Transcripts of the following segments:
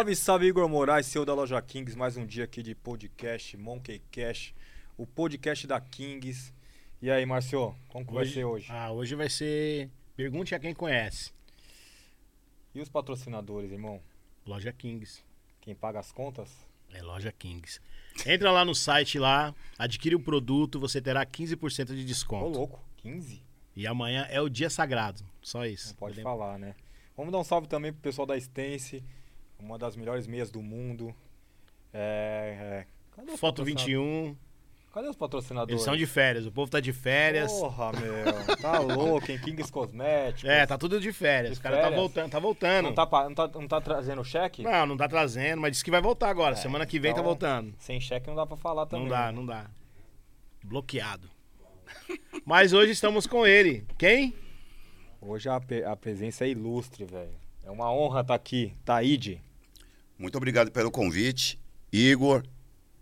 Salve, salve, Igor Moraes, seu da Loja Kings. Mais um dia aqui de podcast, Monkey Cash, o podcast da Kings. E aí, Marcio, como que vai ser hoje? Ah, hoje vai ser. Pergunte a quem conhece. E os patrocinadores, irmão? Loja Kings. Quem paga as contas? É Loja Kings. Entra lá no site lá, adquire o produto, você terá 15% de Ô, desconto. louco, 15? E amanhã é o dia sagrado. Só isso. Não pode falar, né? Vamos dar um salve também pro pessoal da Stance, uma das melhores meias do mundo. É, é, Foto patrocinadores? 21. Cadê os patrocinadores? Eles são de férias. O povo tá de férias. Porra, meu. Tá louco, hein? Kings Cosméticos. É, tá tudo de férias. De o cara tá férias? voltando, tá voltando. Não tá, não, tá, não tá trazendo cheque? Não, não tá trazendo, mas disse que vai voltar agora. É, Semana que vem tá então, voltando. Sem cheque não dá pra falar também. Não dá, né? não dá. Bloqueado. Mas hoje estamos com ele. Quem? Hoje a, a presença é ilustre, velho. É uma honra estar aqui. Taíde. Muito obrigado pelo convite, Igor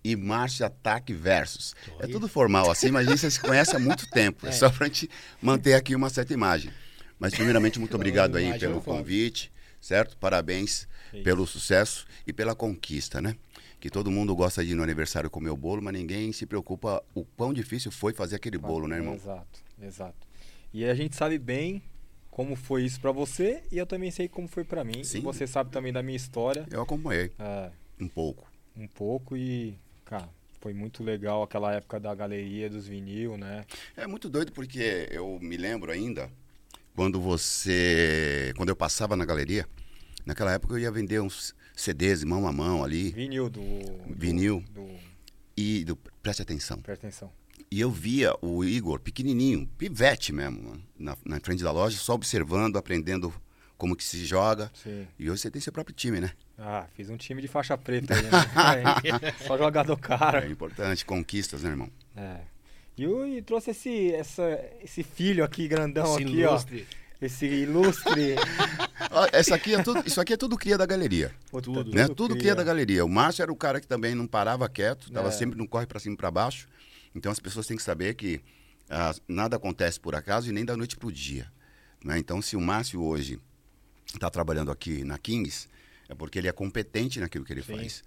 e Márcio Ataque Versus. É tudo formal assim, mas a gente se conhece há muito tempo. É, só pra gente manter aqui uma certa imagem. Mas primeiramente, muito obrigado aí pelo fala. convite, certo? Parabéns Isso. pelo sucesso e pela conquista, né? Que todo mundo gosta de ir no aniversário comer o bolo, mas ninguém se preocupa o quão difícil foi fazer aquele bolo, né, irmão? Exato, exato. E a gente sabe bem como foi isso pra você e eu também sei como foi pra mim. Sim. E você sabe também da minha história. Eu acompanhei É, um pouco. um pouco e, cara, foi muito legal aquela época da galeria dos vinil, né? É muito doido porque eu me lembro ainda quando você. Quando eu passava na galeria, naquela época eu ia vender uns CDs mão a mão ali. Vinil do. do- Vinil. Do, E do- preste atenção. presta atenção. E eu via o Igor, pequenininho, pivete mesmo, mano, na, na frente da loja, só observando, aprendendo como que se joga. Sim. E hoje você tem seu próprio time, né? Ah, fiz um time de faixa preta aí, né? Só jogador cara. É importante, conquistas, né, irmão? É. E, o- e trouxe esse, essa, esse filho aqui, grandão Esse aqui, ilustre. ó. Esse ilustre. Essa aqui é tudo, isso aqui é tudo cria da galeria. Puta, Tudo. né? Tudo cria da galeria. O Márcio era o cara que também não parava quieto, estava É. sempre no corre para cima e para baixo. Então as pessoas têm que saber que ah, nada acontece por acaso e nem da noite para o dia. né? Então se o Márcio hoje está trabalhando aqui na Kings, é porque ele é competente naquilo que ele Sim. faz.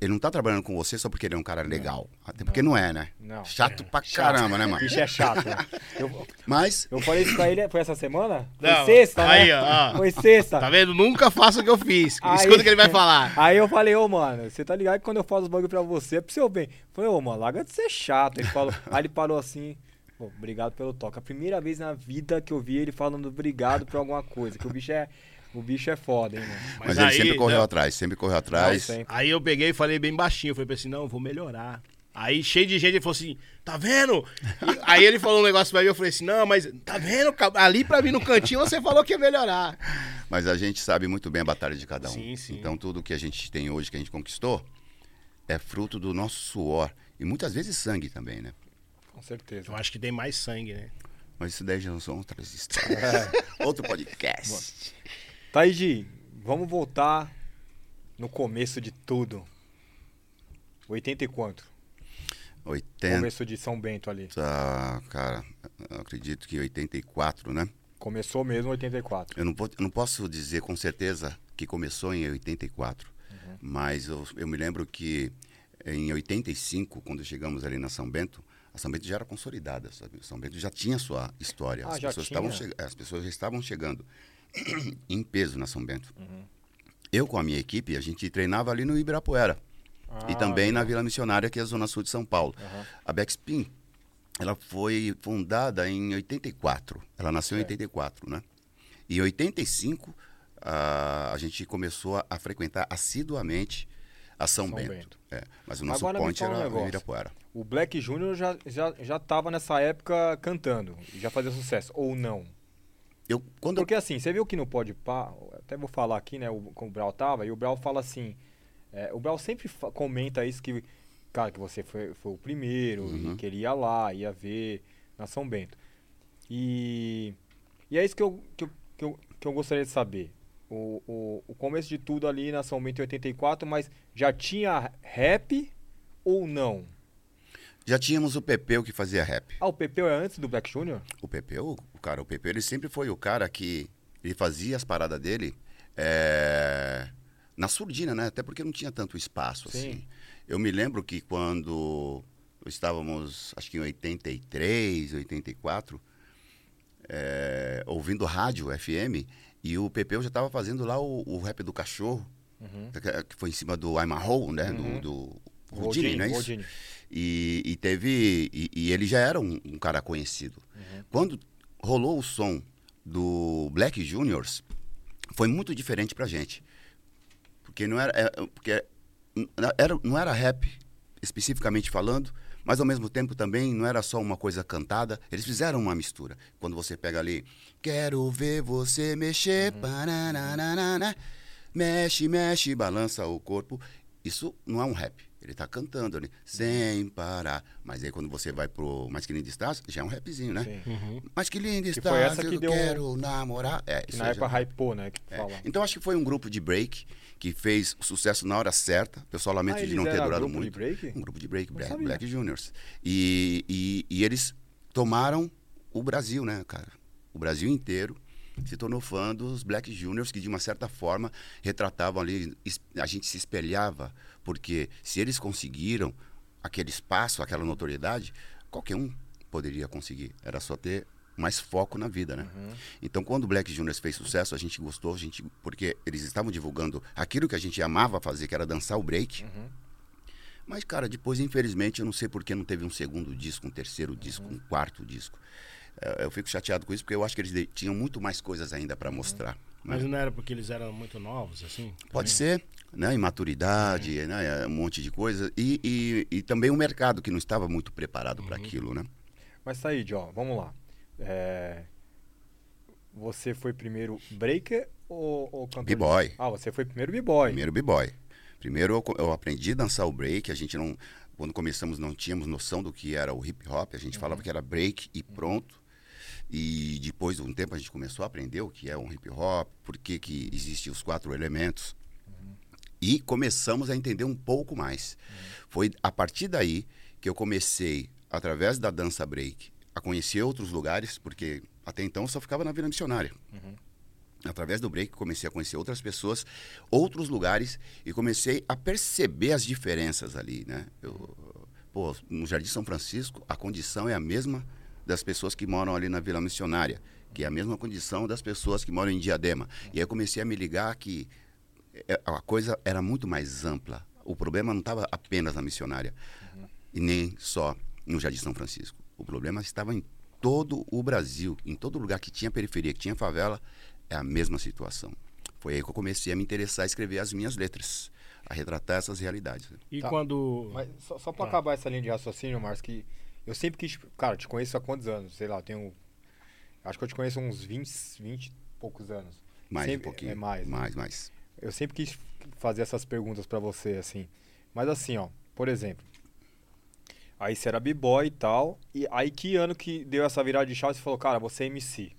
Ele não está trabalhando com você só porque ele é um cara legal. Até porque não é, né? Não. Chato É, pra chato. caramba, né, O mano? bicho é chato. né? Eu, Mas eu falei isso pra ele, foi essa semana? Foi Não, sexta, aí, né? ó. Foi sexta. Tá vendo? Nunca faça o que eu fiz. Aí- Escuta o que ele vai falar. Aí eu falei, ô mano, você tá ligado que quando eu falo os bagulho pra você é pro seu bem. Eu falei, ô mano, larga de ser chato. Ele falou, aí ele parou assim, pô, obrigado pelo toque. A primeira vez na vida que eu vi ele falando obrigado por alguma coisa, que o bicho é, o bicho é foda, hein, mano. Mas, ele aí, sempre correu não, atrás, sempre correu atrás. Não, sempre. Aí eu peguei e falei bem baixinho. Falei pra ele assim: não, vou melhorar. Aí cheio de gente, ele falou assim: tá vendo? E aí ele falou um negócio pra mim, eu falei assim: não, mas tá vendo? Ali pra mim no cantinho você falou que ia melhorar. Mas a gente sabe muito bem a batalha de cada um. Sim, sim. Então tudo que a gente tem hoje, que a gente conquistou, é fruto do nosso suor. E muitas vezes sangue também, né? Com certeza. Eu acho que tem mais sangue, né? Mas isso daí já são outras histórias. É. Outro podcast. Taiji, vamos voltar no começo de tudo. 80 e quanto? 80, Começo de São Bento ali. cara, eu acredito que 84, né? Começou mesmo 84. Eu não, vou- eu não posso dizer com certeza que começou em 84, Uhum. mas eu, eu me lembro que em 85, quando chegamos ali na São Bento, a São Bento já era consolidada, sabe? São Bento já tinha sua história. Ah, as, pessoas tinha? estavam as pessoas já estavam chegando em peso na São Bento. Uhum. Eu com a minha equipe, a gente treinava ali no Ibirapuera e Ah, também na Vila Missionária, que é a zona sul de São Paulo. Aham. A Backspin, ela foi fundada em 84. Ela nasceu em Certo. 84, né? E em 85, a, a gente começou a, frequentar assiduamente a São, São Bento. Bento. É, mas o nosso Agora ponte fala um era o. Ibirapuera. O Black Júnior já, já, já tava nessa época cantando, já fazia sucesso, ou não? Eu, quando eu- Porque assim, você viu que no Pode Pá, até vou falar aqui, né, o, como o Brau tava, e o Brau fala assim, é, o Brau sempre comenta isso que, cara, que você foi, foi o primeiro, Uhum. e que ele ia lá, ia ver na São Bento. E, e é isso que eu, que eu, que eu, que eu gostaria de saber. O, o, o começo de tudo ali na São Bento em 84, mas já tinha rap ou não? Já tínhamos o Pepeu que fazia rap. Ah, o Pepeu é antes do Black Junior? O Pepeu, o cara, o Pepeu, ele sempre foi o cara que ele fazia as paradas dele é, na surdina, né? Até porque não tinha tanto espaço Sim. assim. Eu me lembro que quando estávamos, acho que em 83, 84, é, ouvindo rádio FM, e o Pepeu já estava fazendo lá o, o rap do cachorro, Uhum. que foi em cima do I'm a Hole, né? Uhum. Do, do Rodine, não é isso? Rodine. E, e teve. E, e ele já era um, um cara conhecido. Uhum. Quando rolou o som do Black Juniors, foi muito diferente pra gente. Porque não era. é, porque era, não era rap, especificamente falando, mas ao mesmo tempo também não era só uma coisa cantada. Eles fizeram uma mistura. Quando você pega ali. Quero ver você mexer. pananana, mexe, mexe, balança o corpo. Isso não é um rap. Ele tá cantando ali, sem parar. Mas aí quando você vai pro Mais Que Lindo Estás, já é um rapzinho, né? Uhum. Mas que lindo Que está, foi essa que eu deu- um quero namorar. É, Que isso na época já- hypou, né? Que é. Então acho que foi um grupo de break que fez sucesso na hora certa. Eu só lamento Ah, de não ter durado grupo de muito. break? Um grupo de break, Black. Black Juniors. E, e, e eles tomaram o Brasil, né, cara? O Brasil inteiro se tornou fã dos Black Juniors, que de uma certa forma retratavam ali, a gente se espelhava, porque se eles conseguiram aquele espaço, aquela notoriedade, qualquer um poderia conseguir. Era só ter mais foco na vida, né? Uhum. Então, quando o Black Juniors fez sucesso, a gente gostou, a gente, porque eles estavam divulgando aquilo que a gente amava fazer, que era dançar o break. Uhum. Mas, cara, depois, infelizmente, eu não sei por que não teve um segundo disco, um terceiro disco, Uhum. um quarto disco. Eh, Eu fico chateado com isso, porque eu acho que eles tinham muito mais coisas ainda Uhum. para mostrar. Mas não era porque eles eram muito novos, assim? Pode também? ser, né? Imaturidade, né? Um monte de coisa. E, e, e também o mercado, que não estava muito preparado para aquilo, né? Mas Said, ó, vamos lá. É, Você foi primeiro breaker ou, ou cantor? de- B-boy. Ah, você foi primeiro b-boy. Primeiro b-boy. Primeiro eu, eu aprendi a dançar o break. A gente não, quando começamos, não tínhamos noção do que era o hip hop. A gente falava que era break e pronto. E depois de um tempo a gente começou a aprender o que é um hip hop, por que que existem os quatro elementos. E começamos a entender um pouco mais. Foi a partir daí que eu comecei, através da dança break, a conhecer outros lugares, porque até então eu só ficava na Vila Missionária. Através do break, comecei a conhecer outras pessoas, outros lugares, e comecei a perceber as diferenças ali, né? Eu, pô, no Jardim São Francisco, a condição é a mesma das pessoas que moram ali na Vila Missionária, que é a mesma condição das pessoas que moram em Diadema. E aí eu comecei a me ligar que é, a coisa era muito mais ampla. O problema não estava apenas na missionária e nem só no Jardim São Francisco. O problema estava em todo o Brasil, em todo lugar que tinha periferia, que tinha favela, é a mesma situação. Foi aí que eu comecei a me interessar a escrever as minhas letras, a retratar essas realidades. E Tá. quando. Mas só, só pra Tá. acabar essa linha de raciocínio, Marcos, que eu sempre quis. Cara, te conheço há quantos anos? Sei lá, eu tenho. Acho que eu te conheço há uns 20, 20 e poucos anos. Mais Sempre- um pouquinho. É mais. né? Mais, mais. Eu sempre quis fazer essas perguntas pra você, assim. Mas assim, ó, por exemplo. Aí você era b-boy e tal. E aí que ano que deu essa virada de chave você falou, cara, você é MC?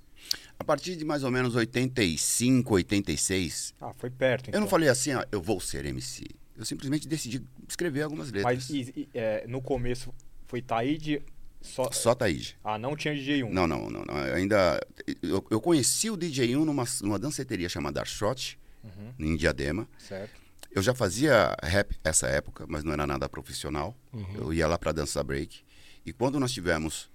A partir de mais ou menos 85, 86, Ah, foi perto. Então. eu não falei assim, ó, eu vou ser MC. Eu simplesmente decidi escrever algumas letras. Mas e- e, é, no começo foi Taíde. Só... Só Taíde. Ah, não tinha DJ1. Não, não, não, não. Eu ainda. Eu, eu conheci o DJ1 numa, numa danceteria chamada Arshot, Uhum, em Diadema. certo. Eu já fazia rap essa época, mas não era nada profissional. Uhum. Eu ia lá para dançar break. E quando nós tivemos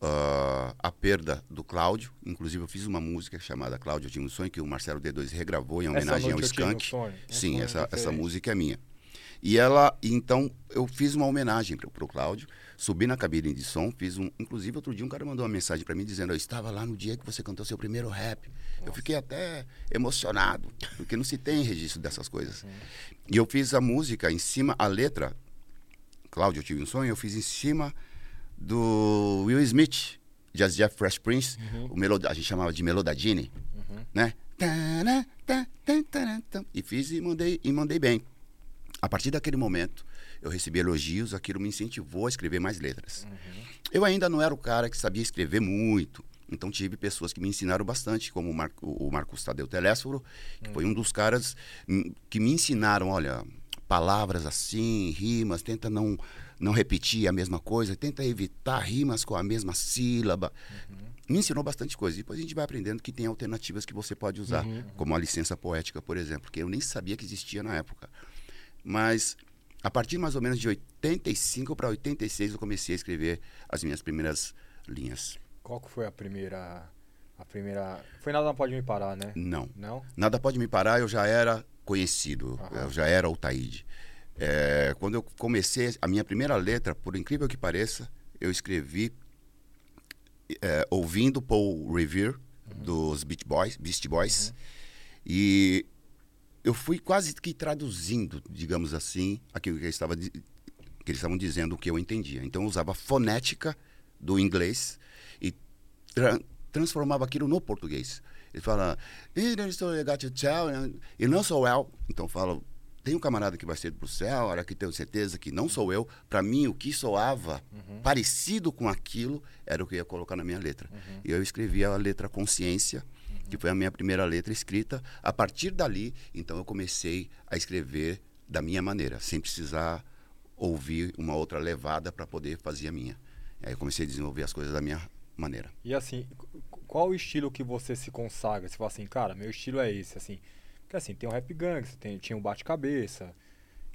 ah, a perda do Cláudio, inclusive eu fiz uma música chamada Cláudio Eu Tinha um Sonho, que o Marcelo D2 regravou em Essa homenagem ao um Skank. Um Sim, sonho essa, essa diferente. música é minha. E ela, então, eu fiz uma homenagem pro, pro Cláudio, subi na cabine de som, fiz um. Inclusive, outro dia um cara mandou uma mensagem para mim dizendo: Eu estava lá no dia que você cantou seu primeiro rap. Eu fiquei até emocionado, porque não se tem registro dessas coisas. E eu fiz a música em cima, a letra, Cláudio, eu tive um sonho, eu fiz em cima do Will Smith, Jazz Jeff Fresh Prince, o melod... a gente chamava de Melodadine, né? Tá, tará, tá. E fiz e mandei, e mandei bem. A partir daquele momento, eu recebi elogios, aquilo me incentivou a escrever mais letras. Eu ainda não era o cara que sabia escrever muito, então tive pessoas que me ensinaram bastante, como o, Mar o Marcos Tadeu Telésforo, que foi um dos caras que me ensinaram, olha, palavras assim, rimas, tenta não, não repetir a mesma coisa, tenta evitar rimas com a mesma sílaba. me ensinou bastante coisa. E depois a gente vai aprendendo que tem alternativas que você pode usar, como a licença poética, por exemplo, que eu nem sabia que existia na época. Mas a partir mais ou menos de 85 para 86 eu comecei a escrever as minhas primeiras linhas. Qual foi a primeira. A primeira. Foi nada pode me parar, né? Não. Não? Nada pode me parar, eu já era conhecido, Aham. eu já era o. É, quando eu comecei, a minha primeira letra, por incrível que pareça, eu escrevi é, ouvindo Paul Revere, dos Beach Boys, Beast Boys, e eu fui quase que traduzindo, digamos assim, aquilo que eles, estava, que eles estavam dizendo, o que eu entendia. Então eu usava a fonética do inglês e tra- transformava aquilo no português. Ele fala, e não sou eu. Então fala, tem um camarada que vai ser pro céu, olha que tenho certeza que não sou eu. Para mim, o que soava parecido com aquilo era o que eu ia colocar na minha letra. E eu escrevi a letra Consciência, que foi a minha primeira letra escrita. A partir dali, então eu comecei a escrever da minha maneira, sem precisar ouvir uma outra levada para poder fazer a minha. Aí eu comecei a desenvolver as coisas da minha maneira. E assim, qu- qual o estilo que você se consagra? Você fala assim, cara, meu estilo é esse, assim. Porque assim, tem o rap tem, tinha o bate-cabeça.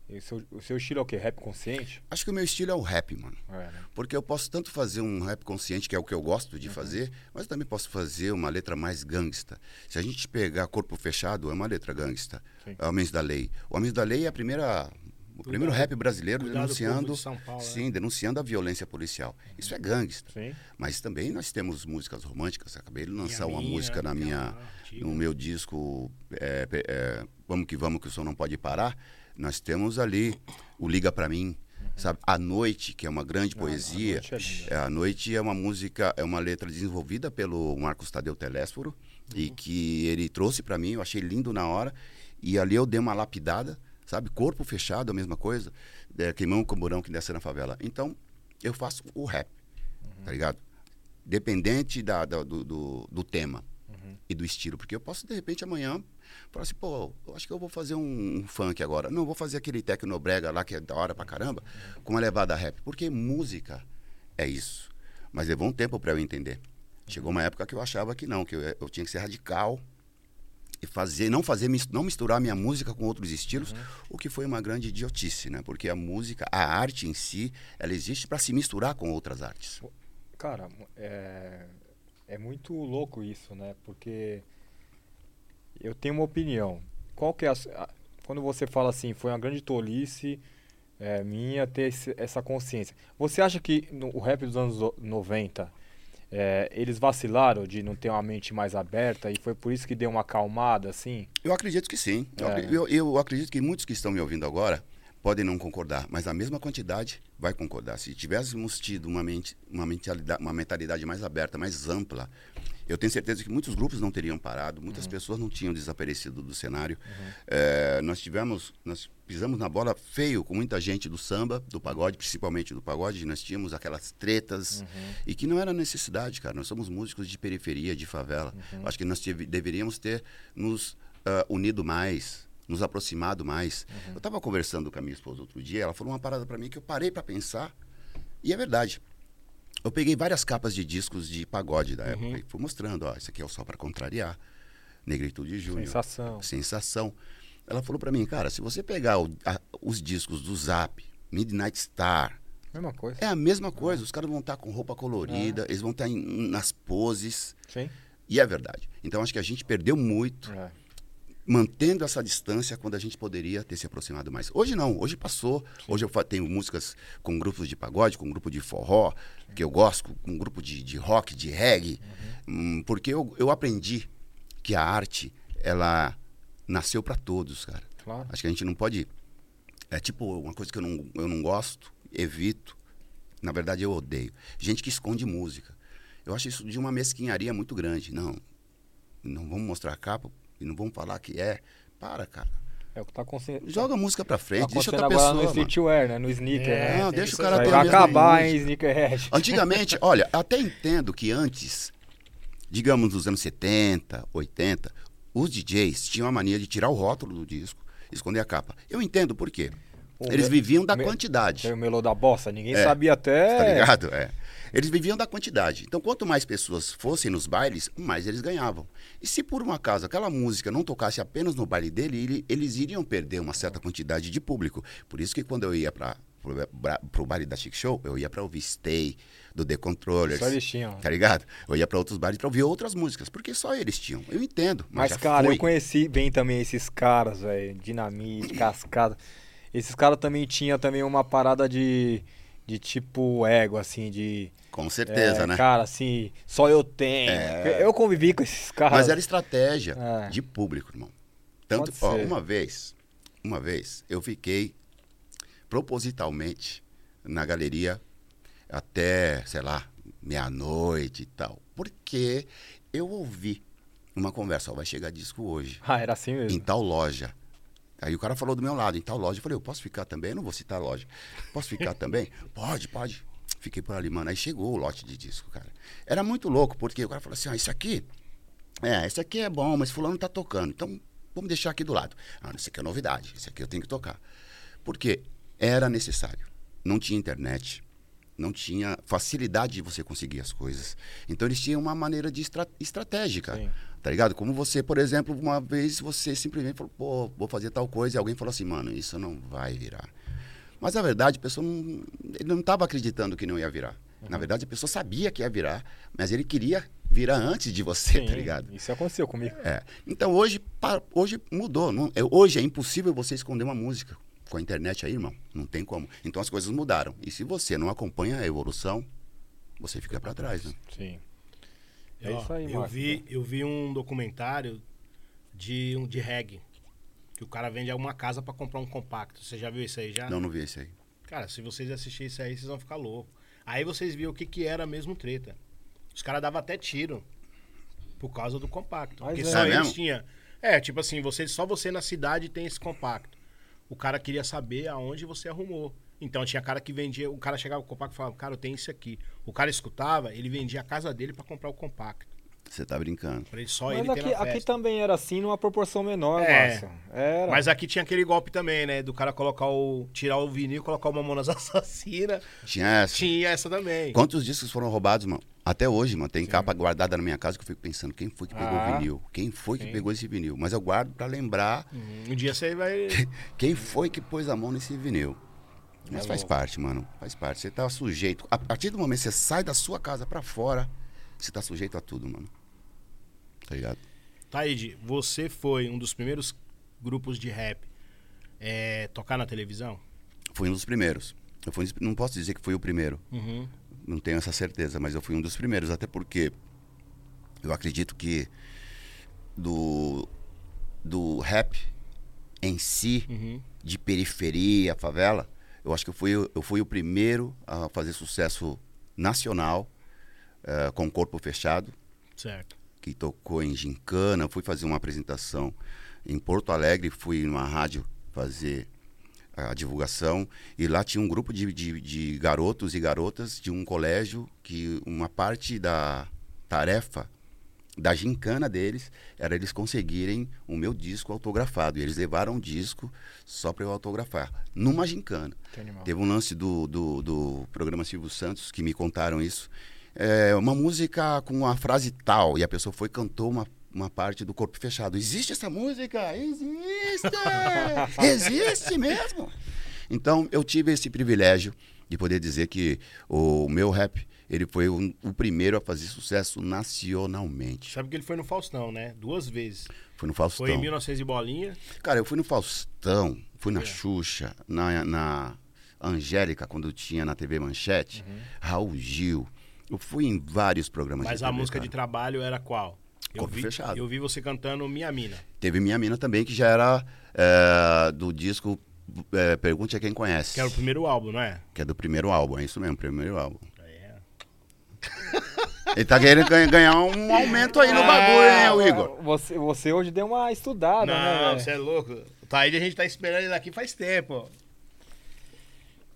E O seu, o seu estilo é o quê? Rap consciente? Acho que o meu estilo é o rap, mano. É, né? Porque eu posso tanto fazer um rap consciente, que é o que eu gosto de fazer, mas eu também posso fazer uma letra mais gangsta. Se a gente pegar Corpo Fechado, é uma letra gangsta. Sim. É Homens da Lei. O Homens da Lei é a primeira, o primeiro rap brasileiro Cuidado denunciando, de São Paulo, né? sim, denunciando a violência policial. Isso é gangsta. Sim. Mas também nós temos músicas românticas. Acabei de lançar uma minha, música na é minha, no meu disco é, é, Vamos que Vamos, que o som não pode parar. Nós temos ali o Liga Pra Mim, sabe? A Noite, que é uma grande Ah, A poesia. Noite é. É, a Noite é uma música, é uma letra desenvolvida pelo Marcos Tadeu Telésforo e que ele trouxe para mim, eu achei lindo na hora. E ali eu dei uma lapidada, sabe? Corpo fechado, a mesma coisa. É, queimão com burão que desce na favela. Então, eu faço o rap, tá ligado? Dependente da, da- do, do, do tema e do estilo. Porque eu posso, de repente, amanhã, falar assim, pô, eu acho que eu vou fazer um, funk agora. Não, vou fazer aquele tecnobrega lá que é da hora pra caramba, com uma levada rap. Porque música é isso. Mas levou um tempo para eu entender. Chegou uma época que eu achava que não, que eu, eu tinha que ser radical e fazer, não fazer, não misturar minha música com outros estilos, o que foi uma grande idiotice, né? Porque a música, a arte em si, ela existe para se misturar com outras artes. Cara, é, é muito louco isso, né? Porque eu tenho uma opinião. Qual que é a, quando você fala assim, foi uma grande tolice é, minha ter esse- essa consciência. Você acha que no, o rap dos anos o- 90 é, eles vacilaram de não ter uma mente mais aberta e foi por isso que deu uma acalmada assim? Eu acredito que sim. Eu, É. acre- eu- eu acredito que muitos que estão me ouvindo agora podem não concordar, mas a mesma quantidade vai concordar. Se tivéssemos tido uma, mente, uma, mentalidade, uma mentalidade mais aberta, mais ampla, eu tenho certeza que muitos grupos não teriam parado, muitas pessoas não tinham desaparecido do cenário. É, nós tivemos, nós pisamos na bola feio com muita gente do samba, do pagode, principalmente do pagode. Nós tínhamos aquelas tretas e que não era necessidade, cara. Nós somos músicos de periferia, de favela. Acho que nós tive- deveríamos ter nos ah, unido mais, nos aproximado mais. Eu estava conversando com a minha esposa outro dia, ela falou uma parada para mim que eu parei para pensar e é verdade. Eu peguei várias capas de discos de pagode da época e fui mostrando, ó, isso aqui é o Só para Contrariar, Negritude Júnior, Sensação. Sensação. Ela falou para mim, cara, se você pegar o- a- os discos do Zap, Midnight Star, Mesma coisa. é a mesma coisa. Os caras vão estar com roupa colorida, eles vão estar em- nas poses. Sim. E é verdade. Então acho que a gente perdeu muito É. mantendo essa distância quando a gente poderia ter se aproximado mais. Hoje não, hoje passou. Hoje eu tenho músicas com grupos de pagode, com grupo de forró, que eu gosto, com grupo de, de rock, de reggae, hum, porque eu, eu aprendi que a arte, ela nasceu para todos, cara. Claro. Acho que a gente não pode. É tipo uma coisa que eu não, eu não gosto, evito. Na verdade, eu odeio. Gente que esconde música. Eu acho isso de uma mesquinharia muito grande. Não, não vamos mostrar a capa e não vamos falar que é. Para, cara. É o que tá acontecendo. Joga a música pra Tá frente, deixa acontecendo outra agora pessoa. no mano. streetwear, né? No sneaker, É, né? Não, deixa o cara ter vai acabar, hein, sneakerhead. Antigamente, olha, até entendo que antes, digamos nos anos 70, 80, os DJs tinham a mania de tirar o rótulo do disco, esconder a capa. Eu entendo por quê. O Eles me- viviam da me- quantidade. Tem o melô da bossa, ninguém É, sabia até. Tá ligado? É. Eles viviam da quantidade. Então, quanto mais pessoas fossem nos bailes, mais eles ganhavam. E se por um acaso aquela música não tocasse apenas no baile dele, ele- eles iriam perder uma certa quantidade de público. Por isso que quando eu ia para pro baile da Chic Show, eu ia para ouvir Stay, do The Controllers. Só eles tinham. Tá ligado? Eu ia para outros bailes para ouvir outras músicas, porque só eles tinham. Eu entendo. Mas, Mas, cara, foi. eu conheci bem também esses caras, velho. Dinamite, cascada. Esses caras também tinham também uma parada de, de tipo ego, assim, de. Com certeza, é, né? Cara, assim, só eu tenho. É. Eu convivi com esses caras. Mas era estratégia É. de público, irmão. Tanto, ó, uma vez, uma vez, eu fiquei propositalmente na galeria até, sei lá, meia-noite e tal. Porque eu ouvi uma conversa, ó, vai chegar disco hoje, Ah, era assim em mesmo. tal loja. Aí o cara falou do meu lado, em tal loja. Eu falei, eu posso ficar também? Eu não vou citar a loja. Posso ficar também? Pode, pode. Fiquei por ali, mano. Aí chegou o lote de disco, cara. Era muito louco, porque o cara falou assim, ó, isso aqui, é, esse aqui é bom, mas fulano tá tocando. Então, vamos deixar aqui do lado. Ah, esse aqui é novidade, esse aqui eu tenho que tocar. Porque era necessário. Não tinha internet, não tinha facilidade de você conseguir as coisas. Então, eles tinham uma maneira de estra estratégica. Sim. Tá ligado? Como você, por exemplo, uma vez você simplesmente falou, pô, vou fazer tal coisa, e alguém falou assim, mano, isso não vai virar. Mas na verdade, a pessoa não, ele não estava acreditando que não ia virar. Uhum. Na verdade, a pessoa sabia que ia virar, mas ele queria virar antes de você, Sim, tá ligado? Isso aconteceu comigo. É. Então hoje, pa- hoje mudou. Não, é- hoje é impossível você esconder uma música. Com a internet aí, irmão, não tem como. Então as coisas mudaram. E se você não acompanha a evolução, você fica para trás, né? Sim. É Ó, isso aí, eu Marcos. vi, eu vi um documentário de, um- de reggae. Que o cara vende uma casa pra comprar um compacto. Você já viu isso aí já? Não, não vi isso aí. Cara, se vocês assistirem isso aí, vocês vão ficar loucos. Aí vocês viram o que, que era mesmo treta. Os caras davam até tiro por causa do compacto. Mas porque é. só É eles tinham. É, tipo assim, você, só você na cidade tem esse compacto. O cara queria saber aonde você arrumou. Então tinha cara que vendia, o cara chegava com o compacto e falava, cara, eu tenho isso aqui. O cara escutava, ele vendia a casa dele pra comprar o compacto. Você tá brincando. Ele só Mas ele aqui, aqui também era assim, numa proporção menor, É. Márcio. Era. Mas aqui tinha aquele golpe também, né? Do cara colocar o. tirar o vinil, colocar o Mamonas Assassina. Tinha essa. Tinha essa também. Quantos discos foram roubados, mano? Até hoje, mano. Tem capa guardada na minha casa que eu fico pensando, quem foi que pegou Ah, o vinil? Quem foi que sim. pegou esse vinil? Mas eu guardo pra lembrar Hum, Um dia você vai. quem foi que pôs a mão nesse vinil. Mas É faz louco. parte, mano. Faz parte. Você tá sujeito. A partir do momento que você sai da sua casa pra fora, você tá sujeito a tudo, mano. Tá ligado? Taíde, você foi um dos primeiros grupos de rap é, tocar na televisão? Fui um dos primeiros. Eu fui, não posso dizer que fui o primeiro. Uhum. Não tenho essa certeza, mas eu fui um dos primeiros, até porque eu acredito que do, do rap em si, Uhum. de periferia, favela, eu acho que eu fui, eu fui o primeiro a fazer sucesso nacional eh, com corpo fechado, Certo. que tocou em Gincana, fui fazer uma apresentação em Porto Alegre, fui numa rádio fazer a divulgação e lá tinha um grupo de, de, de garotos e garotas de um colégio que uma parte da tarefa da gincana deles era eles conseguirem o meu disco autografado. E eles levaram um disco só para eu autografar, numa gincana. Teve um lance do, do, do programa Silvio Santos que me contaram isso. É, uma música com a frase tal, e a pessoa foi e cantou uma, uma parte do corpo fechado. Existe essa música? Existe! Existe mesmo! Então, eu tive esse privilégio de poder dizer que o meu rap, ele foi o, o primeiro a fazer sucesso nacionalmente. Sabe que ele foi no Faustão, né? Duas vezes. Foi no Faustão. Foi em 1900 e bolinha. Cara, eu fui no Faustão, fui na É. Xuxa, na, na Angélica, quando tinha na TV Manchete, Uhum. Raul Gil. Eu fui em vários programas Mas de a TV, música cara. de trabalho era qual? Eu Corpo vi, Fechado. Eu vi você cantando Minha Mina. Teve Minha Mina também, que já era é, do disco é, Pergunte a Quem Conhece. Que era o primeiro álbum, não é? Que é do primeiro álbum, é isso mesmo, primeiro álbum. É. Ele tá querendo ganha- ganhar um aumento aí no Ah, bagulho, hein, o Igor? Você, você hoje deu uma estudada, né? Não, você é louco. O Taíde a gente tá esperando ele aqui faz tempo.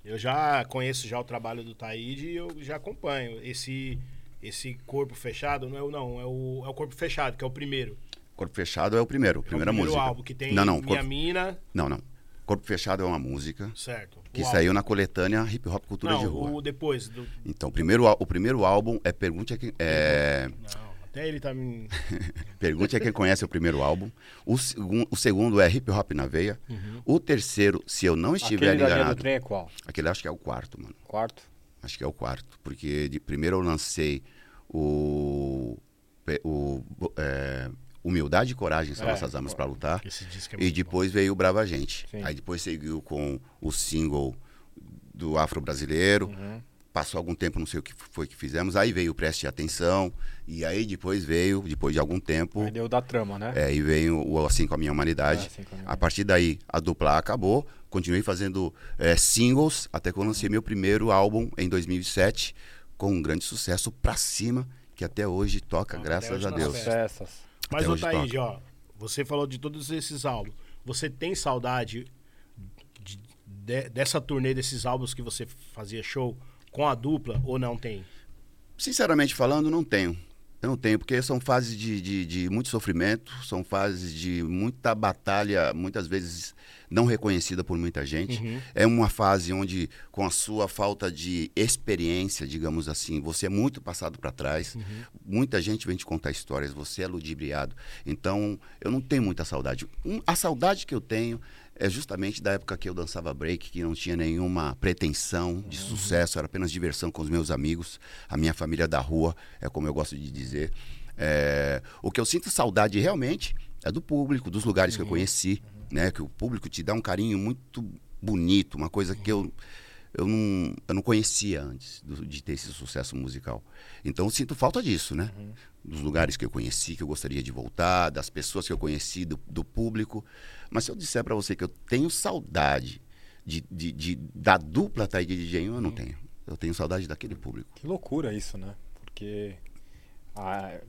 Eu já conheço já o trabalho do Taíde e eu já acompanho. Esse esse corpo fechado não é o não, é o, é o corpo fechado, que é o primeiro. Corpo Fechado é o primeiro, É o primeira primeiro música. álbum que tem não, não, Minha corpo, Mina. não, não. Corpo Fechado é uma música Certo. que O saiu na coletânea Hip Hop Cultura Não, de Rua. o depois. Do... Então, o primeiro, o primeiro álbum é Pergunte a quem, é, Não, até ele tá me. Pergunte a quem conhece o primeiro álbum. O, segun- o segundo é Hip Hop na Veia. Uhum. O terceiro, se eu não estiver Aquele linha do enganado, trem é qual? aquele acho que é o quarto, mano. Quarto? Acho que é o quarto. Porque de primeiro eu lancei o, o é, Humildade e Coragem são É, nossas armas para lutar. É E depois veio o Brava Gente. Sim. Aí depois seguiu com o single do Afro Brasileiro. Uhum. Passou algum tempo, não sei o que foi que fizemos. Aí veio o Preste Atenção. E aí depois veio, depois de algum tempo, Aí deu da trama, né? é, e veio o Assim com a Minha Humanidade. É, Assim a Minha a partir daí, a dupla acabou. Continuei fazendo é, singles até que eu lancei meu primeiro álbum em 2007 com um grande sucesso pra cima que até hoje toca, Até graças hoje a Deus. festas. Mas, Até ô hoje Taíde, ó, você falou de todos esses álbuns. Você tem saudade de- de- dessa turnê, desses álbuns que você fazia show com a dupla ou não tem? Sinceramente falando, não tenho. Eu não tenho, porque são fases de, de, de muito sofrimento, são fases de muita batalha, muitas vezes não reconhecida por muita gente. Uhum. É uma fase onde, com a sua falta de experiência, digamos assim, você é muito passado para trás. Muita gente vem te contar histórias, você é ludibriado. Então, eu não tenho muita saudade. Um- a saudade que eu tenho é justamente da época que eu dançava break, que não tinha nenhuma pretensão de sucesso, era apenas diversão com os meus amigos, a minha família da rua, é como eu gosto de dizer. É, o que eu sinto saudade realmente é do público, dos lugares que eu conheci, né? Que o público te dá um carinho muito bonito, uma coisa que eu, eu, não, eu não conhecia antes do- de ter esse sucesso musical. Então sinto falta disso, né? Dos lugares que eu conheci, que eu gostaria de voltar, das pessoas que eu conheci, do, do público. Mas se eu disser para você que eu tenho saudade de, de, de- da dupla Taíde DJ, eu não tenho. Eu tenho saudade daquele público. Que loucura isso, né? Porque ah,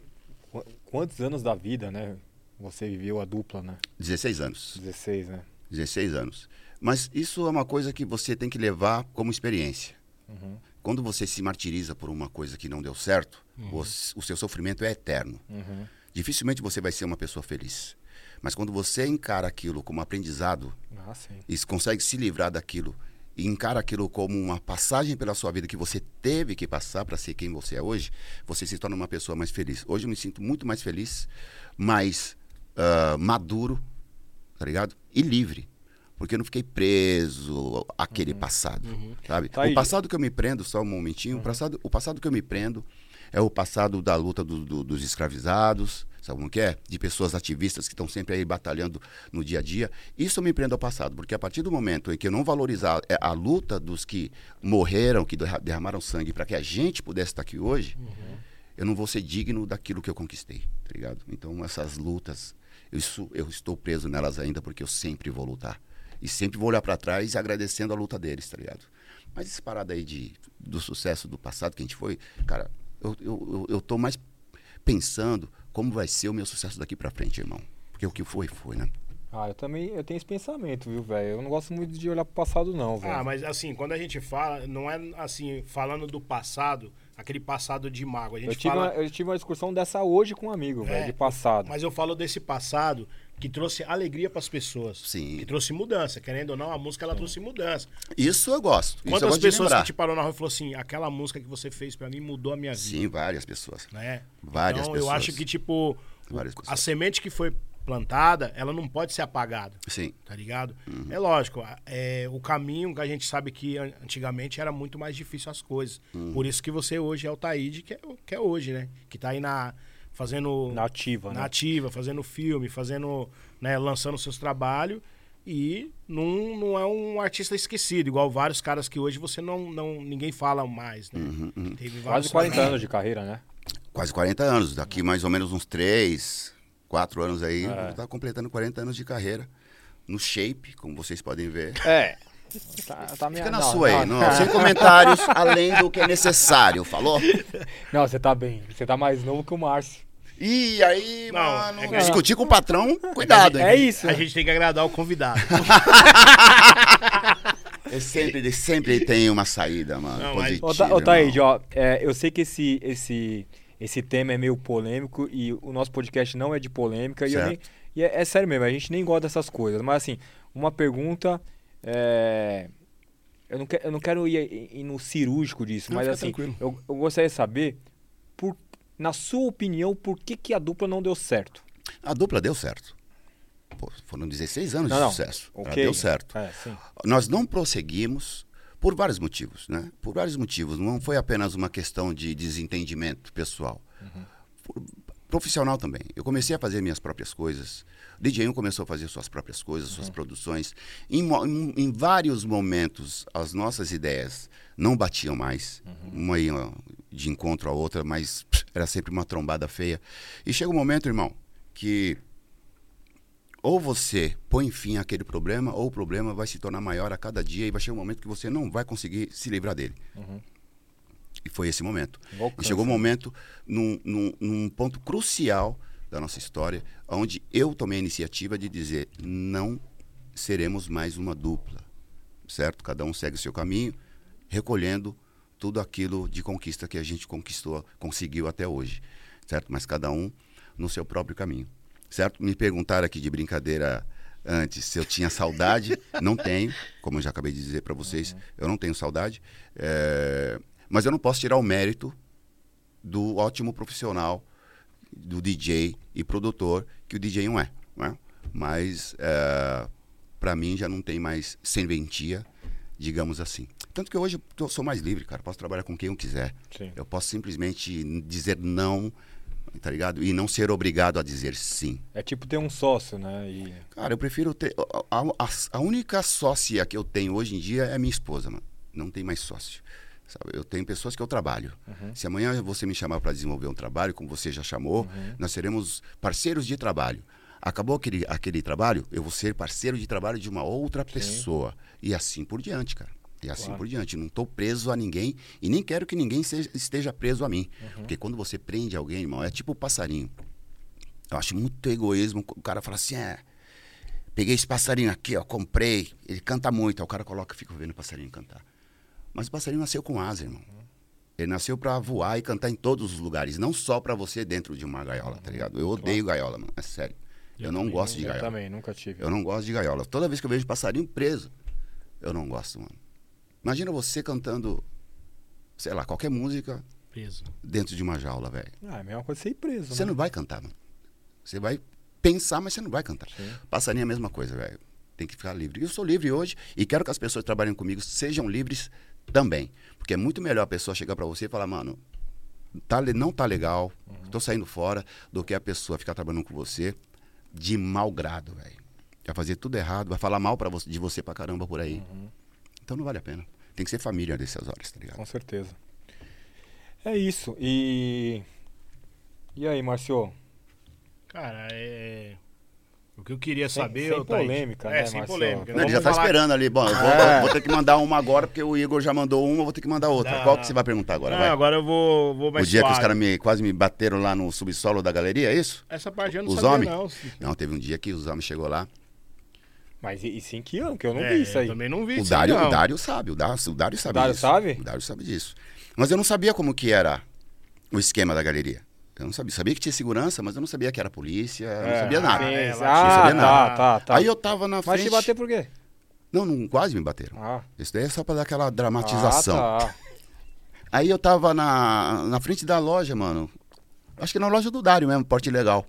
qu- quantos anos da vida, né? Você viveu a dupla, né? 16 anos. 16, né? 16 anos. Mas isso é uma coisa que você tem que levar como experiência. Uhum. Quando você se martiriza por uma coisa que não deu certo, o, s- o seu sofrimento é eterno. Uhum. Dificilmente você vai ser uma pessoa feliz. Mas quando você encara aquilo como aprendizado Ah, e consegue se livrar daquilo e encara aquilo como uma passagem pela sua vida que você teve que passar para ser quem você é hoje, você se torna uma pessoa mais feliz. Hoje eu me sinto muito mais feliz, mais ah, maduro, tá ligado? E livre. Porque eu não fiquei preso àquele passado, sabe? Tá o passado que eu me prendo, só um momentinho, o, passado, o passado que eu me prendo é o passado da luta do- do- dos escravizados, sabe como que é? De pessoas ativistas que estão sempre aí batalhando no dia a dia. Isso eu me prendo ao passado, porque a partir do momento em que eu não valorizar é, a luta dos que morreram, que derra- derramaram sangue para que a gente pudesse estar aqui hoje, eu não vou ser digno daquilo que eu conquistei, tá ligado? Então essas lutas, isso, eu estou preso nelas ainda porque eu sempre vou lutar. E sempre vou olhar para trás agradecendo a luta deles, tá ligado? Mas esse parada aí de, do sucesso do passado que a gente foi, cara, eu, eu, eu, eu tô mais pensando como vai ser o meu sucesso daqui para frente, irmão. Porque o que foi, foi, né? Ah, eu também eu tenho esse pensamento, viu, velho? Eu não gosto muito de olhar pro passado, não, velho. Ah, mas assim, quando a gente fala, não é assim, falando do passado, aquele passado de mágoa. A gente eu, tive fala. uma, eu tive uma discussão dessa hoje com um amigo, velho, É, de passado. Mas eu falo desse passado que trouxe alegria pras pessoas. Sim. Que trouxe mudança. Querendo ou não, a música ela trouxe mudança. Isso eu gosto. Eu Quantas gosto de pessoas que te parou na rua e falou assim: aquela música que você fez pra mim mudou a minha vida. Sim, várias pessoas. Né? Várias então, pessoas. eu acho que, tipo, a semente que foi plantada, ela não pode ser apagada. Sim. Tá ligado? Uhum. É lógico, é, o caminho que a gente sabe que an- antigamente era muito mais difícil as coisas. Uhum. Por isso que você hoje é o Taíde, que é, que é hoje, né? Que tá aí na. Fazendo. Na ativa, na né? ativa, fazendo filme, fazendo. Né, lançando seus trabalhos. E não, não é um artista esquecido, igual vários caras que hoje você não. não ninguém fala mais, né? Uhum, uhum. Teve Quase vários 40 anos de carreira, né? Quase 40 anos. Daqui mais ou menos uns 3, 4 anos aí, É. tá completando 40 anos de carreira. No shape, como vocês podem ver. É. Tá, tá minha... Fica na não, sua aí, não, não, sem comentários, além do que é necessário, falou? Não, você tá bem. Você tá mais novo que o Márcio. E aí, Não, mano, é que- discutir com o patrão, cuidado, É hein? isso. A gente tem que agradar o convidado. Ele sempre, sempre tem uma saída, mano, Não, mas- positiva. Ô, Ta- ô irmão. Taíde, ó, é, eu sei que esse, esse, esse tema é meio polêmico e o nosso podcast não é de polêmica. E, eu Certo. nem- e é, é sério mesmo, a gente nem gosta dessas coisas. Mas assim, uma pergunta. é, Eu, não quero, eu não quero ir, ir no cirúrgico disso, Não, mas assim, eu, eu gostaria de saber, por, na sua opinião, por que, que a dupla não deu certo? A dupla deu certo. Pô, foram 16 anos Não, de não. sucesso. Ela Ok. deu certo. É. Nós não prosseguimos por vários motivos, né? Por vários motivos. Não foi apenas uma questão de desentendimento pessoal. Por- profissional também. Eu comecei a fazer minhas próprias coisas. O DJ 1 começou a fazer suas próprias coisas, suas produções. Em, em- em vários momentos, as nossas ideias não batiam mais. Uma ia de encontro à outra, mas era sempre uma trombada feia. E chega um momento, irmão, que ou você põe fim àquele problema, ou o problema vai se tornar maior a cada dia e vai chegar um momento que você não vai conseguir se livrar dele. E foi esse momento. E chegou um momento, num, num- num ponto crucial da nossa história, onde eu tomei a iniciativa de dizer: não seremos mais uma dupla, certo? Cada um segue o seu caminho, recolhendo tudo aquilo de conquista que a gente conquistou, conseguiu até hoje, certo? Mas cada um no seu próprio caminho, certo? Me perguntaram aqui de brincadeira antes se eu tinha saudade, não tenho, como eu já acabei de dizer para vocês, eu não tenho saudade, é, mas eu não posso tirar o mérito do ótimo profissional, do DJ e produtor que o DJ não é, não é? Mas para mim já não tem mais serventia, digamos assim. Tanto que hoje eu sou mais livre, cara. Posso trabalhar com quem eu quiser. Sim. Eu posso simplesmente dizer não, tá ligado? E não ser obrigado a dizer sim. É tipo ter um sócio, né? E... Cara, eu prefiro ter. A, a- a única sócia que eu tenho hoje em dia é minha esposa, mano. Não tem mais sócio. Sabe? Eu tenho pessoas que eu trabalho. Se amanhã você me chamar para desenvolver um trabalho, como você já chamou, nós seremos parceiros de trabalho. Acabou aquele, aquele trabalho, eu vou ser parceiro de trabalho de uma outra pessoa. E assim por diante, cara. E assim Claro. por diante. Não estou preso a ninguém e nem quero que ninguém seja- esteja preso a mim. Porque quando você prende alguém, irmão, é tipo o passarinho. Eu acho muito egoísmo. O cara fala assim, é. Peguei esse passarinho aqui, ó, comprei. Ele canta muito. Aí o cara coloca, fica vendo o passarinho cantar. Mas o passarinho nasceu com asa, irmão. Ele nasceu pra voar e cantar em todos os lugares, não só pra você dentro de uma gaiola, tá ligado? Eu odeio gaiola, mano, é sério. Eu, não gosto de eu gaiola. também, nunca tive. Eu não gosto de gaiola. Toda vez que eu vejo passarinho preso, eu não gosto, mano. Imagina você cantando, sei lá, qualquer música Peso. dentro de uma jaula, velho. Ah, é a mesma coisa ser preso, Você né? não vai cantar, mano. Você vai pensar, mas você não vai cantar. Sim. Passarinho é a mesma coisa, velho. Tem que ficar livre. Eu sou livre hoje e quero que as pessoas que trabalhem comigo sejam livres também. Porque é muito melhor a pessoa chegar pra você e falar, mano, tá, não tá legal, Uhum. tô saindo fora, do que a pessoa ficar trabalhando com você de mau grado, velho. Vai fazer tudo errado, vai falar mal pra você, de você pra caramba por aí. Uhum. Então não vale a pena. Tem que ser família nessas horas, tá ligado? Com certeza. É isso. E. E aí, Marcio? Cara, é. O que eu queria Sem- saber. sem polêmica, é, né, sem Marcelo? polêmica. Não, ele já tá falar- esperando ali. Bom, eu vou, É. vou ter que mandar uma agora, porque o Igor já mandou uma, vou ter que mandar outra. Não, Qual que você vai perguntar agora? Não, vai? agora eu vou, vou mais o dia que os suave. caras me, quase me bateram lá no subsolo da galeria, é isso? Essa parte eu não Os sabia, homens? não. Não, teve um dia que os homens chegou lá. Mas e, sim que ano? Que eu não É, vi isso aí. também não vi O isso Dário, aí, não. o Dário sabe, o Dário, o Dário sabe Dário disso. sabe? O Dário sabe disso. Mas eu não sabia como que era o esquema da galeria. Eu não sabia. Sabia que tinha segurança, mas eu não sabia que era polícia, eu não É, sabia nada. sim, É, tinha ah, sabia tá, nada. tá, tá. Aí eu tava na Mas frente... te bater por quê? Não, não, quase me bateram. Ah, Isso daí é só pra dar aquela dramatização. Ah, tá. Aí eu tava na, na frente da loja, mano. Acho que na loja do Dário mesmo, porte legal.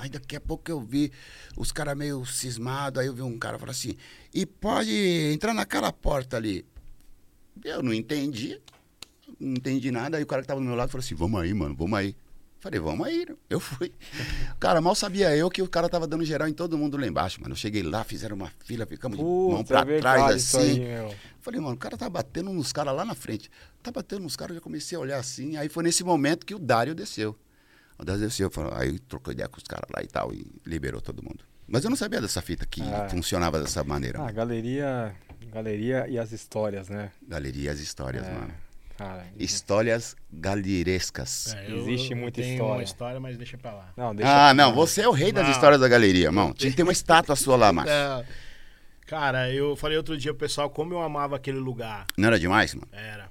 Aí daqui a pouco eu vi os caras meio cismados. Aí eu vi um cara falar assim: e pode entrar naquela porta ali. Eu não entendi. Não entendi nada. Aí o cara que tava do meu lado falou assim: vamos aí, mano, vamos aí. Falei, vamos aí. Eu fui. Cara, mal sabia eu que o cara tava dando geral em todo mundo lá embaixo, mano. Eu cheguei lá, fizeram uma fila, ficamos de mão pra é trás assim. aí. Falei, mano, o cara tá batendo nos caras lá na frente. Tá batendo nos caras, eu já comecei a olhar assim. Aí foi nesse momento que o Dário desceu. O Dário desceu, falou, aí trocou ideia com os caras lá e tal, e liberou todo mundo. Mas eu não sabia dessa fita que Ah. funcionava dessa maneira. Ah, galeria. Galeria e as histórias, né? Galeria, as histórias, É, mano. Cara, Histórias galerescas. É, eu- Existe eu muita tenho história. uma história, mas deixa pra lá. Não, deixa Ah, não, você é o rei das Não. histórias da galeria, irmão. Tinha que ter uma estátua sua lá, Márcio. É, Cara, eu falei outro dia pro pessoal como eu amava aquele lugar. Não era demais, mano? Era.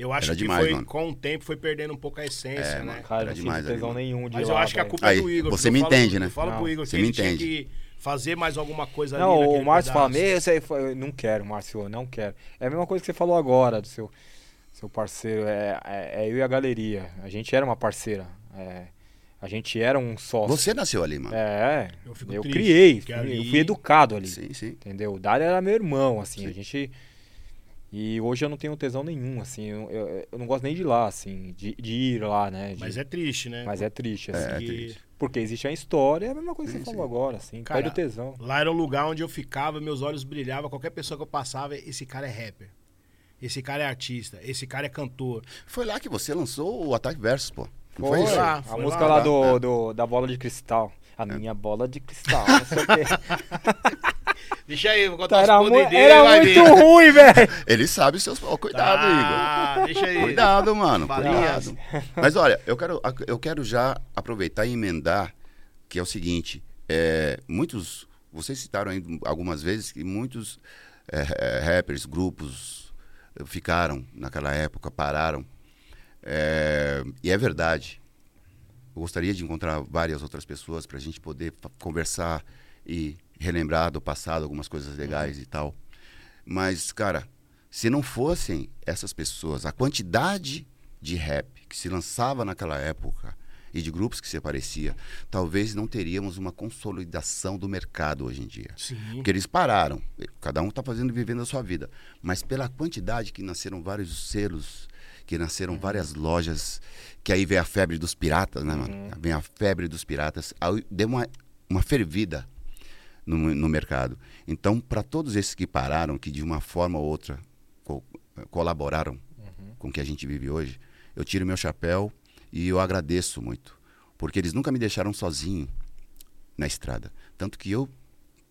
Eu acho Era que demais, foi, mano. com o tempo foi perdendo um pouco a essência, É, né? mano. Cara, Era não demais tesão ali, nenhum de Mas ir eu lá, acho que a culpa Aí, é do Igor. você me falo- entende, né? Eu falo Não, pro Igor você que me entende. que fazer mais alguma coisa ali Não, o Márcio fala, meu, isso aí foi... não quero, Márcio, não quero. É a mesma coisa que você falou agora do seu, seu parceiro, é, é, é eu e a galeria. A gente era uma parceira, é, a gente era um sócio. Você nasceu ali, mano. É, Eu eu, fico triste, criei, eu fui educado ali, Sim, sim. entendeu? O Dário era meu irmão, assim, a gente... E hoje eu não tenho tesão nenhum, assim, eu, eu, eu não gosto nem de ir lá, assim, de, de ir lá, né? de- Mas é triste, né? mas é triste, assim. É, Que triste. Porque existe a história, é a mesma coisa que Sim, você sim. falou agora, assim, Cara, perde o tesão. Lá era um lugar onde eu ficava, meus olhos brilhavam. Qualquer pessoa que eu passava, esse cara é rapper. Esse cara é artista. Esse cara é cantor. Foi lá que você lançou o Ataque Versus, pô. Não Foi, foi isso? lá, a foi música lá, lá, do, É. do- da bola de cristal. A minha bola de cristal, não sei o quê. Deixa aí, vou Tá, contar era os mu- poderes dele, era muito ver. ruim, velho. Ele sabe os seus. Ó, cuidado, Igor. Ah, deixa aí. Cuidado, mano. Farinhas. Cuidado. Mas olha, eu quero, eu quero já aproveitar e emendar, que é o seguinte: é, muitos. Vocês citaram aí algumas vezes que muitos é, é, rappers, grupos eh, ficaram naquela época, pararam. É, e é verdade. Eu gostaria de encontrar várias outras pessoas para a gente poder conversar e relembrar do passado algumas coisas legais e tal. Mas, cara, se não fossem essas pessoas, a quantidade de rap que se lançava naquela época e de grupos que se aparecia, talvez não teríamos uma consolidação do mercado hoje em dia. Sim. Porque eles pararam, cada um está fazendo vivendo a sua vida, mas pela quantidade que nasceram vários selos, que nasceram várias lojas, que aí vem a febre dos piratas, né, mano? Vem a febre dos piratas, aí deu uma, uma fervida no, no mercado. Então, para todos esses que pararam, que de uma forma ou outra co- colaboraram com o que a gente vive hoje, eu tiro meu chapéu e eu agradeço muito, porque eles nunca me deixaram sozinho na estrada. Tanto que eu,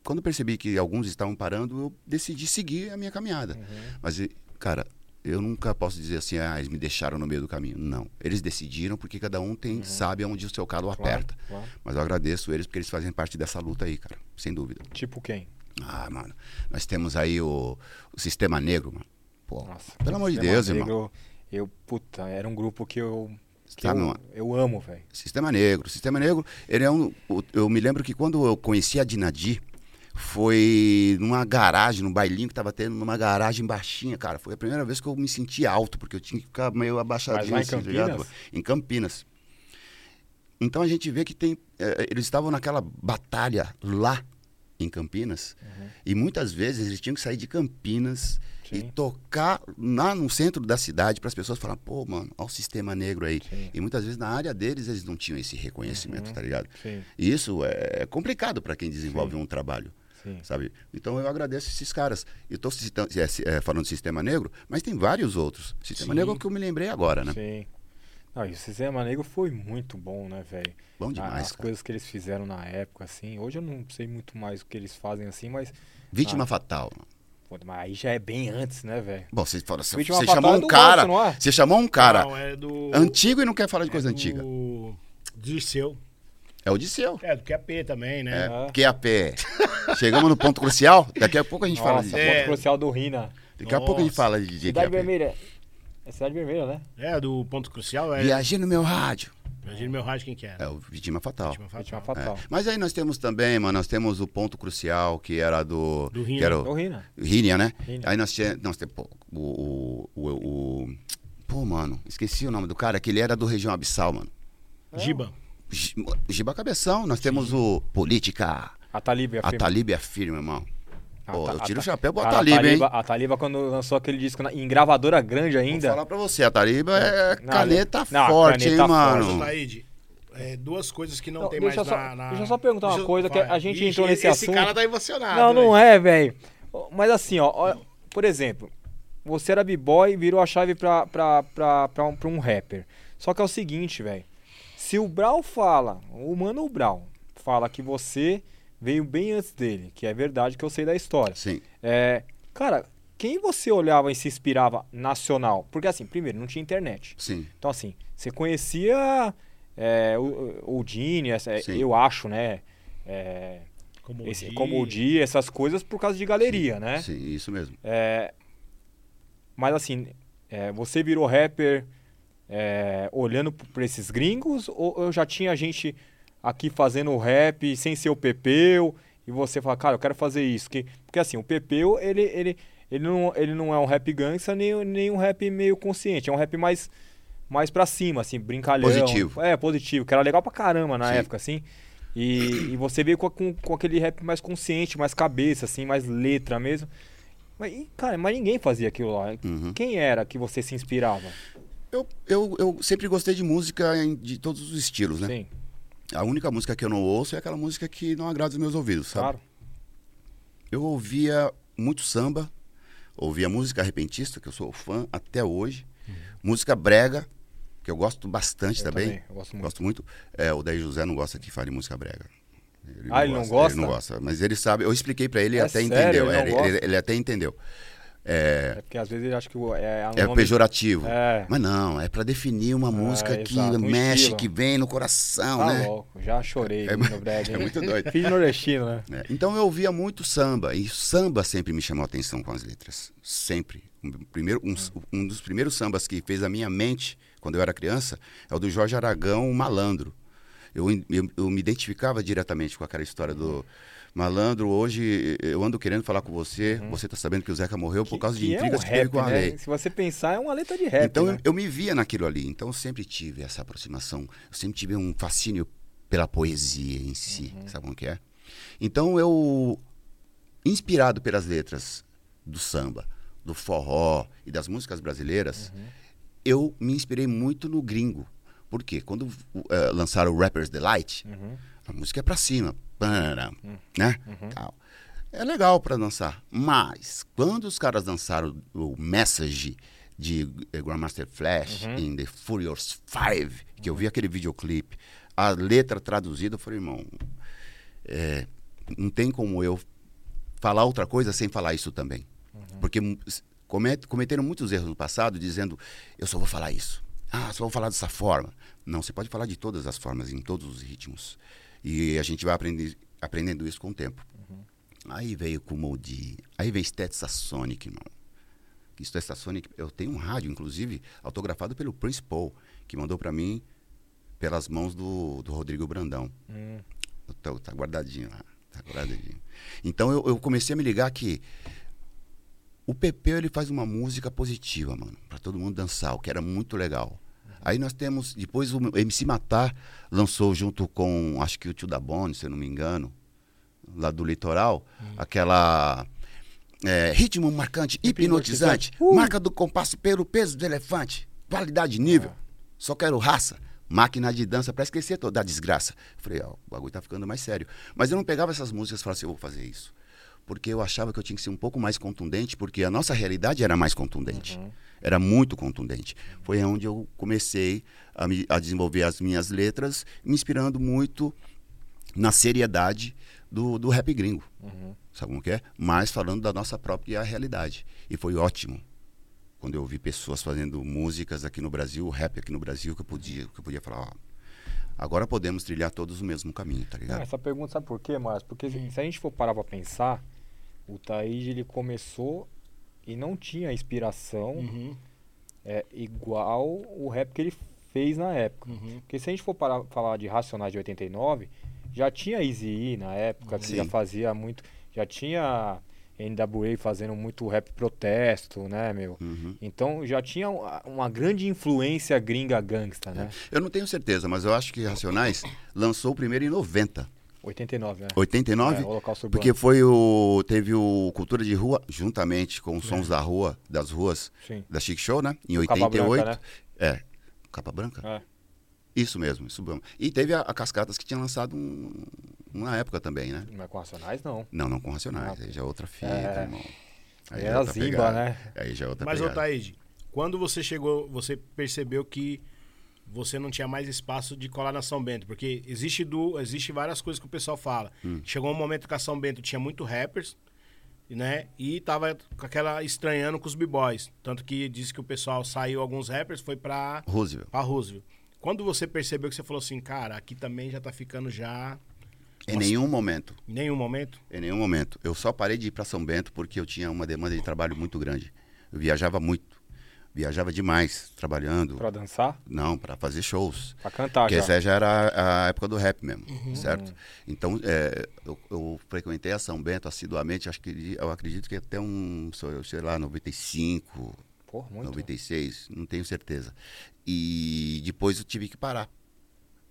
quando percebi que alguns estavam parando, eu decidi seguir a minha caminhada. Mas, e, cara, eu nunca posso dizer assim, ah, eles me deixaram no meio do caminho. Não. Eles decidiram porque cada um tem, sabe aonde o seu calo aperta. claro. Mas eu agradeço eles porque eles fazem parte dessa luta aí, cara. Sem dúvida. Tipo quem? Ah, mano. Nós temos aí o, o Sistema Negro, mano. Pô, Nossa. pelo amor de Sistema Deus, Negro, irmão. Eu, puta, era um grupo que eu. Que eu, mano? eu amo, velho. Sistema Negro. Sistema Negro, ele é um. Eu me lembro que quando eu conheci a Dinadi, foi numa garagem, num bailinho que tava tendo, numa garagem baixinha, cara. Foi a primeira vez que eu me senti alto, porque eu tinha que ficar meio abaixadinho, Mas lá em assim, tá ligado? Campinas? Em Campinas. Então a gente vê que tem. eh, eles estavam naquela batalha lá em Campinas. E muitas vezes eles tinham que sair de Campinas e Sim. tocar lá no centro da cidade para as pessoas falarem, pô, mano, olha o sistema negro aí. Sim. E muitas vezes na área deles eles não tinham esse reconhecimento, tá ligado? Sim, E isso é complicado para quem desenvolve um trabalho, sim. sabe? Então eu agradeço esses caras. Eu estou falando de Sistema Negro, mas tem vários outros. Sistema Sim. Negro é o que eu me lembrei agora, né? Sim. Não, e o Sistema Negro foi muito bom, né, velho? Bom demais, As cara. coisas que eles fizeram na época, assim. Hoje eu não sei muito mais o que eles fazem, assim, mas. Vítima Ah. Fatal. pô, mas aí já é bem antes, né, velho? Bom, você, fala, você, Vítima você chamou é um do cara. É? Você chamou um cara Não, é do. antigo e não quer falar de é coisa do antiga. Dirceu. É o Disseu. É, do QAP também, né? É, É. QAP. Chegamos no ponto crucial. Daqui a pouco a gente fala Nossa, de. É. ponto crucial do Rina. Daqui a pouco a gente Nossa. fala de, de Cidade QAP. Vermelha. É Cidade Vermelha, né? É, do ponto crucial. É. Viajei no meu rádio. Imagina meu rádio quem que era. É o Vítima Fatal. Vítima Fatal. Vítima É. Fatal. Mas aí nós temos também, mano, nós temos o ponto crucial, que era do. Do que Rina. era É o o Rina. Rínia, né? Rínia. Aí nós tínhamos. Nós temos pô, o, o, o, o- Pô, mano, esqueci o nome do cara, que ele era do região abissal, mano. Giba. Gi- Giba Cabeção, nós temos o Política. A Talib, a A firma. Talib é firme, irmão. A Pô, eu a tiro o chapéu pro Cara, Talib, hein? Taliba, a Taliba, quando lançou aquele disco na- em gravadora grande Vou ainda. falar pra você, a Taliba é Não, caneta não, forte, caneta hein, mano? forte. É, duas coisas que não, Não, tem deixa mais eu só- na, na- deixa eu só perguntar uma Deixa eu- coisa, que a gente Ixi, entrou nesse esse assunto. cara tá emocionado. Não, não é, velho. Mas assim, ó, ó, por exemplo, você era b-boy e virou a chave pra, pra, pra, pra, um, pra um rapper. Só que é o seguinte, velho. Se o Brau fala, o Mano Brau fala que você veio bem antes dele, que é verdade que eu sei da história. Sim, É, cara, quem você olhava e se inspirava nacional? Porque assim, primeiro, não tinha internet. sim. Então, assim, você conhecia é, o, o Dini, Sim. eu acho, né? É, Como esse- Di. como o Di, essas coisas por causa de galeria, né? Sim, isso mesmo. É, mas assim, é, você virou rapper é, olhando p- pra esses gringos ou, ou já tinha gente aqui fazendo rap sem ser o Pepeu e você fala, cara, eu quero fazer isso? Que, porque assim, o Pepeu, ele, ele, ele, não, ele não é um rap gangsta nem, nem um rap meio consciente, é um rap mais, mais pra cima, assim, brincalhão. Positivo. É, positivo, que era legal pra caramba na Sim. época, assim. E, e você veio com, com, com aquele rap mais consciente, mais cabeça, assim, mais letra mesmo. Mas, cara, mas ninguém fazia aquilo lá. Uhum. Quem era que você se inspirava? Eu, eu, eu sempre gostei de música de todos os estilos, né? Sim, A única música que eu não ouço é aquela música que não agrada os meus ouvidos, sabe? claro. Eu ouvia muito samba, ouvia música repentista, que eu sou fã até hoje. Música brega, que eu gosto bastante Eu também. também, eu gosto muito. Gosto muito. É, o Daí José não gosta que fale música brega. Ah, ele não gosta? Ele não gosta. Mas ele sabe, eu expliquei pra ele e É até sério? entendeu. Ele não Ele, gosta? ele- ele até entendeu. É, É porque às vezes ele acha que o- é, um é nome- pejorativo. É. Mas não, é pra definir uma música que exato, mexe, estilo. que vem no coração, Tá né? louco, já chorei É, no brega. é muito doido. Filho nordestino, né? É, Então eu ouvia muito samba, e samba sempre me chamou a atenção com as letras. Sempre. Um, primeiro, um, um dos primeiros sambas que fez a minha mente, quando eu era criança, é o do Jorge Aragão, o Malandro. Eu, eu, eu me identificava diretamente com aquela história do malandro. Hoje eu ando querendo falar com você, você tá sabendo que o Zeca morreu por causa de Que intrigas é um que rap, com a né? lei. Se você pensar, é uma letra de rap, Então né? eu, eu me via naquilo ali. Então eu sempre tive essa aproximação. Eu sempre tive um fascínio pela poesia em si. Sabe como que é? Então eu, inspirado pelas letras do samba, do forró e das músicas brasileiras, eu me inspirei muito no gringo. Por quê? Quando eh, lançaram o Rapper's Delight, Uhum. a música é pra cima, param, né? Tal. É legal pra dançar, mas quando os caras dançaram o Message de eh, Grandmaster Flash em The Furious Five, que eu vi aquele videoclipe, a letra traduzida, eu falei, irmão, é, não tem como eu falar outra coisa sem falar isso também. Porque s- comet- cometeram muitos erros no passado dizendo, eu só vou falar isso. Ah, só vou falar dessa forma. Não, você pode falar de todas as formas, em todos os ritmos. E a gente vai aprender, aprendendo isso com o tempo. Aí veio com o Moldi, aí veio Stetsa Sonic, irmão. Que Stetsa Sonic, eu tenho um rádio, inclusive, autografado pelo Prince Paul, que mandou para mim pelas mãos do, do Rodrigo Brandão. Hum, Tá, tá guardadinho lá. Tá guardadinho. Então eu, eu comecei a me ligar que o Pepeu ele faz uma música positiva, mano, para todo mundo dançar, o que era muito legal. Aí nós temos, depois o MC Matar lançou junto com, acho que o Tio da Boni, se eu não me engano, lá do litoral, aquela é, ritmo marcante, hipnotizante, Uh! marca do compasso pelo peso do elefante, qualidade de nível, só quero raça, máquina de dança para esquecer toda a desgraça. Falei, ó, o bagulho tá ficando mais sério. Mas eu não pegava essas músicas e falava assim, eu vou fazer isso. Porque eu achava que eu tinha que ser um pouco mais contundente, porque a nossa realidade era mais contundente. Era muito contundente. Foi onde eu comecei a, me- a desenvolver as minhas letras, me inspirando muito na seriedade do, do rap gringo. uhum. Sabe como que é? Mas falando da nossa própria realidade. E foi ótimo. Quando eu vi pessoas fazendo músicas aqui no Brasil, rap aqui no Brasil, que eu podia, que eu podia falar, ó, agora podemos trilhar todos o mesmo caminho, tá Não, ligado? essa pergunta sabe por quê, Márcio? Porque se se a gente for parar pra pensar, o Taíde ele começou e não tinha inspiração Uhum, é, igual o rap que ele fez na época. uhum. Porque se a gente for parar falar de Racionais de 89, já tinha Easy E na época, que Sim. já fazia muito. Já tinha NWA fazendo muito rap protesto, né, meu? Uhum. Então já tinha uma uma grande influência gringa gangsta, né? Eu não tenho certeza, mas eu acho que Racionais lançou o primeiro em 90. 89, né? 89? É, Holocausto Urbano. Porque foi o. Teve o Cultura de Rua, juntamente com os Sons da Rua, das ruas Sim. da Chic Show, né? Em Capa 88. Branca, É. Capa Branca? É. Isso mesmo, isso mesmo. E teve a, a Cascatas que tinha lançado um, uma época também, né? Não é com Racionais, não. Não, não com Racionais. Ah, Aí já é outra fita, é. irmão. Aí já era outra Zimba, pegada. né? Aí já é outra Mas, ô pegada. Taíde, quando você chegou, você percebeu que você não tinha mais espaço de colar na São Bento? Porque existe, du, existe várias coisas que o pessoal fala. Hum. Chegou um momento que a São Bento tinha muito rappers, né? E tava com aquela estranhando com os b-boys. Tanto que disse que o pessoal saiu, alguns rappers, foi pra, Roosevelt. pra Roosevelt. Quando você percebeu que você falou assim, cara, aqui também já tá ficando já... Em Nossa. nenhum momento. Em nenhum momento? Em nenhum momento. Eu só parei de ir para São Bento porque eu tinha uma demanda de trabalho muito grande. Eu viajava muito. Viajava demais, trabalhando. Pra dançar? Não, para fazer shows. Pra cantar Porque já. essa já era a época do rap mesmo, certo? Então, é, eu, eu frequentei a São Bento assiduamente, acho que eu acredito que até um, sei lá, 95, Porra, muito. 96, não tenho certeza. E depois eu tive que parar.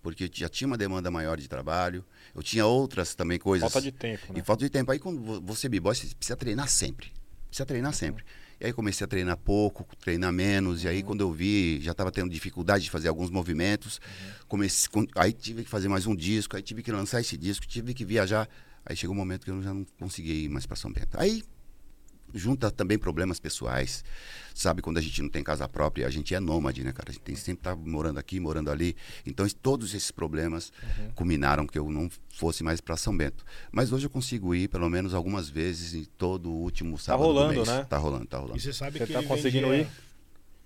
Porque eu já tinha uma demanda maior de trabalho, eu tinha outras também coisas. Falta de tempo, né? E falta de tempo. Aí quando vo- você é b-boy, você precisa treinar sempre. Precisa treinar sempre. E aí comecei a treinar pouco, treinar menos. E aí quando eu vi, já estava tendo dificuldade de fazer alguns movimentos. Comecei, con- aí tive que fazer mais um disco, aí tive que lançar esse disco, tive que viajar. Aí chegou um momento que eu já não conseguia ir mais para São Bento. Aí junta também problemas pessoais. Sabe, quando a gente não tem casa própria, a gente é nômade, né, cara? A gente tem sempre tá morando aqui, morando ali. Então, todos esses problemas culminaram que eu não fosse mais para São Bento. Mas hoje eu consigo ir, pelo menos algumas vezes, em todo o último sábado rolando, do mês. né? Tá rolando, tá E rolando. você sabe Você que tá ele conseguindo ir?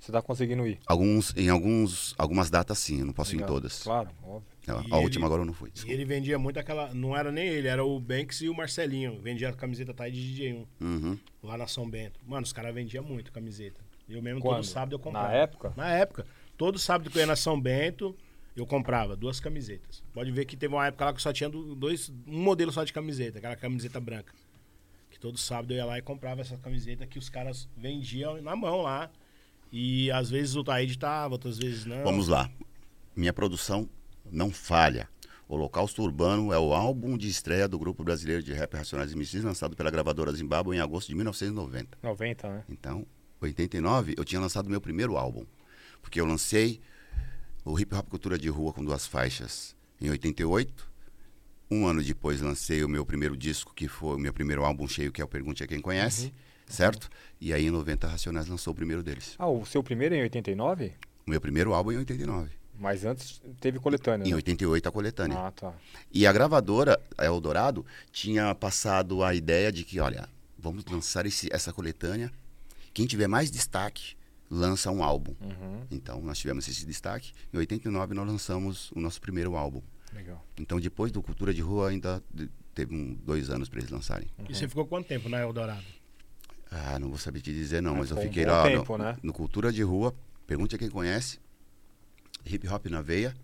Você tá conseguindo ir? Alguns, em alguns, algumas datas, sim. Eu não posso ir em todas. Claro, óbvio. A, E a ele- última agora eu não fui. E desculpa. ele vendia muito aquela. Não era nem ele, era o Banks e o Marcelinho. Vendia a camiseta Tide de DJ1 Uhum. lá na São Bento. Mano, os caras vendiam muito camiseta. Eu mesmo Quando? todo sábado eu comprava. Na época? Na época. Todo sábado que eu ia na São Bento, eu comprava duas camisetas. Pode ver que teve uma época lá que só tinha do- dois, um modelo só de camiseta, aquela camiseta branca. Que todo sábado eu ia lá e comprava essa camiseta que os caras vendiam na mão lá. E às vezes o Taíde tava, outras vezes não. Vamos lá. Minha produção não falha. Holocausto Urbano é o álbum de estreia do grupo brasileiro de rap Racionais MCs, lançado pela gravadora Zimbabwe em agosto de 1990. 90, né? Então, 89, eu tinha lançado meu primeiro álbum. Porque eu lancei o Hip Hop Cultura de Rua com duas faixas em 88. Um ano depois lancei o meu primeiro disco, que foi o meu primeiro álbum cheio, que é o Pergunte a Quem Conhece, certo? E aí em 90 Racionais lançou o primeiro deles. Ah, o seu primeiro é em 89? O meu primeiro álbum em 89. Mas antes teve coletânea, Em né? 88 a coletânea. Ah, tá. E a gravadora, a Eldorado, tinha passado a ideia de que, olha, vamos lançar esse- essa coletânea. Quem tiver mais destaque, lança um álbum. Uhum. Então, nós tivemos esse destaque. Em 89, nós lançamos o nosso primeiro álbum. Legal. Então, depois do Cultura de Rua, ainda teve um, dois anos para eles lançarem. E você ficou quanto tempo na Eldorado? Ah, não vou saber te dizer não, mas eu foi um fiquei bom lá tempo, no, né? no Cultura de Rua. Pergunte a quem conhece. Hip Hop na veia.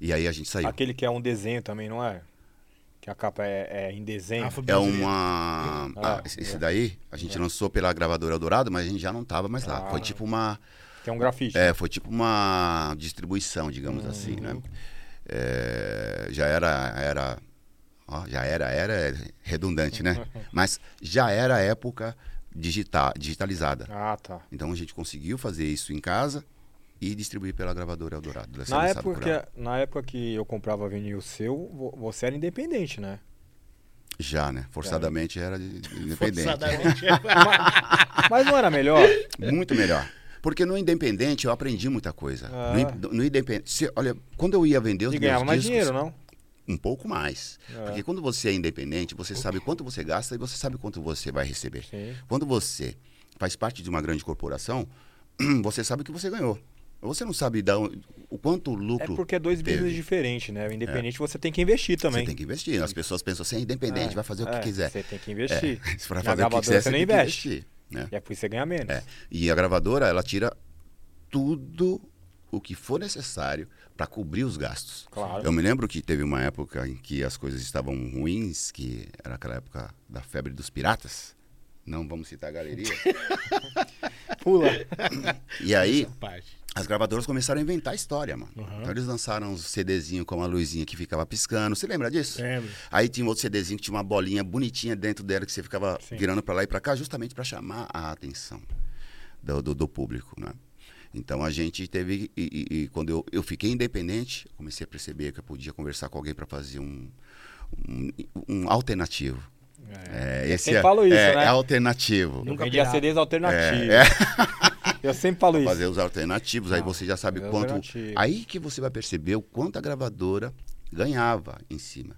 E aí a gente saiu. Aquele que é um desenho também, não é? Que a capa é, é em desenho. É uma. Ah, ah, esse é. daí, a gente lançou pela gravadora Eldorado, mas a gente já não tava mais lá. Ah. Foi tipo uma. Que é um grafite. É, foi tipo uma distribuição, digamos Uhum. assim, né? É, já era. era ó, já era, era é redundante, né? Mas já era a época digital, digitalizada. Ah, tá. Então a gente conseguiu fazer isso em casa e distribuir pela gravadora Eldorado. Na época, que, na época que eu comprava vinil seu, vo- você era independente, né? Já, né? Forçadamente era de- de independente. Forçadamente. Mas não era melhor? Muito melhor. Porque no Independente eu aprendi muita coisa. Ah. No, no Independente. se- olha, quando eu ia vender os E meus ganhava mais discos, dinheiro, não? Um pouco mais. É. Porque quando você é independente, você sabe quanto você gasta e você sabe quanto você vai receber. Sim. Quando você faz parte de uma grande corporação, você sabe o que você ganhou. Você não sabe dar o o quanto É lucro porque é dois teve. business diferentes, né? O independente você tem que investir também. Você tem que investir. As pessoas pensam, você é independente, É, vai fazer o que é, quiser. Você tem que investir. É, para Na fazer o que gravadora quiser, você você não investe. investir. Né? E é por isso que você ganha menos. É. E a gravadora, ela tira tudo o que for necessário para cobrir os gastos. Claro. Eu me lembro que teve uma época em que as coisas estavam ruins, que era aquela época da febre dos piratas. Não vamos citar a galeria. Pula. e aí, Essa parte. As gravadoras começaram a inventar história, mano. Uhum. Então eles lançaram uns CDzinho com uma luzinha que ficava piscando. Você lembra disso? Lembro. Aí tinha um outro CDzinho que tinha uma bolinha bonitinha dentro dela que você ficava Sim. virando para lá e para cá, justamente para chamar a atenção do, do, do público, né? Então a gente teve e, e- e quando eu, eu fiquei independente, eu comecei a perceber que eu podia conversar com alguém para fazer um, um, um alternativo. É, esse sempre é, falo isso, é, né? é alternativo. Eu Nunca vendia pirata. CDs alternativos. É, Eu sempre falo isso. fazer os alternativos, aí Não, você já sabe quanto. Aí que você vai perceber o quanto a gravadora ganhava em cima.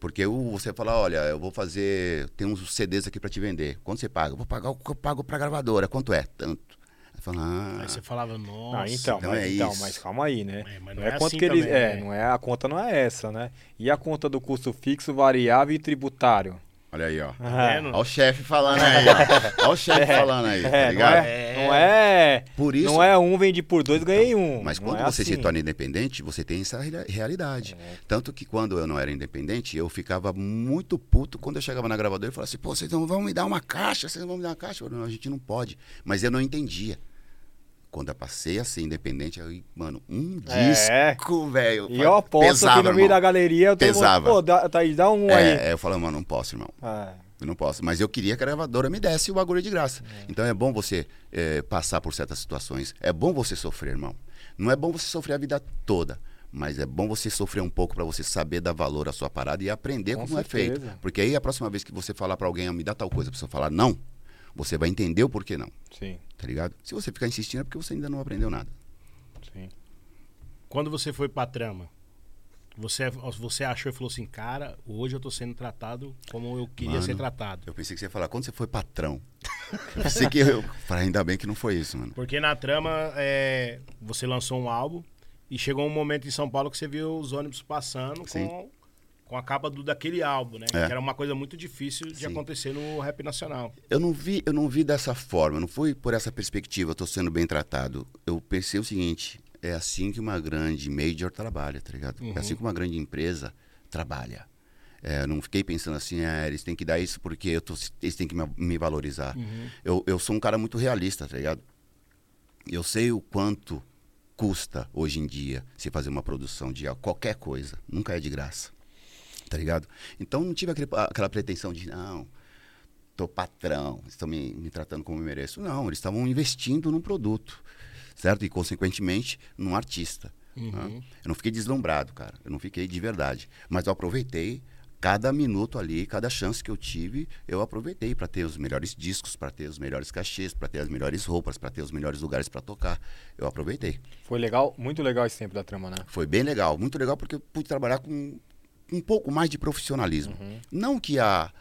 Porque o- você fala, olha, eu vou fazer, tem uns CDs aqui para te vender. Quanto você paga? Eu vou pagar o que eu pago para gravadora. Quanto é? Tanto. Aí fala, ah, Aí você falava, nossa. Ah, então, então mas, é então, isso. mas calma aí, né? É, mas não, não é, é quanto assim que eles. também, é, né? não é, a conta não é essa, né? E a conta do custo fixo, variável e tributário? Olha aí, ó. Olha o chefe falando aí, ó. Olha o chefe falando aí, tá É, não ligado? é, não é, Por isso, não é um vendi por dois, ganhei um. Mas Não quando é você se assim. torna independente, você tem essa rea- realidade. É. Tanto que quando eu não era independente, eu ficava muito puto quando eu chegava na gravadora e falava assim, pô, vocês não vão me dar uma caixa, vocês não vão me dar uma caixa. Eu falei, não, a gente não pode. Mas eu não entendia. Quando eu passei a ser independente, aí, mano, um É. disco, velho. E eu aposto que no meio da galeria mundo, Pesava. pô, dá, Thaís, dá um aí. É, é, eu falei, mano, não posso, irmão. Ah, Eu não posso. Mas eu queria que a gravadora me desse o bagulho de graça. Então é bom você é, passar por certas situações. É bom você sofrer, irmão. Não é bom você sofrer a vida toda. Mas é bom você sofrer um pouco para você saber dar valor à sua parada e aprender Com como é feito. certeza. Porque aí a próxima vez que você falar para alguém, "Ah, me dá tal coisa, a pessoa falar não, você vai entender o porquê não. sim, Tá ligado? Se você ficar insistindo é porque você ainda não aprendeu nada. sim. Quando você foi pra trama, você, você achou e falou assim, cara, hoje eu tô sendo tratado como eu queria Mano, ser tratado. Eu pensei que você ia falar, quando você foi patrão? eu pensei que eu. Falei, ainda bem que não foi isso, mano. Porque na trama, é, você lançou um álbum e chegou um momento em São Paulo que você viu os ônibus passando Sim. com, com a capa do, daquele álbum, né? É. Que era uma coisa muito difícil de Sim. acontecer no rap nacional. Eu não vi, eu não vi dessa forma, não fui por essa perspectiva, eu tô sendo bem tratado. Eu pensei o seguinte, é assim que uma grande major trabalha, tá ligado? Uhum. É assim que uma grande empresa trabalha. É, eu não fiquei pensando assim, ah, eles têm que dar isso porque eu tô, eles têm que me, me valorizar. Uhum. Eu, eu sou um cara muito realista, tá ligado? Eu sei o quanto custa hoje em dia se fazer uma produção de qualquer coisa. Nunca é de graça. Tá ligado? Então não tive aquele- aquela pretensão de, não, tô patrão, estão me, me tratando como eu mereço. Não, eles estavam investindo num produto, certo? E, consequentemente, num artista. Uhum. né? Eu não fiquei deslumbrado, cara. Eu não fiquei de verdade. Mas eu aproveitei cada minuto ali, cada chance que eu tive, eu aproveitei para ter os melhores discos, para ter os melhores cachês, para ter as melhores roupas, para ter os melhores lugares para tocar. Eu aproveitei. Foi legal, muito legal esse tempo da trama, né? Foi bem legal, muito legal porque eu pude trabalhar com um pouco mais de profissionalismo. Não que a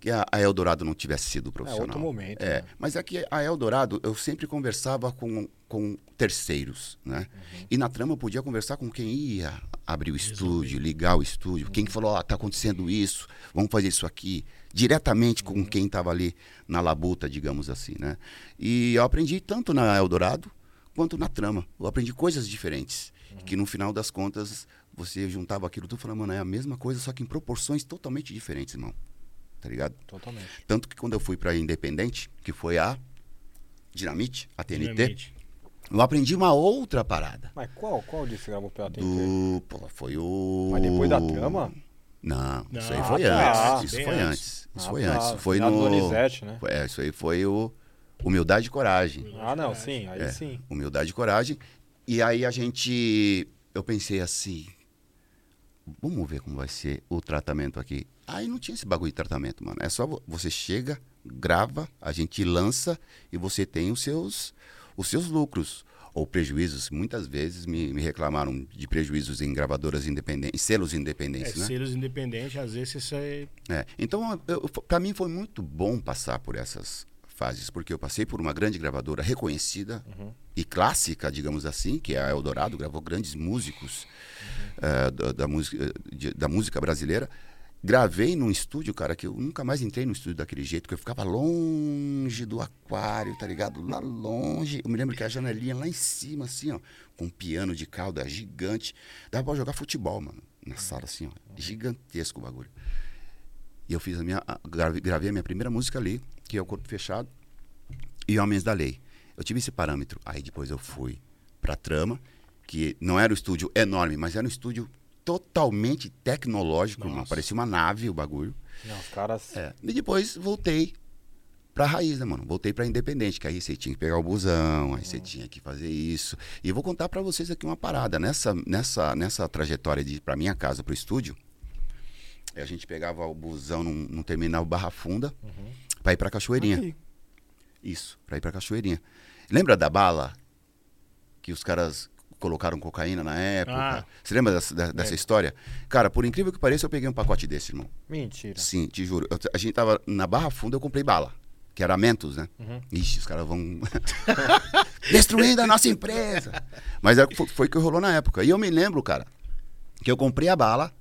que a a Eldorado não tivesse sido profissional. outro momento, É, né? mas é que a Eldorado eu sempre conversava com, com terceiros, né? E na trama eu podia conversar com quem ia abrir o estúdio, ligar o estúdio, quem falou, ó, tá acontecendo isso, vamos fazer isso aqui, diretamente com quem estava ali na labuta, digamos assim, né? E eu aprendi tanto na Eldorado quanto na trama. Eu aprendi coisas diferentes, que no final das contas você juntava aquilo tudo e falava, mano, é a mesma coisa, só que em proporções totalmente diferentes, irmão. Tá ligado? Totalmente. Tanto que quando eu fui pra Independente, que foi a Dinamite, a TNT, Dinamite. eu aprendi uma outra parada. Mas qual, qual disco você gravou pela TNT? Do. Pô, foi o. Mas depois da trama? Não, Não, isso aí foi tá, antes. Isso foi antes. antes. Isso Ah, foi tá, antes. Foi final do no. Donizete, né? Foi- É, isso aí foi o Humildade e Coragem. Ah, não, sim, aí É, sim. Humildade e coragem. E aí a gente. Eu pensei assim. Vamos ver como vai ser o tratamento aqui. Aí não tinha esse bagulho de tratamento, mano. É só vo- você chega, grava, a gente lança e você tem os seus, os seus lucros. Ou prejuízos. Muitas vezes me, me reclamaram de prejuízos em gravadoras independentes, selos É, independentes, né? selos independentes, às vezes isso é... É, então, para mim foi muito bom passar por essas fases, porque eu passei por uma grande gravadora reconhecida e clássica, digamos assim, que é a Eldorado, gravou grandes músicos eh, da, da música, de- da música brasileira. Gravei num estúdio, cara, que eu nunca mais entrei no estúdio daquele jeito, que eu ficava longe do aquário, tá ligado? Lá longe. Eu me lembro que a janelinha lá em cima, assim, ó, com um piano de cauda gigante. Dava pra jogar futebol, mano, na sala, assim, ó. Gigantesco o bagulho. E eu fiz a minha. gravei a minha primeira música ali, que é o Corpo Fechado, e Homens da Lei. Eu tive esse parâmetro. Aí depois eu fui pra Trama, que não era um estúdio enorme, mas era um estúdio totalmente tecnológico, parecia uma nave o bagulho. Não, os caras. É. E depois voltei pra raiz, né, mano? Voltei pra Independente, que aí você tinha que pegar o busão, aí você tinha que fazer isso. E eu vou contar pra vocês aqui uma parada. Nessa, nessa, nessa trajetória de ir pra minha casa, pro estúdio, a gente pegava o busão num, num terminal Barra Funda pra ir pra Cachoeirinha. Isso, pra ir pra Cachoeirinha. Lembra da bala que os caras colocaram cocaína na época? Ah. Você lembra dessa, da- dessa história? Cara, por incrível que pareça, eu peguei um pacote desse, irmão. Mentira. Sim, te juro. Eu- a gente tava na Barra Funda, eu comprei bala. Que era Mentos, né? Ixi, os caras vão. Destruindo a nossa empresa. Mas é, foi o que rolou na época. E eu me lembro, cara, que eu comprei a bala.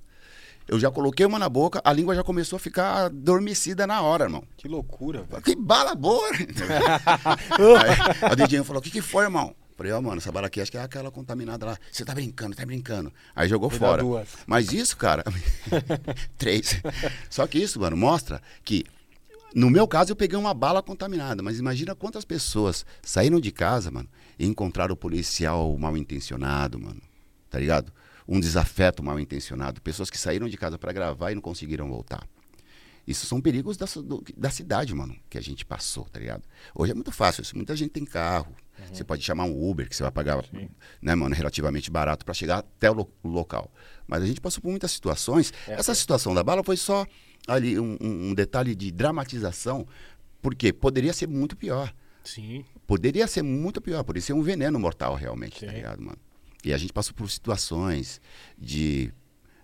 Eu já coloquei uma na boca, a língua já começou a ficar adormecida na hora, irmão. Que loucura, velho. Que bala boa! Aí, a DJ falou: O que, que foi, irmão? Falei, ó, oh, mano, essa bala aqui acho que é aquela contaminada lá. Você tá brincando, tá brincando. Aí jogou Me fora. duas. Mas isso, cara. três. Só que isso, mano, mostra que. No meu caso, eu peguei uma bala contaminada, mas imagina quantas pessoas saíram de casa, mano, e encontraram o policial mal intencionado, mano. Tá ligado? Um desafeto mal intencionado. Pessoas que saíram de casa para gravar e não conseguiram voltar. Isso são perigos da, do, da cidade, mano, que a gente passou, tá ligado? Hoje é muito fácil, isso. muita gente tem carro. Uhum. Você pode chamar um Uber, que você vai pagar, Sim. né, mano, relativamente barato para chegar até o, lo local. Mas a gente passou por muitas situações. É, Essa é. situação da bala foi só ali um, um, detalhe de dramatização, porque poderia ser muito pior. Sim. Poderia ser muito pior, poderia ser um veneno mortal realmente, tá Sim. tá ligado, mano? E a gente passou por situações de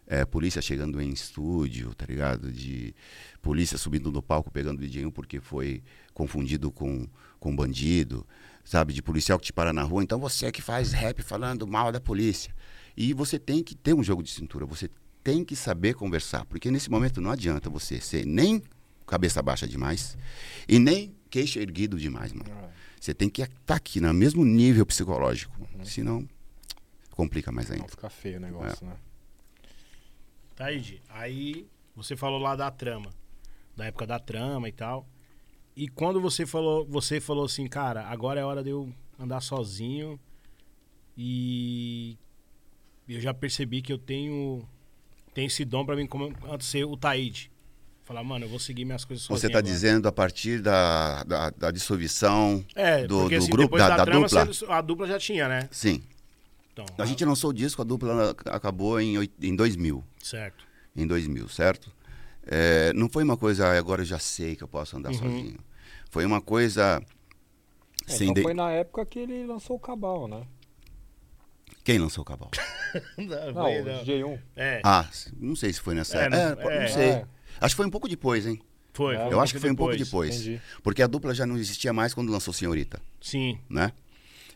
é, polícia chegando em estúdio, tá ligado? De polícia subindo no palco pegando o DJ porque foi confundido com, com bandido, sabe? De policial que te para na rua. Então você é que faz rap falando mal da polícia. E você tem que ter um jogo de cintura, você tem que saber conversar, porque nesse momento não adianta você ser nem cabeça baixa demais e nem queixo erguido demais, mano. É. Você tem que estar tá aqui no mesmo nível psicológico, uhum. senão complica mais ainda. Fica feio o negócio, é. né? Tá aí, aí você falou lá da trama, da época da trama e tal. E quando você falou, você falou assim, cara, agora é hora de eu andar sozinho e eu já percebi que eu tenho tenho esse dom para mim como antes ser o Taíde. Falar, mano, eu vou seguir minhas coisas sozinho. Você está dizendo a partir da, da, da dissolução é, do, porque, do assim, grupo, da, da, da dupla? Você, a dupla já tinha, né? Sim. Então, a, a gente lançou o disco, a dupla acabou em, em 2000. Certo. Em 2000, certo? É, não foi uma coisa, ah, agora eu já sei que eu posso andar uhum. sozinho. Foi uma coisa. É, sem então de... foi na época que ele lançou o Cabal, né? Quem lançou o Cabal? não, não, o G1. É. Ah, não sei se foi nessa é, época. Não, é, não sei. É. Acho que foi um pouco depois, hein? Foi. eu acho que foi um pouco depois. Entendi. Porque a dupla já não existia mais quando lançou Senhorita. Sim. Né?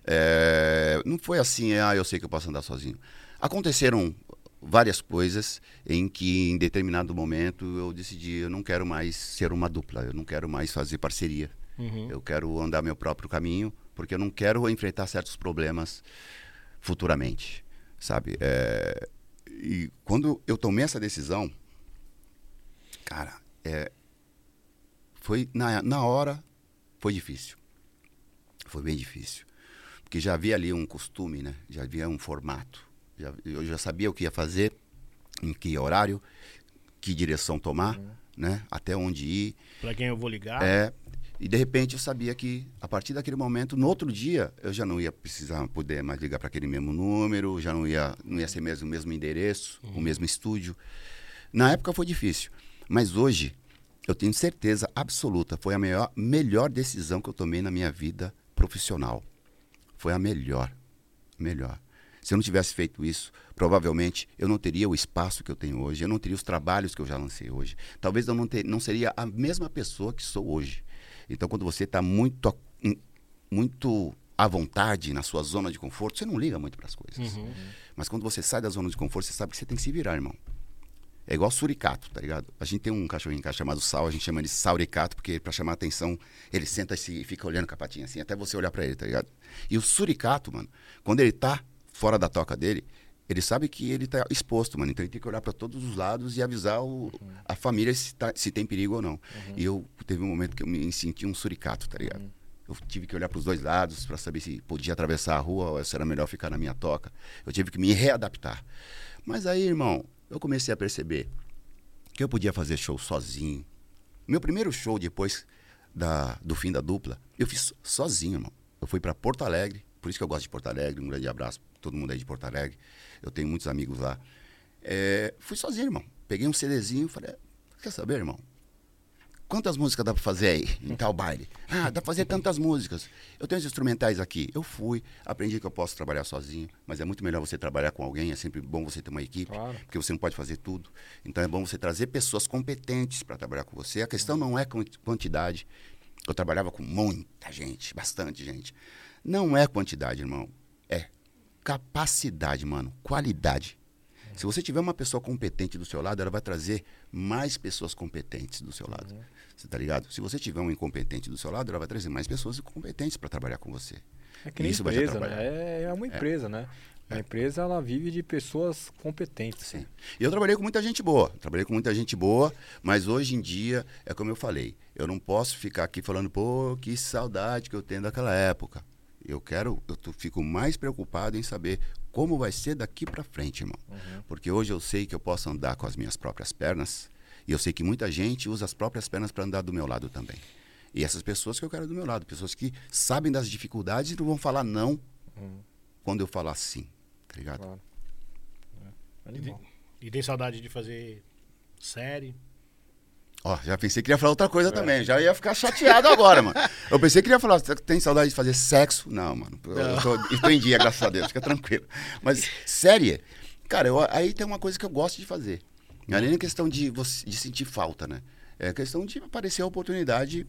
É, não foi assim, ah, eu sei que eu posso andar sozinho. Aconteceram várias coisas em que, em determinado momento, eu decidi, eu não quero mais ser uma dupla, eu não quero mais fazer parceria. Uhum. Eu quero andar meu próprio caminho, porque eu não quero enfrentar certos problemas futuramente, sabe? É, e quando eu tomei essa decisão, cara, é, foi na, na hora foi difícil, foi bem difícil, porque já havia ali um costume, né? Já havia um formato, já, eu já sabia o que ia fazer, em que horário, que direção tomar, uhum. né? Até onde ir. Para quem eu vou ligar? É, e de repente eu sabia que a partir daquele momento, no outro dia, eu já não ia precisar poder mais ligar para aquele mesmo número, já não ia, não ia ser mesmo o mesmo endereço, uhum. o mesmo estúdio. Na época foi difícil, mas hoje eu tenho certeza absoluta, foi a melhor, melhor decisão que eu tomei na minha vida profissional. Foi a melhor, melhor. Se eu não tivesse feito isso, provavelmente eu não teria o espaço que eu tenho hoje, eu não teria os trabalhos que eu já lancei hoje. Talvez eu não, ter, não seria a mesma pessoa que sou hoje. Então, quando você está muito, muito à vontade na sua zona de conforto, você não liga muito para as coisas. Uhum. Mas quando você sai da zona de conforto, você sabe que você tem que se virar, irmão. É igual suricato, tá ligado? A gente tem um cachorrinho em casa chamado Sal, a gente chama ele Sauricato, porque para chamar atenção, ele senta e fica olhando com a patinha assim, até você olhar para ele, tá ligado? E o suricato, mano, quando ele tá fora da toca dele, ele sabe que ele está exposto, mano. Então ele tem que olhar para todos os lados e avisar o, uhum. a família se, tá, se, tem perigo ou não. Uhum. E eu teve um momento que eu me senti um suricato, tá ligado? Uhum. Eu tive que olhar para os dois lados para saber se podia atravessar a rua ou se era melhor ficar na minha toca. Eu tive que me readaptar. Mas aí, irmão, eu comecei a perceber que eu podia fazer show sozinho. Meu primeiro show depois da, do fim da dupla, eu fiz sozinho, irmão. Eu fui para Porto Alegre, por isso que eu gosto de Porto Alegre. Um grande abraço todo mundo aí de Porto Alegre. Eu tenho muitos amigos lá. É, fui sozinho, irmão. Peguei um CDzinho e falei, quer saber, irmão? Quantas músicas dá pra fazer aí, em tal baile? Ah, dá pra fazer tantas músicas. Eu tenho os instrumentais aqui. Eu fui, aprendi que eu posso trabalhar sozinho, mas é muito melhor você trabalhar com alguém, é sempre bom você ter uma equipe, claro. porque você não pode fazer tudo. Então é bom você trazer pessoas competentes para trabalhar com você. A questão não é quantidade. Eu trabalhava com muita gente, bastante gente. Não é quantidade, irmão capacidade, mano, qualidade. Se você tiver uma pessoa competente do seu lado, ela vai trazer mais pessoas competentes do seu lado. Você tá ligado? Se você tiver um incompetente do seu lado, ela vai trazer mais pessoas competentes para trabalhar com você. É que nem Isso vai te empresa, atrapalhar. né? É, é uma empresa, né? A empresa, ela vive de pessoas competentes. Sim. E eu trabalhei com muita gente boa, trabalhei com muita gente boa, mas hoje em dia, é como eu falei, eu não posso ficar aqui falando, pô, que saudade que eu tenho daquela época. Eu quero, eu tô- fico mais preocupado em saber como vai ser daqui para frente, irmão. Porque hoje eu sei que eu posso andar com as minhas próprias pernas, e eu sei que muita gente usa as próprias pernas para andar do meu lado também. E essas pessoas que eu quero do meu lado, pessoas que sabem das dificuldades e não vão falar não quando eu falar sim, tá ligado? Claro. É. E tem saudade de fazer série. Ó, já pensei que ia falar outra coisa também. Já ia ficar chateado agora, mano. Eu pensei que ia falar, você tem saudade de fazer sexo? Não, mano. Eu, eu tô, tô em dia, graças a Deus. Fica tranquilo. Mas, série, cara, eu- aí tem uma coisa que eu gosto de fazer. Não é nem questão de, você, de sentir falta, né? É questão de aparecer a oportunidade.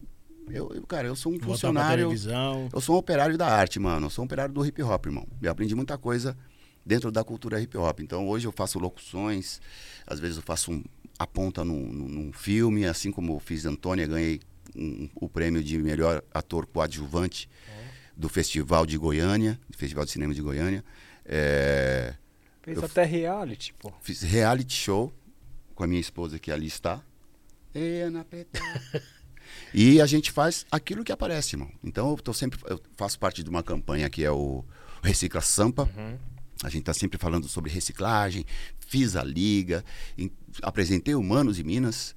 Eu, eu, cara, eu sou um pra funcionário. televisão. Eu sou um operário da arte, mano. Eu sou um operário do hip hop, irmão. Eu aprendi muita coisa dentro da cultura hip hop. Então hoje eu faço locuções, às vezes eu faço um, a ponta num, num- filme, assim como eu fiz Antônia, ganhei um- o prêmio de melhor ator coadjuvante do Festival de Goiânia, do Festival de Cinema de Goiânia. É, Fez Eu- até reality, pô. fiz reality show com a minha esposa que ali está. Ei, Ana Preta. e a gente faz aquilo que aparece, irmão. Então eu tô sempre eu faço parte de uma campanha que é o Recicla Sampa. A gente está sempre falando sobre reciclagem, fiz a liga, em- apresentei Humanos e Minas.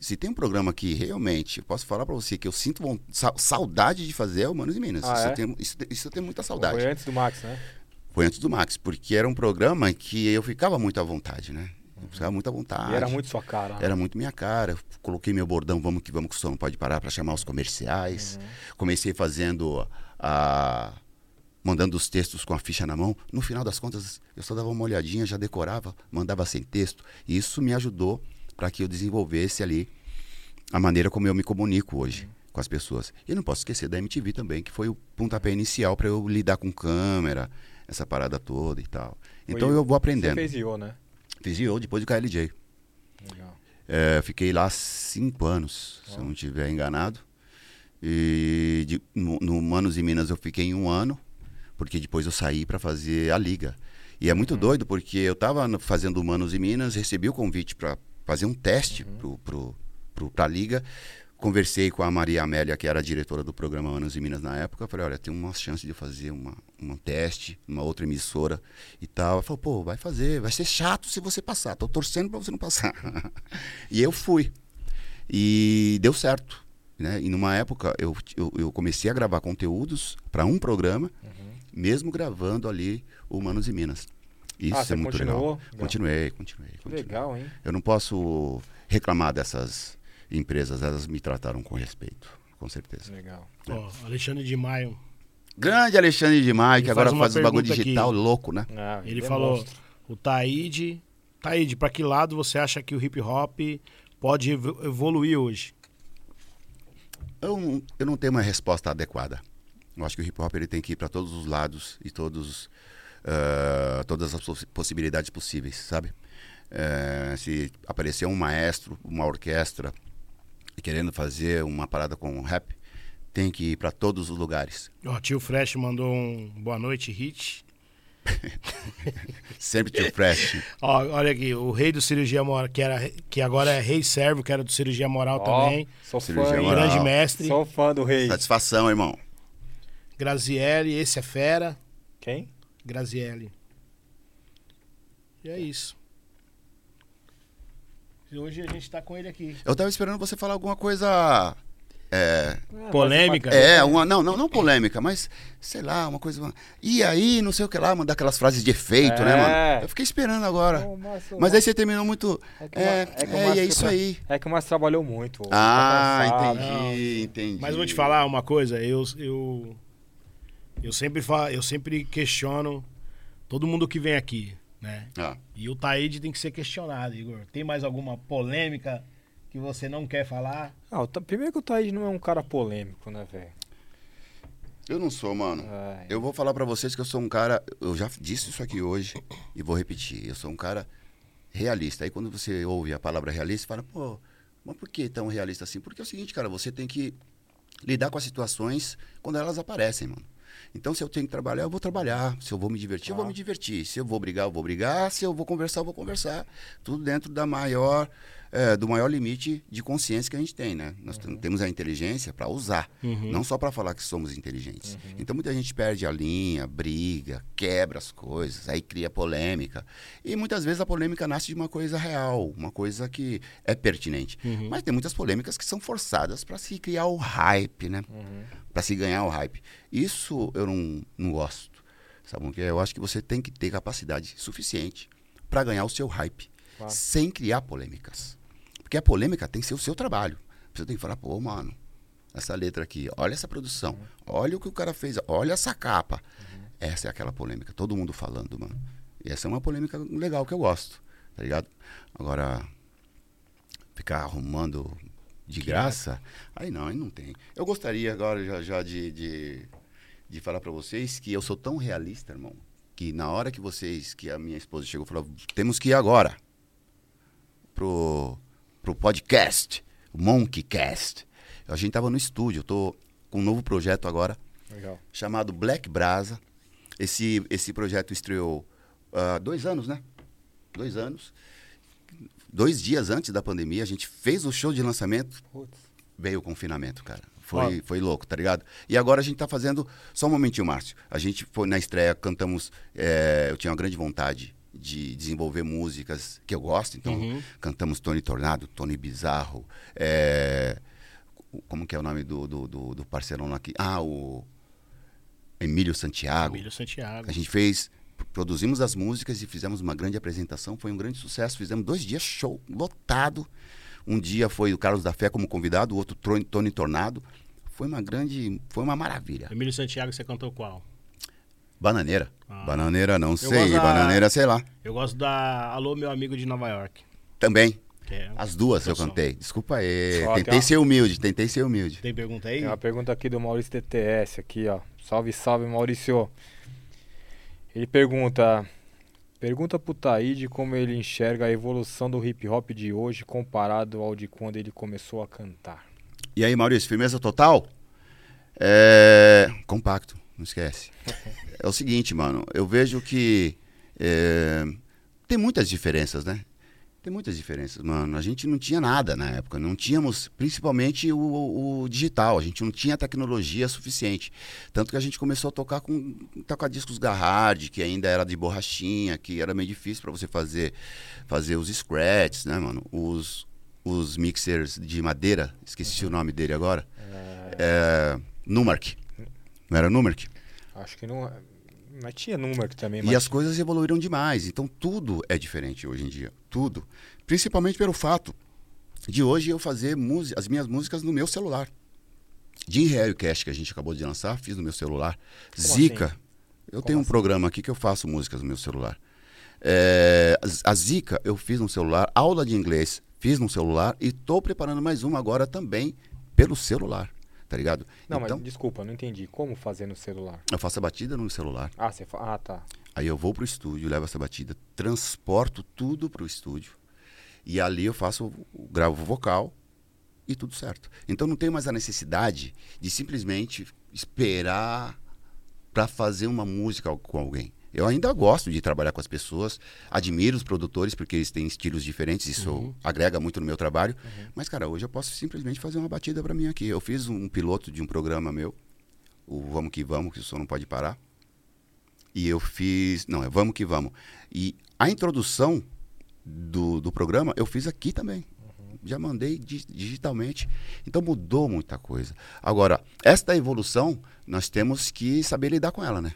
Se tem um programa que realmente, eu posso falar para você que eu sinto von- sa- saudade de fazer é Humanos e Minas. Ah, isso, é? eu tenho, isso, isso eu tenho muita saudade. Foi antes do Max, né? Foi antes do Max, porque era um programa que eu ficava muito à vontade, né? Ficava muito à vontade. E era muito sua cara. né? Era muito minha cara. Coloquei meu bordão, vamos que vamos, que o som não pode parar, para chamar os comerciais. Comecei fazendo a. mandando os textos com a ficha na mão. No final das contas, eu só dava uma olhadinha, já decorava, mandava sem texto. E isso me ajudou para que eu desenvolvesse ali a maneira como eu me comunico hoje com as pessoas. E não posso esquecer da MTV também, que foi o pontapé inicial para eu lidar com câmera, essa parada toda e tal. Então Foi- eu vou Você aprendendo. fez IO, né? Fiz IO depois de KLJ. Legal. É, fiquei lá cinco anos, se eu não estiver enganado. E de- no, no Manos e Minas eu fiquei em um ano, porque depois eu saí para fazer a liga. E é muito doido, porque eu estava fazendo Manos e Minas, recebi o convite para fazer um teste pro, pro, pro, pra liga. Conversei com a Maria Amélia, que era a diretora do programa Manos e Minas na época. Falei, olha, tem uma chance de fazer uma, um teste numa outra emissora e tal. Ela falou, pô, vai fazer, vai ser chato se você passar. Tô torcendo para você não passar. e eu fui. E deu certo. Né? E numa época eu, eu, eu comecei a gravar conteúdos para um programa, mesmo gravando ali o Manos e Minas. Isso Ah, é muito continuou? legal. Continuei, continuei. Continuei. legal, hein? Eu não posso reclamar dessas empresas, elas me trataram com respeito, com certeza. Legal. Ó, Alexandre de Maio. Grande Alexandre de Maia, Ele que agora faz faz os bagulho pergunta aqui. digital louco, né? Ah, Ele é falou: o Taíde. Taíde, pra que lado você acha que o hip hop pode evo- evoluir hoje? Eu, não- eu não tenho uma resposta adequada. Eu acho que o hip hop ele tem que ir para todos os lados e todos, ah, todas as possi- possibilidades possíveis, sabe? Eh, se aparecer um maestro, uma orquestra querendo fazer uma parada com rap, tem que ir para todos os lugares. Ó, tio Fresh mandou um boa noite, hit. Sempre tio fresh. Ó, olha aqui, o rei do cirurgia moral, que, era, que agora é rei servo, que era do cirurgia moral Ó, também. Sou Cirurgia fã, moral. Grande mestre. Sou fã do rei. Satisfação, irmão. Graziele, esse é fera. Quem? Graziele. E é isso. Hoje a gente tá com ele aqui. Eu tava esperando você falar alguma coisa. É, Ah, Polêmica. é uma, não, não, não polêmica, mas sei lá, uma coisa. E aí, não sei o que lá, mandar aquelas frases de efeito, né, É. mano? Eu fiquei esperando agora. Márcio, Mas aí você terminou muito. É que É, é que é, e Márcio é isso aí. É que o Márcio trabalhou muito. Ah, tá entendi, entendi. Mas eu vou te falar uma coisa, eu eu eu sempre fa, eu sempre questiono todo mundo que vem aqui, né? Ah, E o Taíde tem que ser questionado, Igor. Tem mais alguma polêmica que você não quer falar? Ah, o Ta- primeiro que o Thaís não é um cara polêmico, né, velho? Eu não sou, mano. Ai. Eu vou falar pra vocês que eu sou um cara. Eu já disse isso aqui hoje e vou repetir. Eu sou um cara realista. Aí quando você ouve a palavra realista, você fala, pô, mas por que tão realista assim? Porque é o seguinte, cara, você tem que lidar com as situações quando elas aparecem, mano. Então, se eu tenho que trabalhar, eu vou trabalhar. Se eu vou me divertir, eu vou me divertir. Se eu vou brigar, eu vou brigar. Se eu vou conversar, eu vou conversar. Tudo dentro da maior, eh, do maior limite de consciência que a gente tem, né? Nós tem- temos a inteligência para usar, não só para falar que somos inteligentes. Então, muita gente perde a linha, briga, quebra as coisas, aí cria polêmica. E muitas vezes a polêmica nasce de uma coisa real, uma coisa que é pertinente. Mas tem muitas polêmicas que são forçadas para se criar o hype, né? Para se ganhar o hype. Isso eu não, não gosto. Sabe o que? Eu acho que você tem que ter capacidade suficiente para ganhar o seu hype, Claro. sem criar polêmicas. Porque a polêmica tem que ser o seu trabalho. Você tem que falar, pô, mano, essa letra aqui, olha essa produção, olha o que o cara fez, olha essa capa. Essa é aquela polêmica, todo mundo falando, mano. E essa é uma polêmica legal que eu gosto, tá ligado? Agora, ficar arrumando de graça, aí não, aí não tem. Eu gostaria agora já, já de, de, de falar pra vocês que eu sou tão realista, irmão, que na hora que vocês, que a minha esposa chegou e falou, temos que ir agora pro, pro podcast, Monkeycast. A gente tava no estúdio, eu tô com um novo projeto agora, Legal. chamado Black Brasa. Esse, esse projeto estreou há dois anos, né? Dois anos. Dois dias antes da pandemia, a gente fez o show de lançamento, Putz. veio o confinamento, cara. Foi, foi louco, tá ligado? E agora a gente tá fazendo. Só um momentinho, Márcio. A gente foi na estreia, cantamos. é, eu tinha uma grande vontade de desenvolver músicas que eu gosto, então Uhum. cantamos Tony Tornado, Tony Bizarro. é, como que é o nome do, do, do, do parceirão aqui? Ah, o Emílio Santiago. Emílio Santiago. A gente fez, produzimos as músicas e fizemos uma grande apresentação. Foi um grande sucesso. Fizemos dois dias show lotado. Um dia foi o Carlos da Fé como convidado, o outro Tro- Tony Tornado. Foi uma grande, foi uma maravilha. Emílio Santiago, você cantou qual? Bananeira. Ah. Bananeira não gosto sei, da- bananeira sei lá. Eu gosto da Alô, meu amigo de Nova York. Também. É... As duas eu cantei. Desculpa aí. Ó, tentei ser humilde, tentei ser humilde. Tem pergunta aí? Tem uma pergunta aqui do Maurício TTS aqui, ó. Salve, salve, Maurício. Ele pergunta: Pergunta pro Taíde como ele enxerga a evolução do hip hop de hoje comparado ao de quando ele começou a cantar. E aí, Maurício, firmeza total? É... Compacto, não esquece. É o seguinte, mano, eu vejo que é, tem muitas diferenças, né? Tem muitas diferenças, mano. A gente não tinha nada na época, não tínhamos, principalmente o, o digital, a gente não tinha tecnologia suficiente. Tanto que a gente começou a tocar com tocar discos Garhard, que ainda era de borrachinha, que era meio difícil para você fazer fazer os scratches, né, mano? Os, os mixers de madeira, esqueci o nome dele agora. É, Numark. Não era Numark? Acho que não. Mas tinha número também, E mas as coisas evoluíram demais. Então tudo é diferente hoje em dia. Tudo. Principalmente pelo fato de hoje eu fazer as minhas músicas no meu celular. Jim Harry Cash, que a gente acabou de lançar, fiz no meu celular. Como Zica. assim? Eu Como tenho um assim? programa aqui que eu faço músicas no meu celular. É, a Zica eu fiz no celular. Aula de inglês fiz no celular. E estou preparando mais uma agora também pelo celular. Tá ligado? Não, então, mas desculpa, não entendi. Como fazer no celular? eu faço a batida no celular. Ah, você fa... Ah, tá. Aí eu vou pro estúdio, levo essa batida, transporto tudo pro estúdio. E ali eu faço, gravo o vocal e tudo certo. Então não tenho mais a necessidade de simplesmente esperar para fazer uma música com alguém. Eu ainda gosto de trabalhar com as pessoas, admiro os produtores porque eles têm estilos diferentes, isso agrega muito no meu trabalho. Mas cara, hoje eu posso simplesmente fazer uma batida para mim aqui. Eu fiz um piloto de um programa meu, o Vamos que Vamos, que o som não pode parar. E eu fiz. Não, é Vamos que Vamos. E a introdução do, do programa eu fiz aqui também. Já mandei di- digitalmente. Então mudou muita coisa. Agora, esta evolução, nós temos que saber lidar com ela, né?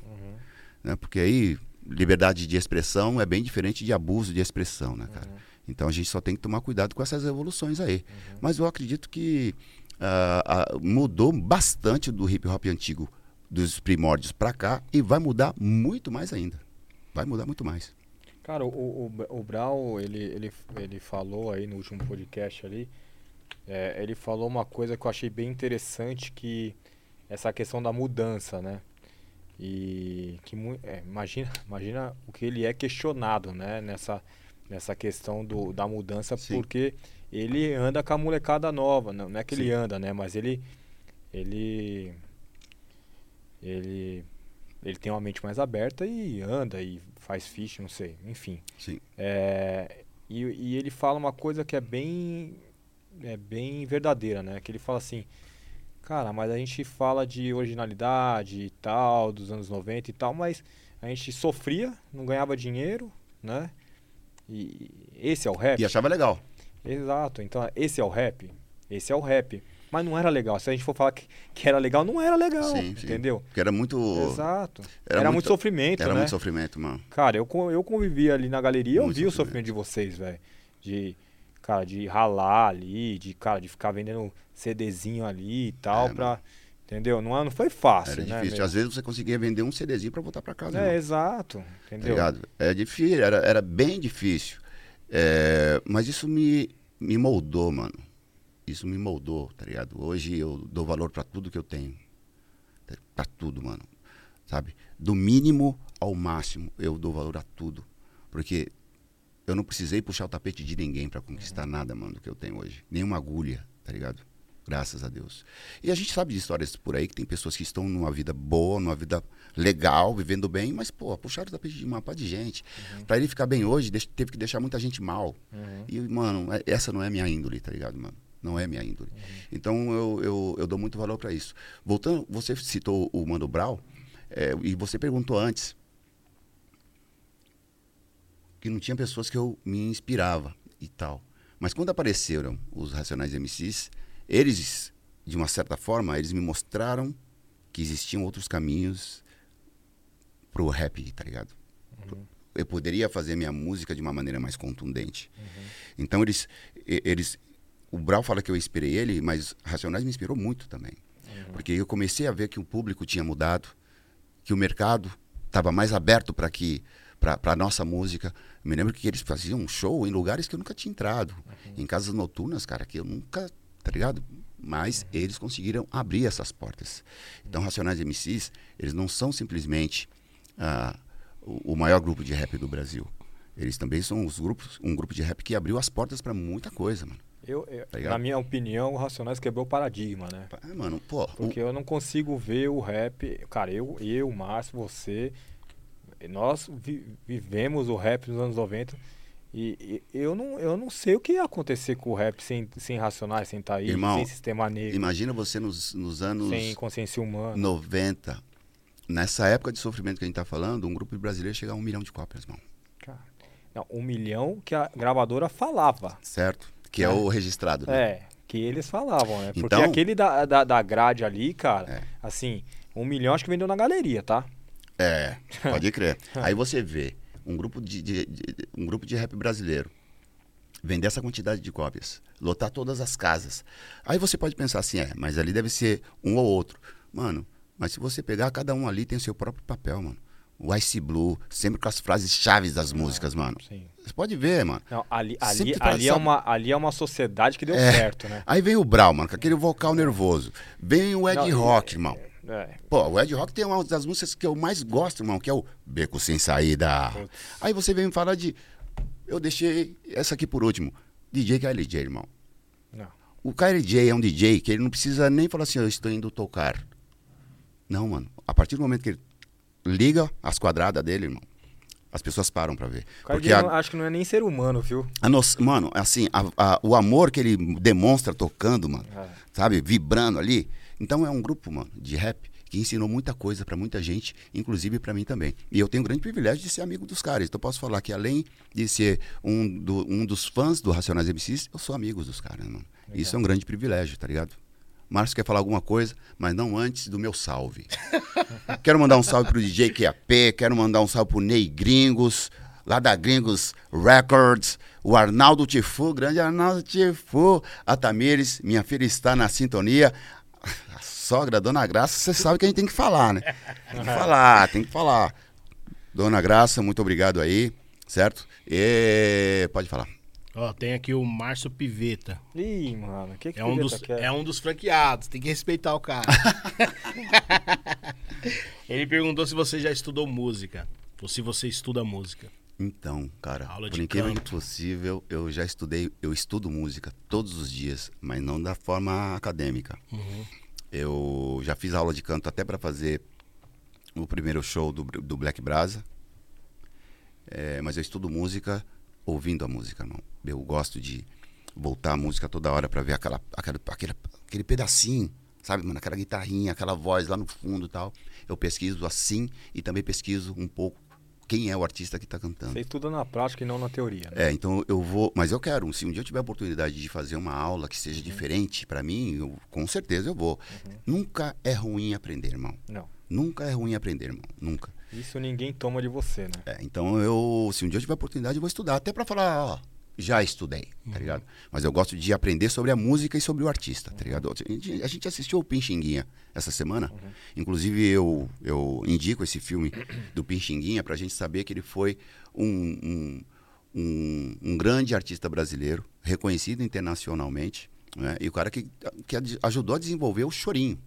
Né? Porque aí, liberdade de expressão é bem diferente de abuso de expressão, né, cara? Então a gente só tem que tomar cuidado com essas evoluções aí. Mas eu acredito que ah, ah, mudou bastante do hip hop antigo, dos primórdios pra cá, e vai mudar muito mais ainda. Vai mudar muito mais. Cara, o, o, o Brau, ele, ele, ele falou aí no último podcast ali, é, ele falou uma coisa que eu achei bem interessante, que essa questão da mudança, né? E que é, imagina, imagina o que ele é questionado, né? Nessa, nessa questão do, da mudança, Sim. porque ele anda com a molecada nova, não, não é que ele Sim. anda, né? Mas ele, ele, ele, ele tem uma mente mais aberta e anda e faz ficha, não sei, enfim. Sim. É, e, e ele fala uma coisa que é bem, é bem verdadeira, né? Que ele fala assim, cara, mas a gente fala de originalidade e tal, dos anos 90 e tal, mas a gente sofria, não ganhava dinheiro, né? E esse é o rap. E achava legal. Exato, então esse é o rap. Esse é o rap. Mas não era legal. Se a gente for falar que, que era legal, não era legal. Sim, sim. entendeu? Porque era muito. Exato. era Era, muito, muito- sofrimento, Era né? muito sofrimento, mano. Cara, eu, eu convivi ali na galeria, eu Muito vi o sofrimento. sofrimento de vocês, velho. De, cara, de ralar ali, de, cara, de ficar vendendo CDzinho ali e tal, É, pra. Entendeu? Não, é- não foi fácil, Era né? difícil. Às vezes você conseguia vender um CDzinho pra voltar pra casa. É, irmão. exato. Tá Entendeu? É difícil, era, era bem difícil. É, mas isso me, me moldou, mano. Isso me moldou, tá ligado? Hoje eu dou valor pra tudo que eu tenho. Pra tudo, mano. Sabe? Do mínimo ao máximo, eu dou valor a tudo. Porque eu não precisei puxar o tapete de ninguém pra conquistar nada, mano, do que eu tenho hoje. Nenhuma agulha, tá ligado? Graças a Deus. E a gente sabe de histórias por aí que tem pessoas que estão numa vida boa, numa vida legal, vivendo bem, mas, pô, puxaram o tapete de uma pá de gente. Pra ele ficar bem hoje, teve que deixar muita gente mal. Uhum. E, mano, é- essa não é minha índole, tá ligado, mano? Não é minha índole. Então eu, eu, eu dou muito valor pra isso. Voltando, você citou o Mano Brown, é, e você perguntou antes que não tinha pessoas que eu me inspirava e tal. Mas quando apareceram os Racionais MCs, eles, de uma certa forma, eles me mostraram que existiam outros caminhos pro rap, tá ligado? Eu poderia fazer minha música de uma maneira mais contundente. Então eles, eles, o Brau fala que eu inspirei ele, mas Racionais me inspirou muito também, porque eu comecei a ver que o público tinha mudado, que o mercado estava mais aberto para que para a nossa música. Eu me lembro que eles faziam um show em lugares que eu nunca tinha entrado, em casas noturnas, cara, que eu nunca, tá ligado? Mas eles conseguiram abrir essas portas. Então, Racionais MCs, eles não são simplesmente ah, o, o maior grupo de rap do Brasil. Eles também são os grupos, um grupo de rap que abriu as portas para muita coisa, mano. Eu, eu- Tá na minha opinião, o Racionais quebrou o paradigma, né? Ah, mano, pô, o- Porque eu não consigo ver o rap. Cara, eu, eu Márcio, você. Nós vi- vivemos o rap nos anos 90. E, e eu, não, eu não sei o que ia acontecer com o rap sem, sem Racionais, sem Taí, Irmão, sem Sistema Negro, imagina você nos, nos anos sem consciência humana. 90, nessa época de sofrimento que a gente tá falando, um grupo de brasileiros chegar a um milhão de cópias, irmão. Cara, não, um milhão que a gravadora falava. Certo? Que é, É. o registrado, né? É, que eles falavam, né? Porque Então- aquele da, da, da grade ali, cara, É. assim, um milhão acho que vendeu na galeria, tá? É, pode crer. Aí você vê um grupo de, de- de- um grupo de rap brasileiro vender essa quantidade de cópias, lotar todas as casas. Aí você pode pensar assim, é, mas ali deve ser um ou outro. Mano, mas se você pegar, cada um ali tem o seu próprio papel, mano. O Ice Blue, sempre com as frases chaves das músicas, mano. Sim. Você pode ver, mano. Não, ali, ali, pra- ali, é uma, ali é uma sociedade que deu É. certo, né? Aí vem o Brau, mano, com aquele vocal nervoso. Vem o Ed Não, Rock, irmão. É, Pô, o Ed Rock tem uma das músicas que eu mais gosto, irmão, que é o Beco Sem Saída. Putz. Aí você vem me falar de. Eu deixei essa aqui por último. DJ KLJ, irmão. não. O KLJ é um DJ que ele não precisa nem falar assim, eu estou indo tocar. Não, mano. A partir do momento que ele liga as quadradas dele, irmão, as pessoas param pra ver. O Porque de- a, não- acho que não é nem ser humano, viu? a noção- mano, assim, a- a- o amor que ele demonstra tocando, mano, É. sabe, vibrando ali. Então é um grupo, mano, de rap que ensinou muita coisa pra muita gente, inclusive pra mim também. E eu tenho o grande privilégio de ser amigo dos caras. Então eu posso falar que além de ser um, do- um dos fãs do Racionais MCs, eu sou amigo dos caras, mano. Isso é um grande privilégio, tá ligado? Márcio quer falar alguma coisa, mas não antes do meu salve. quero mandar um salve pro DJ QAP, quero mandar um salve pro Ney Gringos, lá da Gringos Records, o Arnaldo Tifu, grande Arnaldo Tifu, a Tamires, minha filha está na sintonia. A sogra, Dona Graça, você sabe que a gente tem que falar, né? Tem que falar, tem que falar. Dona Graça, muito obrigado aí, certo? E... Pode falar. Ó, tem aqui o Márcio Piveta. Ih, mano, o que que É um, dos, quer? é um dos franqueados, tem que respeitar o cara. Ele perguntou se você já estudou música. Ou se você estuda música. Então, cara, Aula por incrível que possível, eu já estudei, eu estudo música todos os dias, mas não da forma acadêmica. Uhum. Eu já fiz aula de canto até para fazer o primeiro show do, do Black Brasa. É, mas eu estudo música ouvindo a música, irmão. Eu gosto de voltar a música toda hora para ver aquela, aquela, aquele, aquele pedacinho, sabe, mano? Aquela guitarrinha, aquela voz lá no fundo e tal. Eu pesquiso assim e também pesquiso um pouco quem é o artista que está cantando. Você estuda na prática e não na teoria, né? É, então eu vou, mas eu quero, se um dia eu tiver a oportunidade de fazer uma aula que Uhum. seja diferente para mim, eu, com certeza eu vou. Nunca é ruim aprender, irmão. Não. Nunca é ruim aprender, irmão. Nunca. Isso ninguém toma de você, né? É, então eu, se um dia eu tiver a oportunidade, eu vou estudar, até para falar, ó, já estudei, tá ligado? Mas eu gosto de aprender sobre a música e sobre o artista, tá ligado? A gente, a gente assistiu o Pinchinguinha essa semana. Inclusive eu, eu indico esse filme do Pinchinguinha pra gente saber que ele foi um, um, um, um grande artista brasileiro, reconhecido internacionalmente, né? E o cara que, que ajudou a desenvolver o chorinho.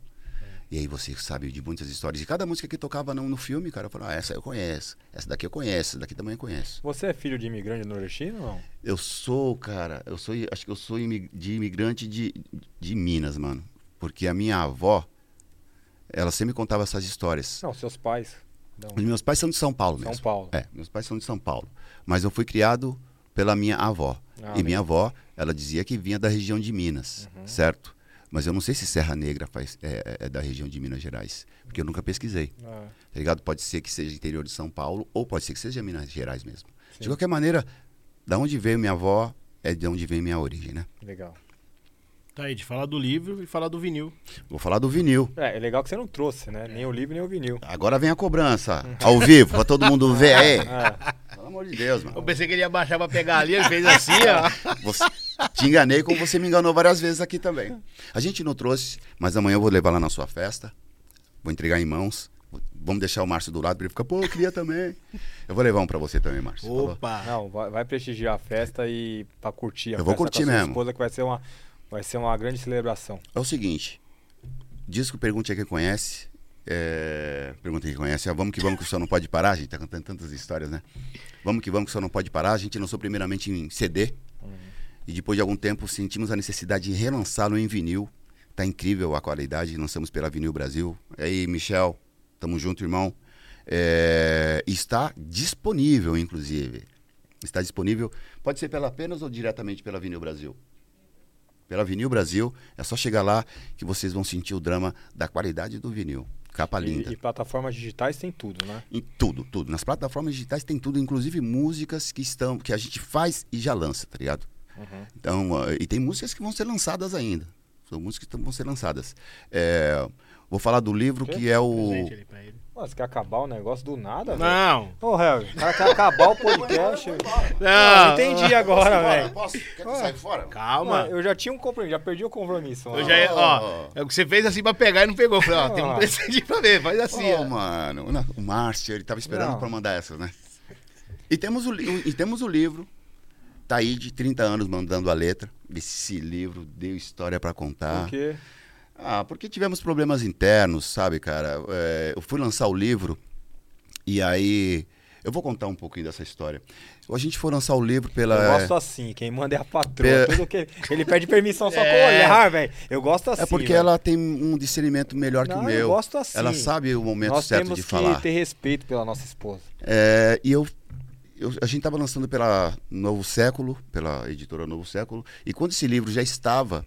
E aí você sabe de muitas histórias. E cada música que tocava no, no filme, cara, eu falava, ah, essa eu conheço, essa daqui eu conheço, essa daqui também eu conheço. Você é filho de imigrante nordestino ou não? Eu sou, cara, eu sou, acho que eu sou de imigrante de, de Minas, mano. Porque a minha avó, ela sempre contava essas histórias. Não, seus pais. Não. Os meus pais são de São Paulo São mesmo. Paulo. É, meus pais são de São Paulo. Mas eu fui criado pela minha avó. Ah, e minha avó, ela dizia que vinha da região de Minas, Uhum. certo? Mas eu não sei se Serra Negra faz, é, é da região de Minas Gerais. Porque eu nunca pesquisei. Ah, Tá ligado? Pode ser que seja interior de São Paulo ou pode ser que seja Minas Gerais mesmo. Sim. De qualquer maneira, da onde veio minha avó é de onde veio minha origem, né? legal. Tá aí, de falar do livro e falar do vinil. Vou falar do vinil. É, é legal que você não trouxe, né? Nem o livro, nem o vinil. Agora vem a cobrança, ao vivo, pra todo mundo ver aí. Ah, Pelo amor de Deus, Eu mano. pensei que ele ia baixar pra pegar ali, ele fez assim, ó. Você, te enganei como você me enganou várias vezes aqui também. A gente não trouxe, mas amanhã eu vou levar lá na sua festa. Vou entregar em mãos. Vamos deixar o Márcio do lado pra ele ficar, pô, eu queria também. Eu vou levar um pra você também, Márcio. falou? Opa! não, vai, vai prestigiar a festa e pra curtir a Eu vou festa curtir com a sua mesmo. esposa, que vai ser uma, vai ser uma grande celebração. É o seguinte, disco Pergunte a quem conhece. É, pergunta quem conhece. Ah, vamos que vamos que o senhor não pode parar. A gente tá cantando tantas histórias, né? Vamos que vamos que o senhor não pode parar. A gente lançou primeiramente em CD. E depois de algum tempo sentimos a necessidade de relançá-lo em vinil. Tá incrível a qualidade. Lançamos pela Vinil Brasil. E aí, Michel, tamo junto, irmão. É, está disponível, inclusive. Está disponível. Pode ser pela apenas ou diretamente pela Vinil Brasil pela Vinil Brasil. É só chegar lá que vocês vão sentir o drama da qualidade do vinil. Capa linda. E, e plataformas digitais tem tudo, né? Em tudo, tudo. Nas plataformas digitais tem tudo, inclusive músicas que estão que a gente faz e já lança, tá ligado? Uhum. Então, e tem músicas que vão ser lançadas ainda. São músicas que vão ser lançadas. É, vou falar do livro Quê? que é o você quer acabar o negócio do nada, velho? Não! Ô, Helg, o cara quer acabar o podcast. Não, Não! entendi agora, velho. Posso? Quer que saia fora? Calma! Mano, eu já tinha um compromisso, já perdi o compromisso. Eu já ó, é o que você fez assim pra pegar e não pegou. Eu Falei, ó, tem um presente pra ver, faz assim, Ô, ó. mano, o Márcio, ele tava esperando Não. pra mandar essas, né? E temos, o, li- e temos o livro, tá aí de 30 anos mandando a letra. Esse livro deu história pra contar. Por quê? Ah, porque tivemos problemas internos, sabe, cara? É, eu fui lançar o livro e aí. Eu vou contar um pouquinho dessa história. A gente foi lançar o livro pela. Eu gosto assim, quem manda é a patroa. Pe- Tudo que ele pede permissão só com É. olhar, velho. Eu gosto assim. É porque velho. ela tem um discernimento melhor que Não, o meu. Eu gosto assim. Ela sabe o momento Nós certo temos de que falar. ter respeito pela nossa esposa. É, e eu, eu- a gente estava lançando pela Novo Século, pela editora Novo Século, e quando esse livro já estava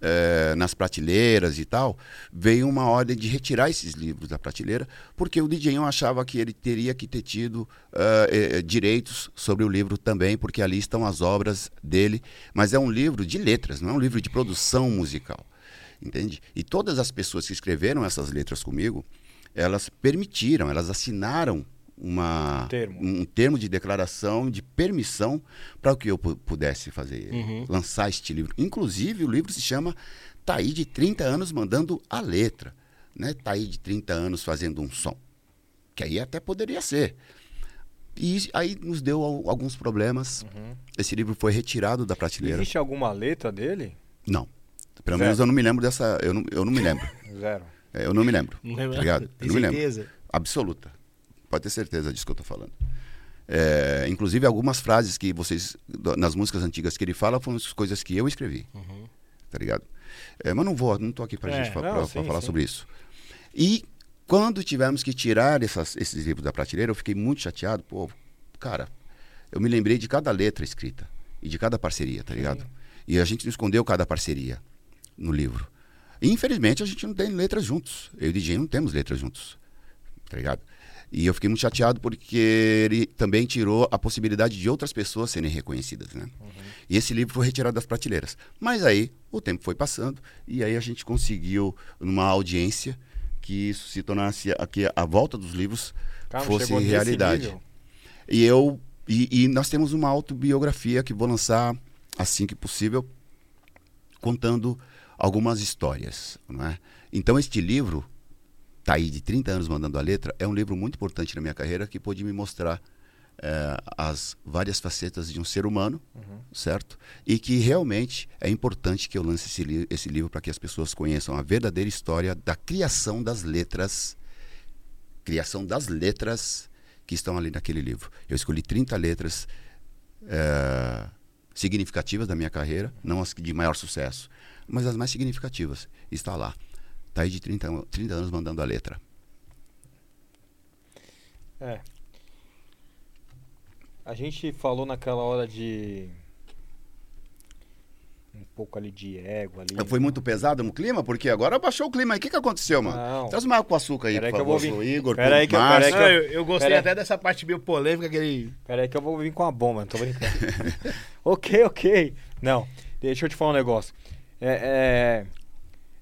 é, nas prateleiras e tal, veio uma ordem de retirar esses livros da prateleira, porque o DJão achava que ele teria que ter tido eh, direitos sobre o livro também, porque ali estão as obras dele, mas é um livro de letras, não é um livro de produção musical. Entende? E todas as pessoas que escreveram essas letras comigo, elas permitiram, elas assinaram uma, Termo. um termo de declaração de permissão para que eu pu- pudesse fazer, Uhum. lançar este livro. Inclusive, o livro se chama Tá aí de 30 anos mandando a letra, né? Tá aí de 30 anos fazendo um som. Que aí até poderia ser. E aí nos deu al- alguns problemas. Uhum. Esse livro foi retirado da prateleira. Existe alguma letra dele? Não. Pelo Zero. menos eu não me lembro dessa. Eu não, eu não me lembro. Zero. É, Eu não me lembro. Não Tá ligado? Tem lembro. certeza? Absoluta. Pode ter certeza disso que eu tô falando. É, inclusive, algumas frases que vocês, nas músicas antigas que ele fala, foram as coisas que eu escrevi. Tá ligado? É, mas não vou, não tô aqui pra É, gente não, pra- sim, pra falar sim. sobre isso. E quando tivemos que tirar essas- esses livros da prateleira, eu fiquei muito chateado. Pô, cara, eu me lembrei de cada letra escrita e de cada parceria, tá ligado? E a gente não escondeu cada parceria no livro. E, infelizmente, a gente não tem letras juntos. Eu e o DJ não temos letras juntos, tá ligado? E eu fiquei muito chateado porque ele também tirou a possibilidade de outras pessoas serem reconhecidas, né? E esse livro foi retirado das prateleiras. Mas aí o tempo foi passando e aí a gente conseguiu, numa audiência, que isso se tornasse, a- que a volta dos livros Cara, fosse realidade. E eu e, e nós temos uma autobiografia que vou lançar assim que possível, contando algumas histórias, não é? Então este livro tá aí de 30 anos mandando a letra, é um livro muito importante na minha carreira que pôde me mostrar eh, as várias facetas de um ser humano, certo? E que realmente é importante que eu lance esse, li esse livro para que as pessoas conheçam a verdadeira história da criação das letras, criação das letras que estão ali naquele livro. Eu escolhi 30 letras eh, significativas da minha carreira, não as de maior sucesso, mas as mais significativas. Está lá. Está aí de 30, an- 30 anos mandando a letra. É. A gente falou naquela hora de. Um pouco ali de ego ali. Foi muito pesado no clima? Porque agora baixou o clima aí. O que, que aconteceu, mano? Não. Traz uma água com açúcar aí, Peraí por que eu vou favor, pro Igor, Peraí pro que eu- Márcio. peraí Não, eu, eu gostei Pera- até dessa parte meio polêmica que ele. Pera aí que eu vou vir com a bomba, não tô brincando. ok, ok. Não, deixa eu te falar um negócio. É, é,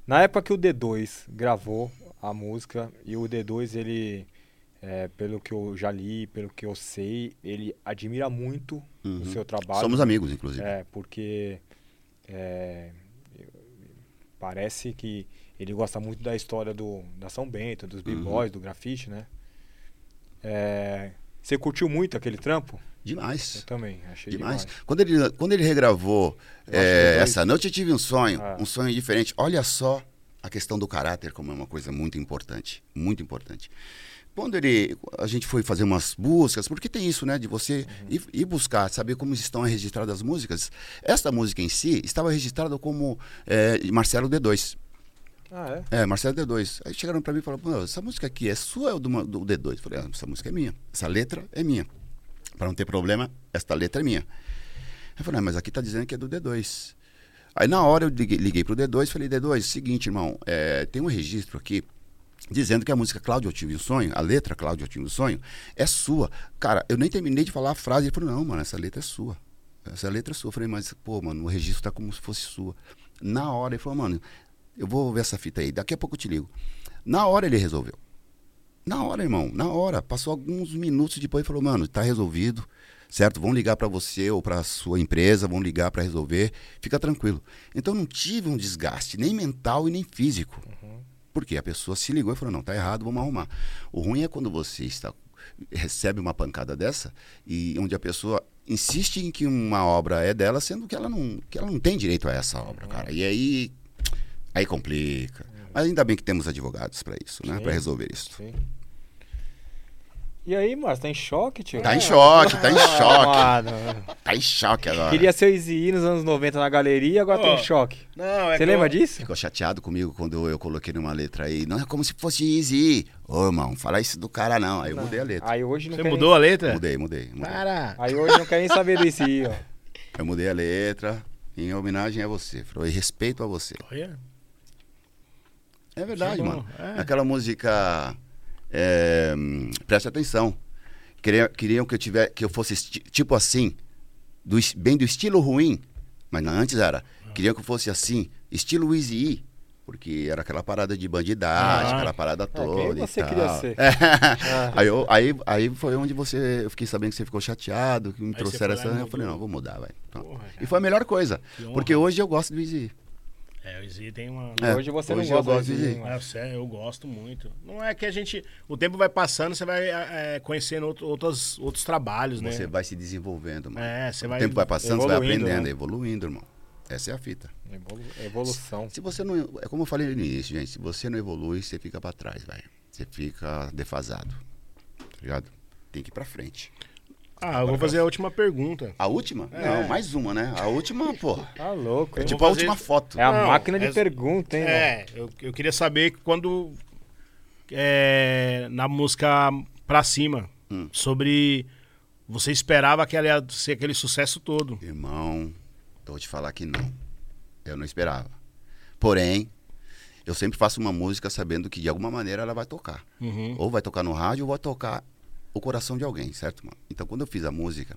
na época que o D2 gravou a música, e o D2, ele, é, pelo que eu já li, pelo que eu sei, ele admira muito Uhum. o seu trabalho. Somos amigos, inclusive. É, porque é, parece que ele gosta muito da história do, da São Bento, dos Uhum. b-boys, do grafite, né? É, você curtiu muito aquele trampo? Eu Demais. também, achei Demais. demais. Quando, ele, quando ele regravou Eu é, Essa Noite Eu Tive um Sonho, Ah. um sonho diferente. Olha só a questão do caráter como é uma coisa muito importante. Muito importante. Quando ele, a gente foi fazer umas buscas, porque tem isso, né? De você Uhum. ir, ir buscar, saber como estão registradas as músicas. Esta música em si estava registrada como é, Marcelo D2. Ah, é? É, Marcelo D2. Aí chegaram pra mim e falaram, "Pô, essa música aqui é sua ou do, do D2? Eu falei, ah, essa música é minha. Essa letra é minha. Para não ter problema, esta letra é minha. Eu falei, ah, mas aqui tá dizendo que é do D2. Aí na hora eu liguei, liguei pro D2 e falei, D2, seguinte, irmão, é, tem um registro aqui dizendo que a música Cláudio Eu Tive um Sonho, a letra Cláudio Eu Tive um Sonho, é sua. Cara, eu nem terminei de falar a frase. Ele falou, não, mano, essa letra é sua. Essa letra é sua. Eu falei, mas, pô, mano, o registro tá como se fosse sua. Na hora ele falou, mano, eu vou ver essa fita aí, daqui a pouco eu te ligo. Na hora ele resolveu. Na hora, irmão, na hora. Passou alguns minutos depois e falou, mano, tá resolvido, certo? Vão ligar para você ou para sua empresa, vão ligar para resolver, fica tranquilo. Então não tive um desgaste, nem mental e nem físico. Porque a pessoa se ligou e falou, não, tá errado, vamos arrumar. O ruim é quando você está recebe uma pancada dessa e onde a pessoa insiste em que uma obra é dela, sendo que ela não, que ela não tem direito a essa obra, cara. E aí aí complica. Mas ainda bem que temos advogados para isso, né? Para resolver isso. Sim. E aí, Márcio, tá em choque, tio? Tá em choque, tá em Ah, choque. mano. Tá em choque agora. Queria ser o Easy nos anos 90 na galeria, agora tá Ó, em choque. Não, é Você lembra eu- disso? Ficou chateado comigo quando eu coloquei numa letra aí. Não é como se fosse easy. Ô, irmão, fala isso do cara não. Aí eu mudei a letra. Aí hoje não Você mudou a letra? Mudei, mudei. mudei. Para. Nem... Aí hoje não quer nem saber do Easy, ó. Eu mudei a letra em homenagem a você. Falei, respeito a você. Olha. É verdade, é mano. é. Aquela música. é, preste atenção. Queriam, queriam que eu tivesse, que eu fosse tipo assim, do bem do estilo ruim, mas não, antes era. Queriam que eu fosse assim, estilo Easy E, porque era aquela parada de bandidagem, Ah. aquela parada toda. quem e você tal. queria ser? É. Ah. Aí, eu- aí, aí foi onde você. Eu fiquei sabendo que você ficou chateado, que me você trouxeram essa. Eu falei, não, vou mudar, vai. E foi a melhor coisa. Porque hoje eu gosto do Easy. É, o Izzy tem uma. É, hoje você hoje não eu gosta gosto do de- Zidane, É, eu gosto muito. Não é que a gente. O tempo vai passando, você vai é, conhecendo outro- outros, outros trabalhos, né? Você vai se desenvolvendo, mano. É, você o vai. tempo vai passando, você vai aprendendo, né? evoluindo, irmão. Essa é a fita. Evolu- Evolução. Se você não. É como eu falei no início, gente. Se você não evolui, você fica pra trás, velho. Você fica defasado. Tá ligado? Tem que ir pra frente. Ah, eu vou fazer a última pergunta. A última? É. Não, mais uma, né? A última, pô. Tá louco, É tipo a fazer- última foto. É a Não, máquina de é- pergunta, hein? É, eu, eu queria saber quando. é, na música Pra Cima, Hum. sobre. Você esperava que ela ia ser aquele sucesso todo. Irmão, eu vou te falar que não. Eu não esperava. Porém, eu sempre faço uma música sabendo que de alguma maneira ela vai tocar. Uhum. Ou vai tocar no rádio ou vai tocar o coração de alguém, certo, mano? Então quando eu fiz a música,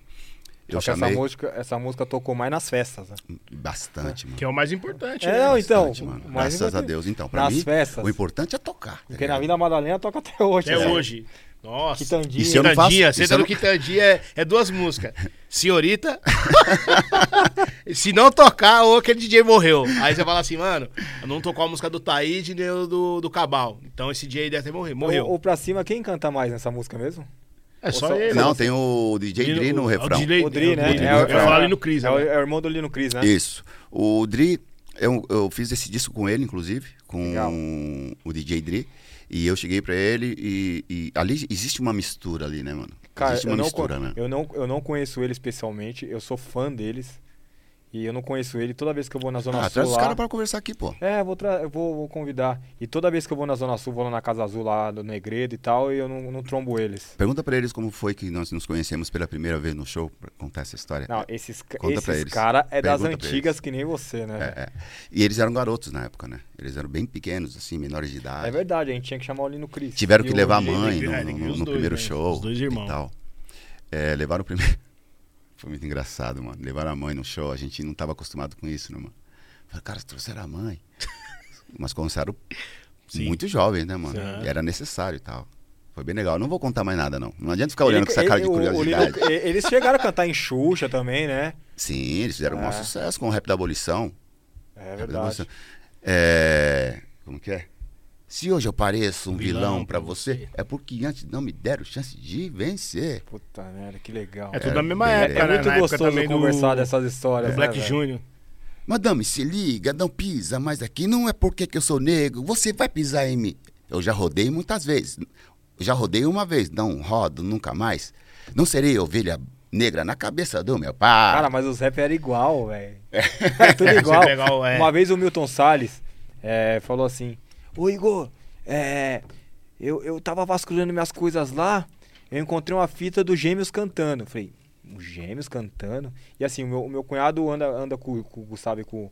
eu Só que chamei essa música, essa música tocou mais nas festas, né? bastante, mano. Que é o mais importante. É, né? não, então. Bastante, mano. Graças a importante- Deus. Então, pra Nas mim, festas. o importante é tocar. tá Porque na ligado? Vila Madalena toca até hoje. Até né? hoje. Nossa. Quitandinha. E se eu não faço- eu senta no não- Quitandinha é, é duas músicas. Senhorita. se não tocar, ou aquele DJ morreu. Aí você fala assim, mano, eu não tocou a música do Taíde nem do, do Cabal. Então esse DJ deve ter morrido. Morreu. Ou, ou pra cima, quem canta mais nessa música mesmo? É só só- ele. Não, tem o DJ Dri no o- refrão. O, Dri, O Dri, né? o Dri, É, eu é, ia falar é, ali no Cris. É, o, né? é o irmão do Lino Cris, né? Isso. O Dri, eu, eu fiz esse disco com ele, inclusive, com Legal. o DJ Dri. E eu cheguei pra ele e, e ali existe uma mistura ali, né, mano? Cara, existe eu uma não, mistura, con- né? eu, não, eu não conheço ele especialmente, eu sou fã deles. E eu não conheço ele. Toda vez que eu vou na Zona Ah, Sul traz os caras pra conversar aqui, pô. É, vou, tra- eu vou, vou convidar. E toda vez que eu vou na Zona Sul, vou lá na Casa Azul, lá do Negredo e tal, e eu não, não trombo eles. Pergunta pra eles como foi que nós nos conhecemos pela primeira vez no show, pra contar essa história. Não, esses, Conta esses caras é das Pergunta antigas que nem você, né? É, é. E eles eram garotos na época, né? Eles eram bem pequenos, assim, menores de idade. É verdade, a gente tinha que chamar o Lino Cris. Tiveram E que levar a mãe ele- no, é, no- no os dois, primeiro né? show. Os dois irmãos. E tal. É, levaram o primeiro. Foi muito engraçado, mano. Levaram a mãe no show. A gente não tava acostumado com isso, né, mano? Falei, cara, trouxeram a mãe. Mas começaram Sim. muito jovens, né, mano? Sim. E era necessário e tal. Foi bem legal. Não vou contar mais nada, não. Não adianta ficar olhando Ele- com essa cara de ele- o- o curiosidade. Eles chegaram a cantar em Xuxa também, né? Sim, eles fizeram um maior É. sucesso com o rap da abolição. É verdade. É. Como que é? Se hoje eu pareço um Vilão vilão pra pra você, é porque antes não me deram chance de vencer. Puta merda, que legal. É tudo É, da mesma bem- época, É né? muito época gostoso também do- conversar dessas histórias, do né, Black velho? Júnior. Madame, se liga, não pisa mais aqui. Não é porque que eu sou negro, você vai pisar em mim. Eu já rodei muitas vezes. Eu já rodei uma vez, não rodo nunca mais. Não serei ovelha negra na cabeça do meu pai. Cara, mas os rap era igual, velho. É tudo igual. É. Uma vez o Milton Salles é, falou assim: Ô Igor, é, eu, eu tava vasculhando minhas coisas lá, eu encontrei uma fita do Gêmeos cantando. Falei, os Gêmeos cantando? E assim, o meu, o meu cunhado anda, anda com, com o Gustavo e com,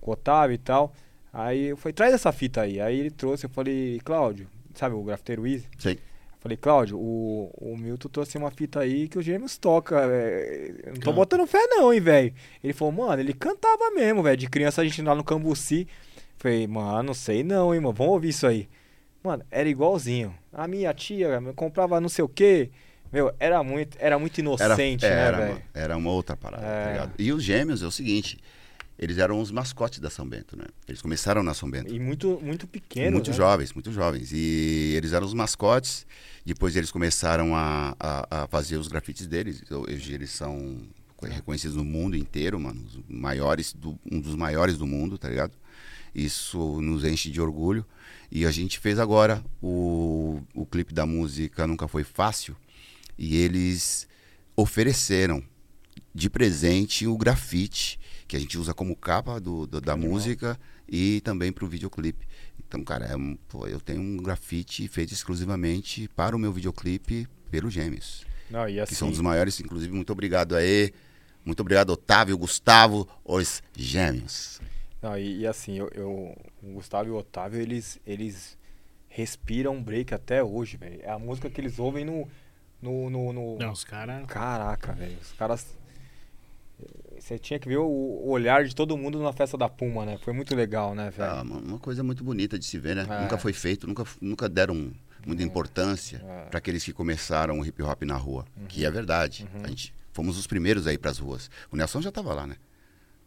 com o Otávio e tal. Aí eu falei, traz essa fita aí. Aí ele trouxe, eu falei, Cláudio, sabe o grafiteiro Easy? Sei. Falei, Cláudio, o, o Milton trouxe uma fita aí que o Gêmeos toca. eu não tô botando fé, não, hein, velho. Ele falou, mano, ele cantava mesmo, velho. De criança a gente lá no Cambuci. Falei, mano, não sei não, hein, mano. Vamos ouvir isso aí. Mano, era igualzinho. A minha tia comprava não sei o quê. Meu, era muito, era muito Era, inocente, era, né, mano, velho? era uma outra parada, É. tá ligado? E os gêmeos é o seguinte, eles eram os mascotes da São Bento, né? Eles começaram na São Bento. E muito, muito pequeno. muito né? jovens, muito jovens. E eles eram os mascotes. Depois eles começaram a, a, a fazer os grafites deles. Hoje eles são reconhecidos no mundo inteiro, mano. Os maiores, do, um dos maiores do mundo, tá ligado? Isso nos enche de orgulho. E a gente fez agora o, o clipe da música Nunca Foi Fácil. E eles ofereceram de presente o grafite que a gente usa como capa do, do- da Animal. música e também para o videoclipe. Então, cara, é um- pô, eu tenho um grafite feito exclusivamente para o meu videoclipe pelos Gêmeos, Não, e que são assim, dos maiores, inclusive, muito obrigado aí. Muito obrigado, Otávio, Gustavo, os Gêmeos. Não, e, e assim, eu, eu- o Gustavo e o Otávio, eles, eles respiram break até hoje, velho. É a música que eles ouvem no. no, no, no- Não, os caras. Caraca, velho. Os caras. Você tinha que ver o, olhar de todo mundo na festa da Puma, né? Foi muito legal, né, velho? Ah, uma, coisa muito bonita de se ver, né? É. Nunca foi feito, nunca, nunca deram muita importância É. para aqueles que começaram o hip hop na rua, que é verdade. Uhum. A gente fomos os primeiros aí para as ruas. O Nelson já estava lá, né?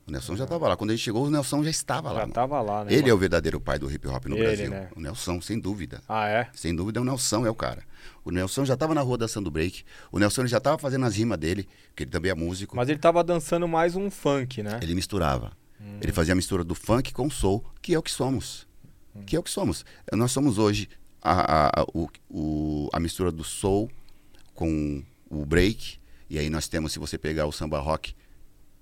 O Nelson já estava lá. Quando ele chegou, o Nelson já estava lá. Já mano. tava lá, né? Ele é mano? o verdadeiro pai do hip hop no Ele, Brasil. né? O Nelson, sem dúvida. Ah, é? Sem dúvida, o Nelson é o cara. O Nelson já estava na rua dançando break. O Nelson já estava fazendo as rimas dele, que ele também é músico. Mas ele tava dançando mais um funk, né? Ele misturava. Hum. Ele fazia a mistura do funk com o soul, que é o que somos. Que é o que somos. Nós somos hoje a, a, a- o, o- a mistura do soul com o break. E aí nós temos, se você pegar o samba rock,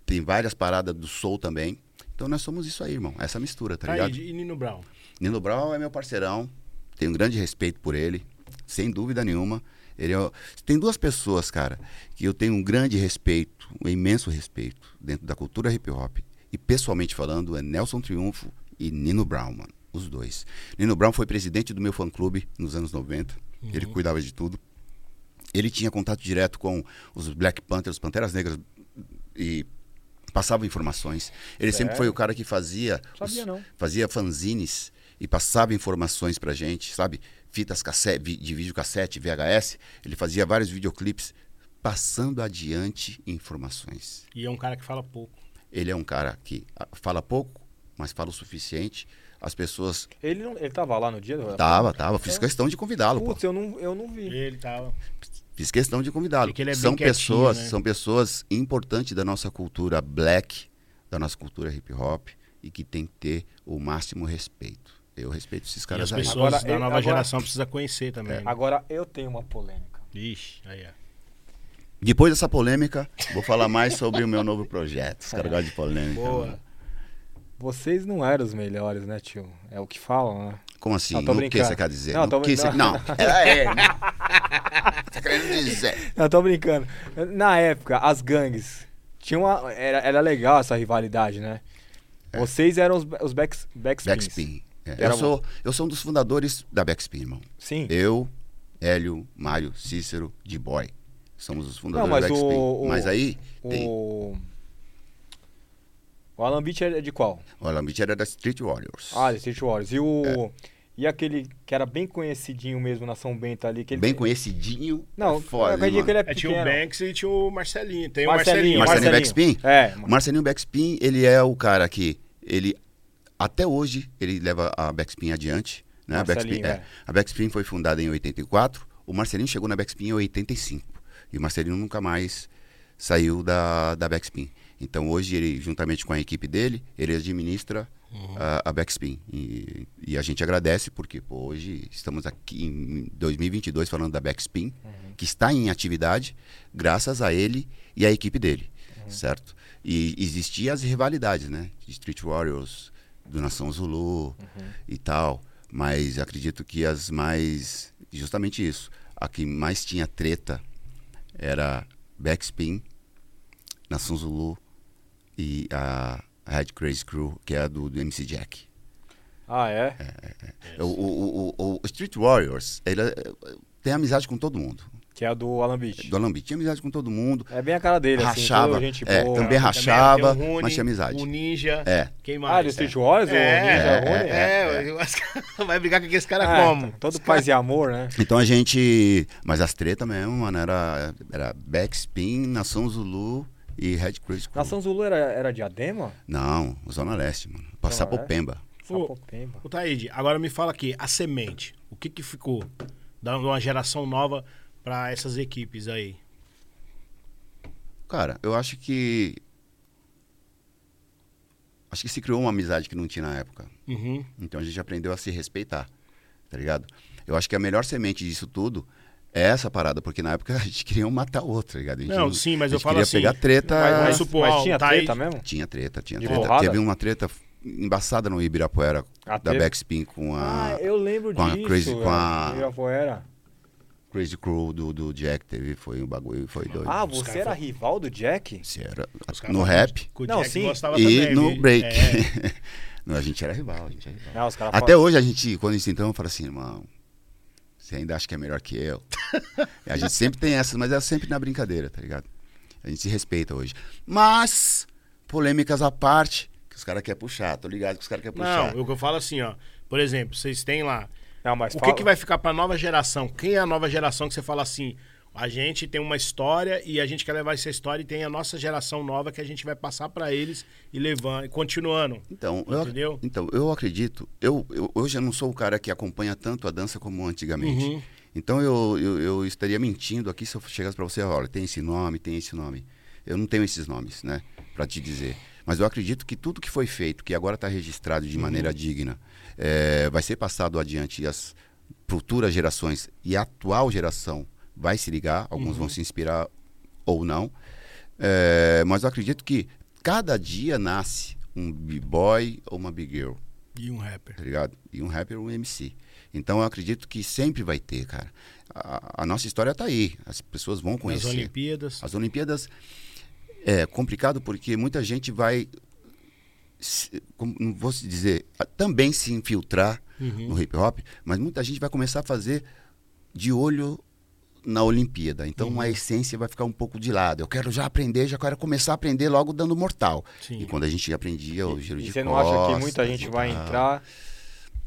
tem várias paradas do soul também. Então nós somos isso aí, irmão. Essa mistura, tá Aí, ligado? e Nino Brown? Nino Brown é meu parceirão. Tenho um grande respeito por ele, sem dúvida nenhuma. Ele é Tem duas pessoas, cara, que eu tenho um grande respeito, um imenso respeito dentro da cultura hip hop. E pessoalmente falando, é Nelson Triunfo e Nino Brown, mano. Os dois. Nino Brown foi presidente do meu fã-clube nos anos 90. Ele cuidava de tudo. Ele tinha contato direto com os Black Panthers, Panteras Negras, e passava informações. Ele sempre Sério? foi o cara que fazia Sabia os- não. fazia fanzines e passava informações pra gente, sabe? Fitas cassete, de videocassete, VHS. Ele fazia vários videoclipes passando adiante informações. E é um cara que fala pouco. Ele é um cara que ah, fala pouco, mas fala o suficiente. As pessoas. Ele, não, ele tava lá no dia? do- Tava, tava. Fiz questão de convidá-lo, pô. Putz, eu não, eu não vi. Ele tava. Fiz questão de convidá-lo. Porque ele é são pessoas, né? são pessoas importantes da nossa cultura black, da nossa cultura hip hop e que tem que ter o máximo respeito. Eu respeito esses E caras as aí. pessoas Agora, da ele- nova agora- geração precisam conhecer também. né? Agora eu tenho uma polêmica. Ixi, aí, ó. Depois dessa polêmica, vou falar mais sobre o meu novo projeto. Os caras gostam de polêmica. Boa. mano. Vocês não eram os melhores, né, tio? É o que falam, né? Como assim? Não, tô no que você quer dizer? Não, No tô que você... Não, ela é. tá querendo dizer. Não, tô brincando. Na época, as gangues. Tinha uma, era, era legal essa rivalidade, né? Vocês eram os, os backs, backspins. É. Backspin. É, eu, sou, eu sou um dos fundadores da Backspin, irmão. Sim. Eu, Hélio, Mário, Cícero, D-Boy. Somos os fundadores Não, mas da Backspin. o- o- mas aí, tem. O. O Alan Beach é de qual? O Alambit era da Street Warriors. Ah, de Street Wars. E o. É. E aquele que era bem conhecidinho mesmo na São Bento ali. Que ele- Bem conhecidinho. Não, é foda, eu acredito hein, que ele mano? é É, tinha o. Banks e tinha o Marcelinho. Tem Marcelinho, o Marcelinho. Marcelinho Marcelinho. Backspin? É. O Marcelinho Backspin, ele é o cara que ele até hoje ele leva a Backspin adiante, né? A Backspin, é. é. A Backspin foi fundada em 84, o Marcelinho chegou na Backspin em 85 e o Marcelinho nunca mais saiu da da Backspin. Então hoje ele juntamente com a equipe dele, ele administra a, a Backspin e, e a gente agradece porque pô, hoje estamos aqui em 2022 falando da Backspin, que está em atividade graças a ele e a equipe dele, certo? E existiam as rivalidades, né? De Street Warriors, do Nação Zulu e tal, mas acredito que as mais justamente isso, a que mais tinha treta era Backspin, Nação Zulu e a Red Crazy Crew, que é a do, do MC Jack. Ah, é? O, o, o, o Street Warriors, ele é- tem amizade com todo mundo. Que é a do Alan Beach. Do Alambique tinha amizade com todo mundo. É bem a cara dele, assim. Rachava, toda gente é, boa. também rachava, o Rune, mas tinha amizade. O Ninja. É. Quem mais? Ah, do Street Wars? o É, Ninja é, Rune? É, é, vai brigar com aqueles caras É, como? Todo paz e amor, né? Então a gente. Mas as tretas mesmo, mano, era, era Backspin, Nação Zulu e Red Crazy Crew. Nação Zulu era, era diadema? Não, Zona Leste, mano. Passar por Pemba. Sapopemba. Ô, Taíde, agora me fala aqui, a semente, o que que ficou? Dando uma geração nova pra essas equipes aí. Cara, eu acho que. Acho que se criou uma amizade que não tinha na época. Uhum. Então a gente aprendeu a se respeitar, tá ligado? Eu acho que a melhor semente disso tudo é essa parada, porque na época a gente queria um matar o outro, tá ligado? A gente Não, sim, mas a eu gente falo queria assim, pegar treta. Mas, mas, supor, mas tinha tá aí- treta mesmo? Tinha treta, tinha De treta. porrada? Teve uma treta embaçada no Ibirapuera Ah, da? Backspin com a Ah, eu lembro com a disso. Crazy- com a- velho. Ibirapuera. Crazy Crew do, do Jack. Teve, foi um bagulho, foi doido. Ah, você era foram- rival do Jack? Se era, Os caras no rap Não, Jack sim. gostava e também, no viu? break. É. Não, a gente era rival, a gente era rival. Não, Até falam- hoje a gente, quando a gente entrou, fala assim, irmão, você ainda acha que é melhor que eu? A gente sempre tem essas, mas é sempre na brincadeira, tá ligado? A gente se respeita hoje. Mas, polêmicas à parte, que os caras querem puxar, tô ligado que os caras querem puxar. Não, o que eu falo assim, ó. Por exemplo, vocês têm lá. Não, mas o que, fala- que vai ficar pra nova geração? Quem é a nova geração que você fala assim? A gente tem uma história e a gente quer levar essa história e tem a nossa geração nova que a gente vai passar pra eles e levando, continuando. Então, eu, Entendeu? então, eu acredito. Eu, eu- hoje eu não sou o cara que acompanha tanto a dança como antigamente. Uhum. Então eu, eu, eu estaria mentindo aqui se eu chegasse para você, olha, tem esse nome, tem esse nome. Eu não tenho esses nomes, né, para te dizer. Mas eu acredito que tudo que foi feito, que agora está registrado de maneira digna, eh, vai ser passado adiante e as futuras gerações e a atual geração vai se ligar, alguns vão se inspirar ou não. Eh, mas eu acredito que cada dia nasce um b-boy ou uma big girl E um rapper. tá ligado? E um rapper ou um MC. Então eu acredito que sempre vai ter, cara. A, a nossa história tá aí. As pessoas vão conhecer. Olimpíadas. As Olimpíadas é complicado porque muita gente vai, se- como- não vou se dizer, também se infiltrar Uhum. no hip hop, mas muita gente vai começar a fazer de olho na Olimpíada. Então Uhum. a essência vai ficar um pouco de lado. Eu quero já aprender, já quero começar a aprender logo dando mortal. Sim. E quando a gente aprendia o giro E de você não acha que costas, muita gente vai entrar.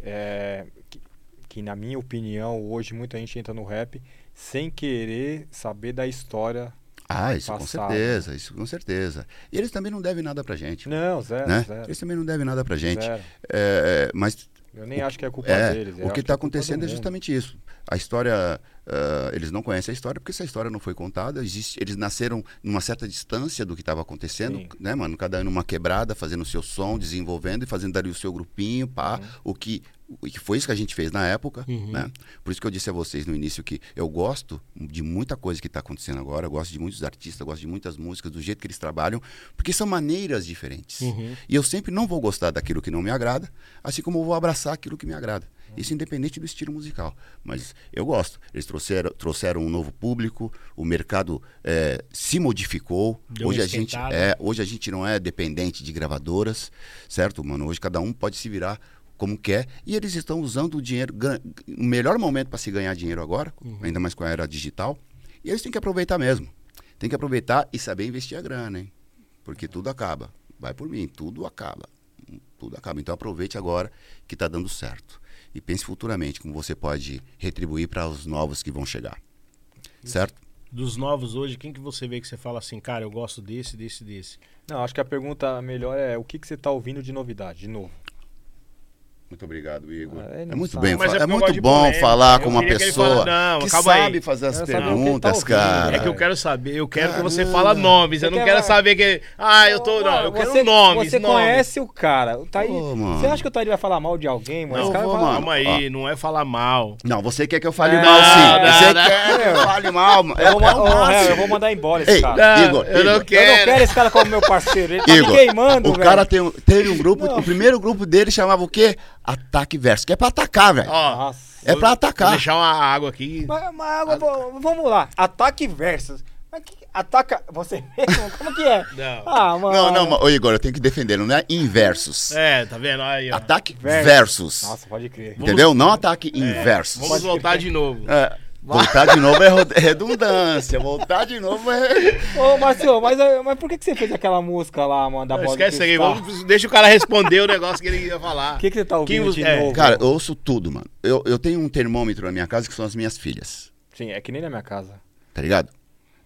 é, que, que, na minha opinião, hoje muita gente entra no rap sem querer saber da história. Ah, isso com certeza, isso com certeza. E eles também não devem nada pra gente. Não, zero, né? zero. Eles também não devem nada pra gente. zero. É, mas Eu nem acho que é culpa é, deles. o que está é acontecendo é justamente isso. A história, ah, eles não conhecem a história porque essa história não foi contada. Existe, eles nasceram numa certa distância do que estava acontecendo, Sim. né, mano? Cada um numa quebrada, fazendo o seu som, desenvolvendo e fazendo ali o seu grupinho, pá. O que o que foi isso que a gente fez na época, Uhum. né? Por isso que eu disse a vocês no início que eu gosto de muita coisa que está acontecendo agora, eu gosto de muitos artistas, eu gosto de muitas músicas, do jeito que eles trabalham, porque são maneiras diferentes. Uhum. E eu sempre não vou gostar daquilo que não me agrada, assim como eu vou abraçar aquilo que me agrada. Isso independente do estilo musical. Mas eu gosto. Eles trouxeram, trouxeram um novo público, o mercado eh, se modificou. Deu hoje, a gente, é, hoje a gente não é dependente de gravadoras, certo, mano? Hoje cada um pode se virar como quer. E eles estão usando o dinheiro, o melhor momento para se ganhar dinheiro agora, Uhum. ainda mais com a era digital. E eles têm que aproveitar mesmo. Tem que aproveitar e saber investir a grana, hein? Porque tudo acaba. Vai por mim, tudo acaba. Tudo acaba. Então aproveite agora que está dando certo. E pense futuramente como você pode retribuir para os novos que vão chegar. Certo? Dos novos hoje, quem que você vê que você fala assim, cara, eu gosto desse, desse, desse? Não, acho que a pergunta melhor é o que, que você tá ouvindo de novidade, de novo. Muito obrigado, Igor. Ah, é muito sabe. bem, é é, muito bom polêmica. falar Eu com uma que pessoa que calma aí. sabe fazer as que tá perguntas, ouvindo. cara. É que eu quero saber, eu quero que você Caramba. fala nomes, eu não quer- quero saber que. Ah, eu tô. Não, eu quero você, nomes. Você nomes. conhece o cara. Tá aí, mano. você acha que o Thaí vai falar mal de alguém, mano? Não, Esse cara vou, fala- mano. Calma aí, não é falar mal. Não, você quer que eu fale Não, mal, sim. não, você não. quer que eu fale mal, mano. Eu vou, ma- É eu vou mandar embora esse cara. Não, Igor, eu não quero. Eu não quero esse cara como meu parceiro. Ele tá Igor, me queimando, o cara tem, um- teve um grupo, o primeiro grupo dele chamava o quê? Ataque Verso, que é pra atacar, velho. Ó. É pra vou atacar. deixar uma água aqui. Mas, mas agora, v- vamos lá. Ataque versus. Mas que, ataca você mesmo? Como que é? Não. Ah, mano. Não, não, mas, ô Igor, eu tenho que defender, não é inversos. É, tá vendo? Aí, ó. Ataque Versus. versus. Nossa, pode crer. Entendeu? Não ataque inversos. Vamos voltar de novo. É, voltar de novo é redundância. Voltar de novo é. Ô, Marcio, mas, eh, mas por que, que você fez aquela música lá, mano, da Não, bola esquece aí, vamos, deixa o cara responder o negócio que ele ia falar. O que, que você tá ouvindo Quem de é, novo? Cara, eu ouço tudo, mano. Eu, eu tenho um termômetro na minha casa que são as minhas filhas. Sim, é que nem na minha casa. Tá ligado?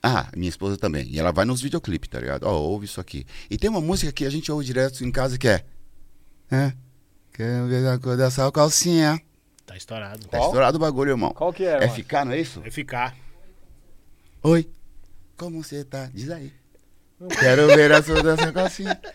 Ah, minha esposa também. E ela vai nos videoclipes, tá ligado? Ó, ouve isso aqui. E tem uma música que a gente ouve direto em casa que é. É. Quero ver a cor dessa calcinha. Tá estourado. Tá Qual? estourado o bagulho, irmão. Qual que é, É mano? ficar, não é isso? Vai ficar. Oi. Como você tá? Diz aí. Quero ver a cor dessa calcinha. Tá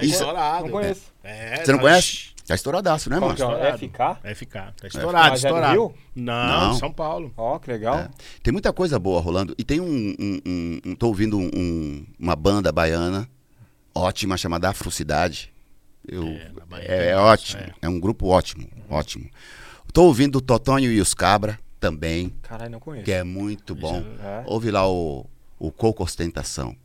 Isso- estourado. Não conheço. É, Você não tá- conhece? Tá estouradaço, né, Qual mano? que é? estourado. É ficar? Vai ficar. Tá estourado, Mas é do estourado. Rio? Não, Não. São Paulo. Ó, que legal. É. Tem muita coisa boa rolando. E tem um. um, um- um- tô ouvindo um- um- uma banda baiana ótima chamada Afrocidade. Eu, É, na Bahia é, tem é isso, ótimo. é. É. um grupo ótimo. Ótimo. Tô ouvindo o Totonho e os Cabra também, Caralho, não conheço. que é muito bom. É. Ouve lá o, o Coco Ostentação.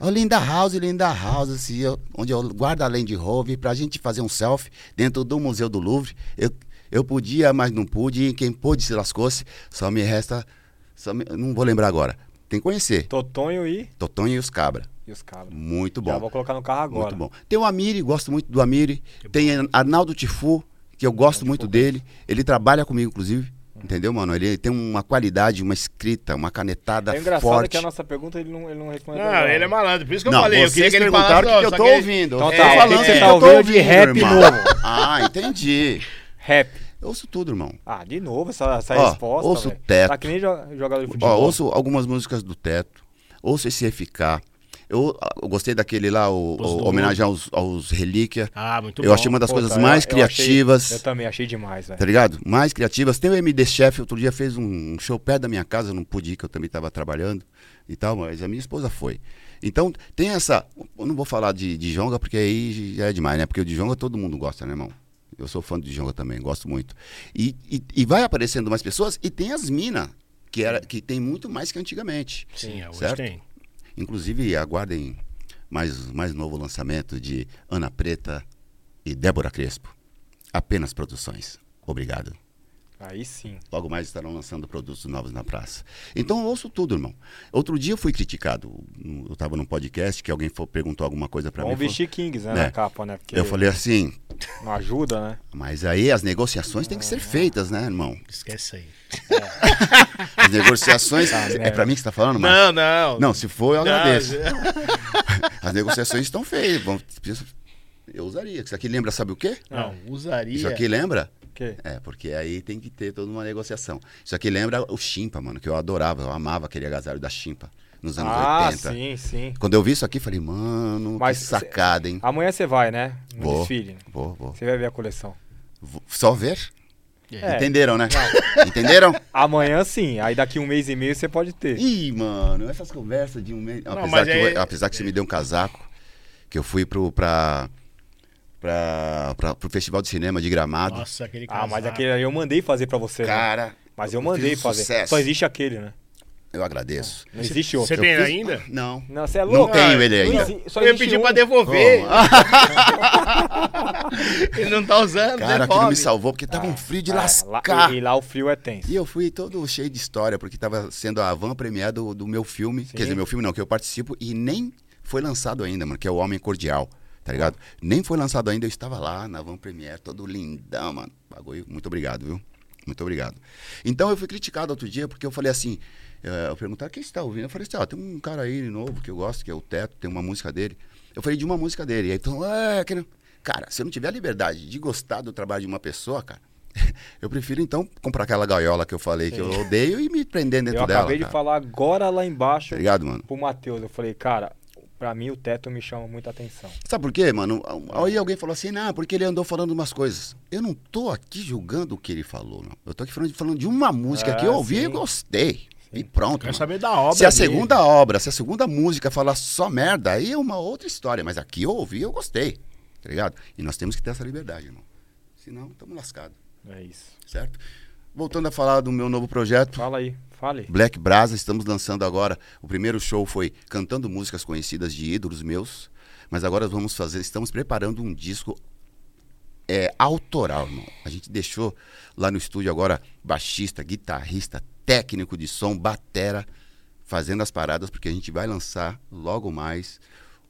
Ô, Linda House, Linda House, assim, eu- onde eu guardo a Land Rover pra gente fazer um selfie dentro do Museu do Louvre. Eu, eu podia, mas não pude, e quem pôde se lascou-se. Só me resta. Só me- não vou lembrar agora. Tem que conhecer. Totonho e, Totonho e os Cabra. e os cabras. Muito Já bom. vou colocar no carro agora. Muito bom. Tem o Amiri, gosto muito do Amiri. Tem Arnaldo Tifu, que eu gosto muito dele. Ele trabalha comigo, inclusive. Entendeu, mano? Ele tem uma qualidade, uma escrita, uma canetada É engraçado forte. que a nossa pergunta ele não, ele não respondeu. Não, ele é malandro. Por isso que eu Não, falei. Eu queria que ele perguntaram falasse. o que, eu tô que ouvindo. Então tá, o que falando que você o tá eu tô ouvindo de rap irmão. novo? Ah, entendi. Rap. Eu ouço tudo, irmão. Ah, de novo essa, essa Ó, resposta. ouço velho. teto. Tá que nem jo- jogador de futebol. Ó, ouço algumas músicas do Teto. Ouço esse FK. Eu, eu gostei daquele lá, o, o homenagem aos, aos Relíquia. Ah, muito Eu bom. achei uma das Pô, coisas tá, eu- mais eu criativas. achei- eu também achei demais, velho. Tá ligado? Mais criativas. Tem o MD Chef, outro dia fez um show perto da minha casa, eu não pude ir, que eu também estava trabalhando e tal, mas a minha esposa foi. Então, tem essa. Eu não vou falar de, de Jonga, porque aí já é demais, né? Porque o de Jonga todo mundo gosta, né, irmão? Eu sou fã do Djonga também, gosto muito. E, e, e vai aparecendo mais pessoas, e tem as minas, que, era, que tem muito mais que antigamente. Sim, é, hoje certo? tem. Inclusive, aguardem mais, mais novo lançamento de Ana Preta e Débora Crespo. Apenas produções. Obrigado. Aí sim. Logo mais estarão lançando produtos novos na praça. Então eu ouço tudo, irmão. Outro dia eu fui criticado. Eu estava num podcast que alguém fo- perguntou alguma coisa para mim. Vamos falou- vestir Kings, né, É. na capa, né? Porque Eu falei assim, não ajuda, né? mas aí as negociações têm que ser feitas, né, irmão? Esquece aí. As negociações. Tá, é para mim que você está falando, Márcio? Não, não. Não, se for, eu Não, agradeço. As negociações estão feitas. Vamos- Eu usaria. Isso aqui lembra, sabe o quê? Não, usaria. Isso aqui lembra? O quê? É, porque aí tem que ter toda uma negociação. Isso aqui lembra o Chimpa, mano, que eu adorava, eu amava aquele agasalho da Chimpa nos anos Ah, 80. sim, sim. Quando eu vi isso aqui, falei, mano, Mas que sacada, hein? Amanhã você vai, né? No Vou. desfile. Vou, vou, Você vai ver a coleção. vou. Só ver? É. Entenderam, né? Entenderam? Amanhã sim. Aí daqui um mês e meio você pode ter. Ih, mano, essas conversas de um mês. Apesar, mas que, é- eu- apesar que você me deu um casaco, que eu fui pro, pra, pra, pra, pro Festival de Cinema de Gramado. Nossa, aquele Ah, mas casaco. aquele aí eu mandei fazer pra você, né? Cara, Mas eu fiz mandei fazer. sucesso. Só existe aquele, né? Eu agradeço. Não existe Você outro. tem Eu fiz- ainda? Não. Não, você é Não louco. tenho ele Não ainda. Só eu pedir um. pra devolver. Ele não tá usando, Cara, aquilo devolve. me salvou porque tava um frio de lá- lascar. e, e lá o frio é tenso. E eu fui todo cheio de história, porque tava sendo a van premiere do, do meu filme. Quer dizer, meu filme não, que eu participo, e nem foi lançado ainda, mano, que é o Homem Cordial, tá ligado? Nem foi lançado ainda, eu estava lá na van premiere, todo lindão, mano. Bagulho, muito obrigado, viu? Muito obrigado. Então eu fui criticado outro dia, porque eu falei assim, eu perguntaram, quem você tá ouvindo? Eu falei assim, ó, tem um cara aí novo que eu gosto, que é o Teto, tem uma música dele. Eu falei de uma música dele. E aí, então, é, que não... Cara, se eu não tiver a liberdade de gostar do trabalho de uma pessoa, cara, eu prefiro então comprar aquela gaiola que eu falei que eu odeio e me prender dentro Eu dela. acabei de falar agora lá embaixo Tá ligado, mano? pro Matheus. Eu falei, cara, pra mim o teto me chama muita atenção. Sabe por quê, mano? Aí alguém falou assim, não, porque ele andou falando umas coisas. Eu não tô aqui julgando o que ele falou, não. Eu tô aqui falando, falando de uma música Ah, que eu ouvi sim. e gostei. E pronto. Mano. saber da obra Se a dele. segunda obra, se a segunda música falar só merda, aí é uma outra história. Mas aqui eu ouvi e eu gostei. Tá ligado? E nós temos que ter essa liberdade, irmão. Senão, estamos lascados. É isso. Certo? Voltando a falar do meu novo projeto. Fala aí, fale. Black Brasa, estamos lançando agora. O primeiro show foi cantando músicas conhecidas de ídolos meus, mas agora vamos fazer, estamos preparando um disco é, autoral, irmão. A gente deixou lá no estúdio agora baixista, guitarrista, técnico de som, batera, fazendo as paradas, porque a gente vai lançar logo mais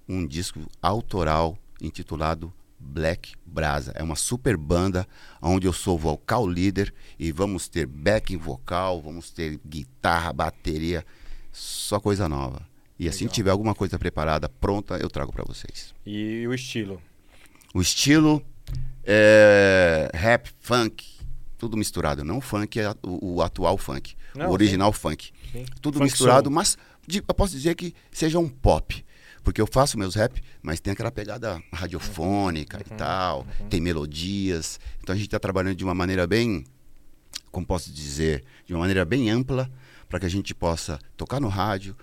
um disco autoral intitulado Black Brasa. É uma super banda onde eu sou vocal líder e vamos ter backing vocal, vamos ter guitarra, bateria, só coisa nova. E assim que tiver alguma coisa preparada, pronta, eu trago para vocês. E o estilo? O estilo é rap, funk, tudo misturado. Não funk, é o, o atual funk. Não, o original funk. Sim. Tudo Funk misturado, mas de- eu posso dizer que seja um pop. Porque eu faço meus rap, mas tem aquela pegada radiofônica e tal, tem melodias. Então a gente está trabalhando de uma maneira bem, como posso dizer, de uma maneira bem ampla, para que a gente possa tocar no rádio,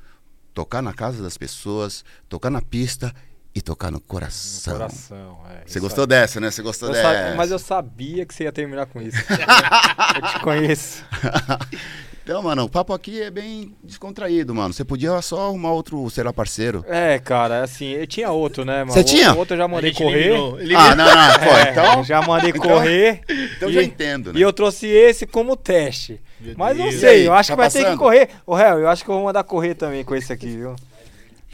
tocar na casa das pessoas, tocar na pista e tocar no coração. Coração. é, Você gostou dessa, né? Você gostou Eu dessa? sa- mas eu sabia que você ia terminar com isso. eu te conheço. Então, mano, o papo aqui é bem descontraído, mano. Você podia só arrumar outro, sei lá, parceiro. É, cara, assim, eu tinha outro, né, mano? Você tinha? O outro eu já mandei correr. eliminou, Ah, eliminou. não, não. Pô, É, então, já mandei então- correr. então e, já entendo, né? E eu trouxe esse como teste. Meu Mas não Deus. E sei, aí, eu acho tá que vai ter que passando? correr. Ô, réu, eu acho que eu vou mandar correr também com esse aqui, viu?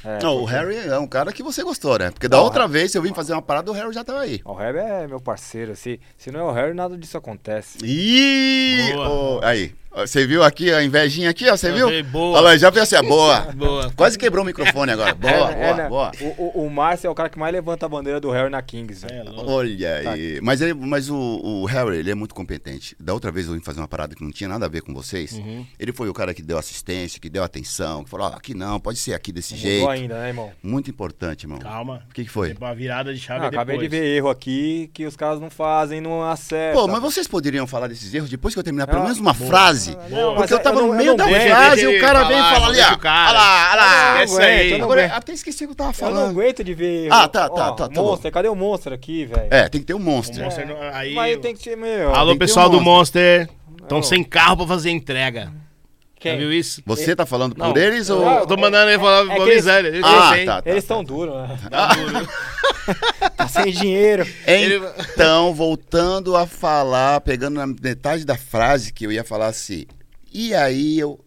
É, Não, o porque- Harry é um cara que você gostou, né? Porque da Não, outra vez eu vim fazer uma parada, o Harry já tava aí. O Harry é meu parceiro. Se, se não é o Harry, nada disso acontece. Ih! Ô, aí, você viu aqui a invejinha aqui, ó? Você viu? vi, boa. Olha lá, já pensei, boa. Boa. Quase quebrou o microfone agora. Boa, É, boa, é, né? boa. O, o, o Márcio é o cara que mais levanta a bandeira do Harry na Kings. né? É. Olha Tá. aí. Mas, ele, mas o, o Harry, ele é muito competente. Da outra vez eu vim fazer uma parada que não tinha nada a ver com vocês. Uhum. Ele foi o cara que deu assistência, que deu atenção, que falou, ó, aqui não, pode ser aqui desse Não jeito. ainda, né, irmão? Muito importante, irmão. Calma. O que, que foi? Uma virada de chave Não, acabei de depois. ver erro aqui que os caras não fazem, não acertam. Pô, mas vocês poderiam falar desses erros depois que eu terminar pelo Ah, menos uma boa. frase? Não, mas Porque eu tava não- no eu meio da aguento, frase e o cara vem e fala ali, ó. Olha lá, olha lá. Eu Essa aí. eu Agora, até esqueci o que eu tava Eu não falando. aguento de ver. Ah, tá, tá, Ó, tá, tá Monster, cadê o Monster aqui, velho? É, tem que ter um O monstro. Monster não- aí... Mas tem que ser, meu... Alô, ter pessoal do Monster. Estão sem carro pra fazer entrega. Quem? Já viu isso? Você tá falando por Não. eles ou... Eu tô mandando ele falar É que eles- miséria. Eles Ah, tá, tá. Eles estão duros, né? Tá duro. Tá sem dinheiro. Então, voltando a falar, pegando na metade da frase que eu ia falar assim, e aí eu.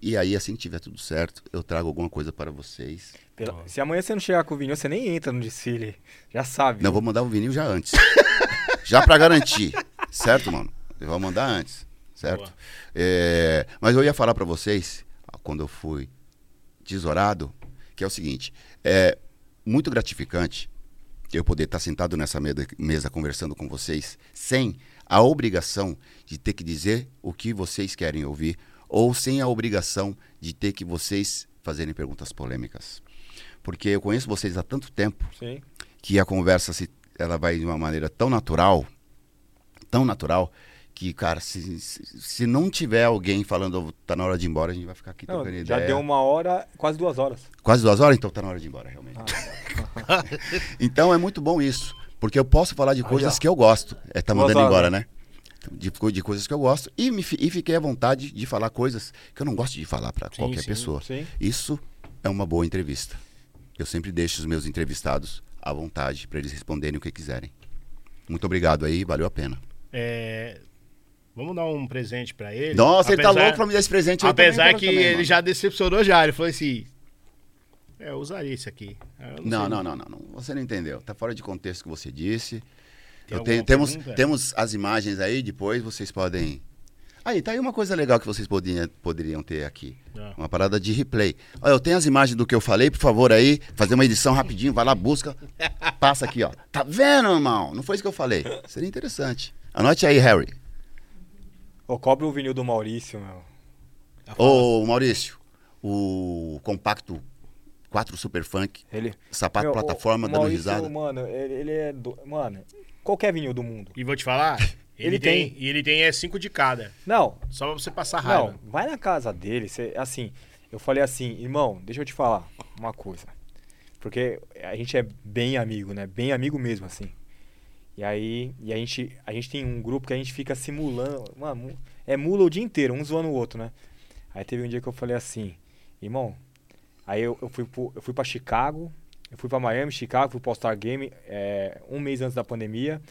E aí, assim que tiver tudo certo, eu trago alguma coisa para vocês. Pela- Se amanhã você não chegar com o vinil, você nem entra no desfile. Já sabe. Não, vou mandar o vinil já antes. já para garantir. Certo, mano? Eu vou mandar antes. Certo? É, mas eu ia falar para vocês, quando eu fui tesourado, que é o seguinte: é muito gratificante eu poder estar sentado nessa mesa, mesa conversando com vocês sem a obrigação de ter que dizer o que vocês querem ouvir ou sem a obrigação de ter que vocês fazerem perguntas polêmicas. Porque eu conheço vocês há tanto tempo Sim. que a conversa se, ela vai de uma maneira tão natural, tão natural, que, cara, se, se, não tiver alguém falando tá na hora de ir embora, a gente vai ficar aqui Não, trocando já ideia. deu uma hora, quase duas horas. Quase duas horas, então tá na hora de ir embora, realmente. Ah, Então é muito bom isso, porque eu posso falar de coisas que eu gosto. É, tá Duas mandando horas, embora, né? De, co- de coisas que eu gosto. E, me, e fiquei à vontade de falar coisas que eu não gosto de falar para qualquer sim, pessoa. sim. Isso é uma boa entrevista. Eu sempre deixo os meus entrevistados à vontade para eles responderem o que quiserem. Muito obrigado aí, valeu a pena. É, Vamos dar um presente pra ele. Nossa, ele tá Apesar- louco pra me dar esse presente. Apesar que também, ele mano. já decepcionou já. Ele falou assim... É, eu usaria isso aqui. Não, não, não, não, não. Você não entendeu. Tá fora de contexto o que você disse. Tem Eu tenho- temos, pergunta? temos as imagens aí, depois vocês podem. Aí, tá aí uma coisa legal que vocês poderiam, poderiam ter aqui. Ah. Uma parada de replay. Olha, eu tenho as imagens do que eu falei, por favor, aí, fazer uma edição rapidinho, vai lá, busca, passa aqui, ó. Tá vendo, irmão? Não foi isso que eu falei. Seria interessante. Anote aí, Harry. Ô, cobre o vinil do Maurício, meu. Ô, Maurício, o compacto 4 Super Funk, Ele. sapato Meu, o- plataforma, o dando Maurício, risada. Mano, ele, ele é. Do... Mano, qualquer vinil do mundo. E vou te falar... Ele, Ele tem. E ele tem é cinco de cada. Não, Só pra você passar raiva. não, vai na casa dele. Cê, assim, eu falei assim, irmão, deixa eu te falar uma coisa. Porque a gente é bem amigo, né? Bem amigo mesmo, assim. E aí, e a gente, a gente tem um grupo que a gente fica simulando. É mula o dia inteiro, um zoando o outro, né? Aí teve um dia que eu falei assim, irmão, aí eu, eu, fui, pro, eu fui pra Chicago, eu fui pra Miami, Chicago, fui pro All-Star Game é, um mês antes da pandemia.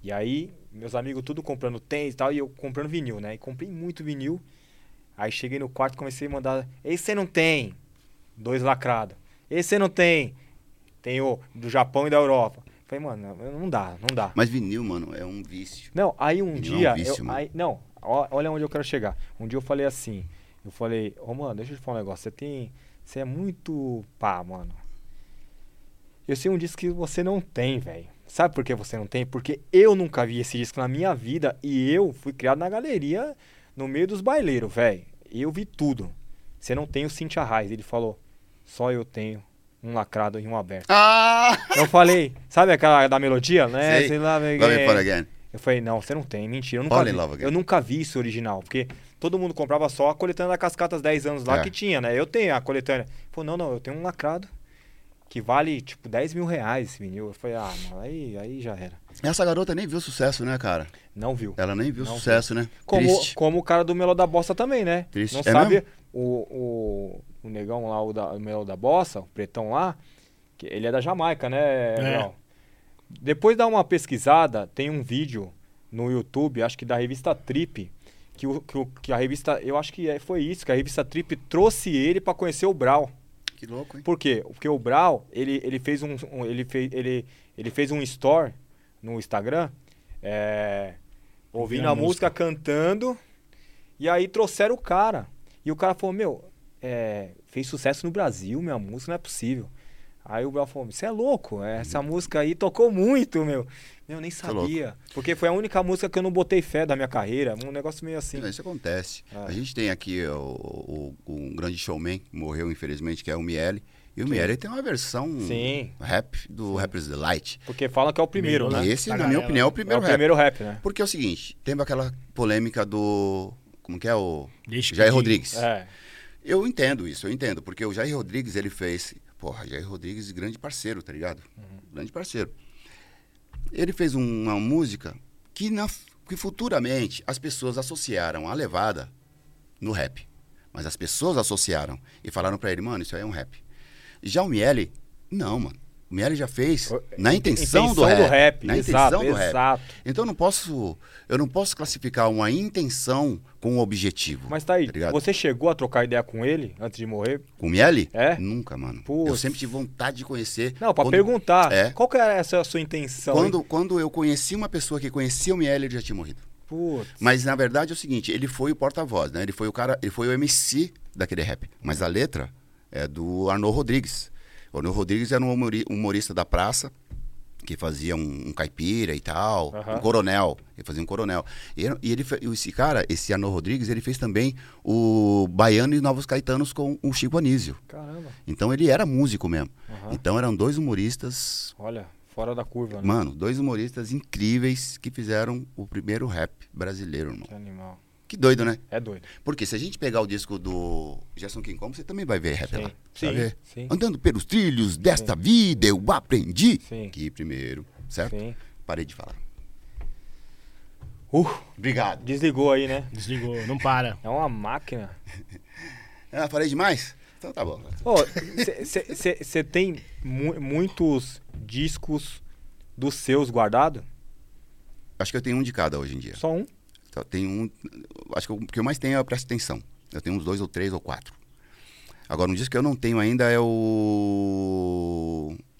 E aí, meus amigos tudo comprando tênis e tal, e eu comprando vinil, né? E comprei muito vinil. Aí cheguei no quarto comecei a mandar. Esse você não tem. Dois lacrados. Esse você não tem. Tem o do Japão e da Europa. Falei, mano, não- dá, não dá. Mas vinil, mano, é um vício. Não, aí um Vinil é um dia. vício, eu- mano. aí- não, olha onde eu quero chegar. Um dia eu falei assim. Eu falei, ô mano, deixa eu te falar um negócio. Você tem. Você é muito pá, mano. Eu sei um disco que você não tem, velho. Sabe por que você não tem? Porque eu nunca vi esse disco na minha vida e eu fui criado na galeria no meio dos baileiros, velho. Eu vi tudo. Você não tem o Cintia Raiz. Ele falou, só eu tenho um lacrado e um aberto. Ah! Eu falei, sabe aquela da melodia, né? Sei. Sei lá, Love again. eu falei, não, você não tem, mentira. Eu nunca, vi, eu nunca vi isso original, porque todo mundo comprava só a coletânea da Cascatas 10 anos lá É. que tinha, né? Eu tenho a coletânea. Falou, não, não, eu tenho um lacrado que vale, tipo, 10 mil reais esse vinil. Eu falei, ah, mano, aí, aí já era. Essa garota nem viu sucesso, né, cara? Não viu. Ela nem viu Não sucesso, né? Como, Triste. como o cara do Melo da Bossa também, né? Triste. Não É sabe mesmo? o, o, o negão lá, o, da, o Melo da Bossa, o pretão lá, que ele é da Jamaica, né, Léo? Depois dá uma pesquisada, tem um vídeo no YouTube, acho que da revista Trip, que, o, que, o- que a revista, eu acho que é- foi isso, que a revista Trip trouxe ele pra conhecer o Brau. Que louco, hein? Por quê? Porque o Brau, ele, ele fez um, um- ele fez ele, ele fez um store no Instagram, é, ouvindo a a música, cantando, e aí trouxeram o cara. E o cara falou, meu, é, fez sucesso no Brasil, minha música, não é possível. Aí o Brau falou, você é louco, essa música aí tocou muito, meu. Eu nem louco. sabia. Porque foi a única música que eu não botei fé da minha carreira. Um negócio meio assim. Isso acontece. Ah. A gente tem aqui o, o- um grande showman, que morreu infelizmente, que é o Miele. E o Miele tem uma versão Sim. rap do Rappers Delight. Porque falam que é o primeiro, né? E esse, na minha opinião, é o É primeiro o rap. primeiro rap, né? Porque é o seguinte, teve aquela polêmica do... Como que é o... Deixa Jair. Rodrigues. É. Eu entendo isso, eu entendo. Porque o Jair Rodrigues, ele fez... Porra, Jair Rodrigues, grande parceiro, tá ligado? Grande parceiro. Ele fez um- uma música que, na, que futuramente as pessoas associaram a levada no rap. Mas as pessoas associaram e falaram pra ele, mano, isso aí é um rap. Já o Miele, não, mano. O Miele já fez na intenção, do rap. na exato, intenção do rap. exato. Então eu não posso, eu não posso classificar uma intenção com um objetivo. Mas tá aí, ligado? você chegou a trocar ideia com ele antes de morrer? Com o Miele? É? Nunca, mano. Putz. Eu sempre tive vontade de conhecer. Não, pra Quando- perguntar. É. Qual que era essa sua intenção? Quando, quando eu conheci uma pessoa que conhecia o Miele, ele já tinha morrido. Putz. Mas na verdade é o seguinte, ele foi o porta-voz, né? Ele foi o cara, ele foi o MC daquele rap. Mas a letra é do Arnaud Rodrigues. O Arnaud Rodrigues era um humori- humorista da praça que fazia um, um caipira e tal, Aham. um coronel. Ele fazia um coronel. E, e ele, esse cara, esse Arnaud Rodrigues, ele fez também o Baiano e Novos Caetanos com o Chico Anísio. Caramba. Então ele era músico mesmo. Aham. Então eram dois humoristas Olha, fora da curva, né? Mano, dois humoristas incríveis que fizeram o primeiro rap brasileiro, irmão. Que animal. Que doido, né? É doido. Porque se a gente pegar o disco do Gerson King Kong, você também vai ver rap Sim. lá. Sim, sabe? sim. Andando pelos trilhos desta vida, eu aprendi. Sim. Que primeiro, certo? Sim. Parei de falar. Uh, Obrigado. desligou aí, né? Desligou, não para. É uma máquina. Ah, falei demais? Então tá bom. Você tem mu- muitos discos dos seus guardados? Acho que eu tenho um de cada hoje em dia. Só um? Então, tem um. Acho que o que eu mais tenho é Presta Atenção. Eu tenho uns dois ou três ou quatro. Agora, um disco que eu não tenho ainda é o.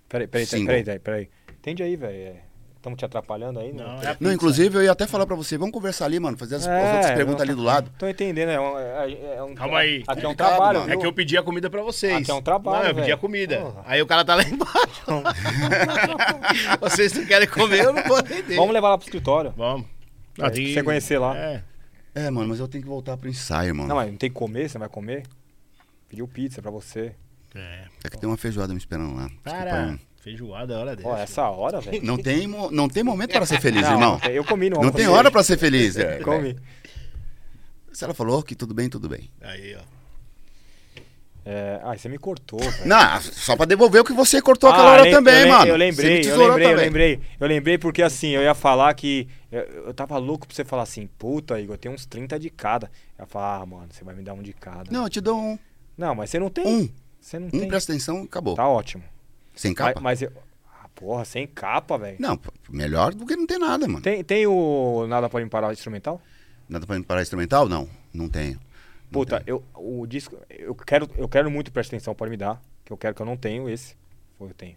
Peraí, peraí, Single. peraí, peraí, peraí. Entende aí, velho. Estamos te atrapalhando aí? Não, Não, é a Não, inclusive eu ia até falar pra você, vamos conversar ali, mano, fazer as, as É, outras perguntas não, ali do lado. Tô entendendo, é um, é- é um- Calma aí. Aqui é um trabalho, mano. É que eu pedi a comida pra vocês. Aqui é um trabalho, Não, eu pedi velho. a comida. Porra. Aí o cara tá lá embaixo. vocês não querem comer, eu não vou atender. Vamos levar lá pro escritório. Vamos. Pra você conhecer lá. É. É, mano, mas eu tenho que voltar pro ensaio, mano. Não, mas não tem que comer, você vai comer? Pediu pizza pra você. é. É que tem uma feijoada me esperando lá. Para. Feijoada é hora dessa. Ó, essa hora, velho. Não tem, não tem momento para ser feliz, Não, irmão. não tem- eu comi no Não tem hora para ser feliz. é, Comi. Se ela falou que tudo bem, tudo bem. Aí, ó. É, ai, você me cortou. Não, só pra devolver o que você cortou aquela Ah, hora lem- também, eu mano. Eu lembrei, me eu lembrei, eu também. lembrei. Eu lembrei porque assim, eu ia falar que. Eu, eu tava louco pra você falar assim, puta, Igor, tem uns 30 de cada. Eu ia falar, ah, mano, você vai me dar um de cada. Não, eu te dou um. Não, mas você não tem. Um. Você não Um, tem. presta atenção, acabou. Tá ótimo. Sem Mas, capa? mas eu. Ah, porra, sem capa, velho. Não, melhor do que não ter nada, mano. Tem, tem o Nada Pode Me Parar instrumental? Nada pra parar instrumental? Não, não tenho. Não Puta, eu, o disco. Eu quero, eu quero muito presta atenção, pode me dar. Que eu quero que eu não tenho esse. Ou eu tenho.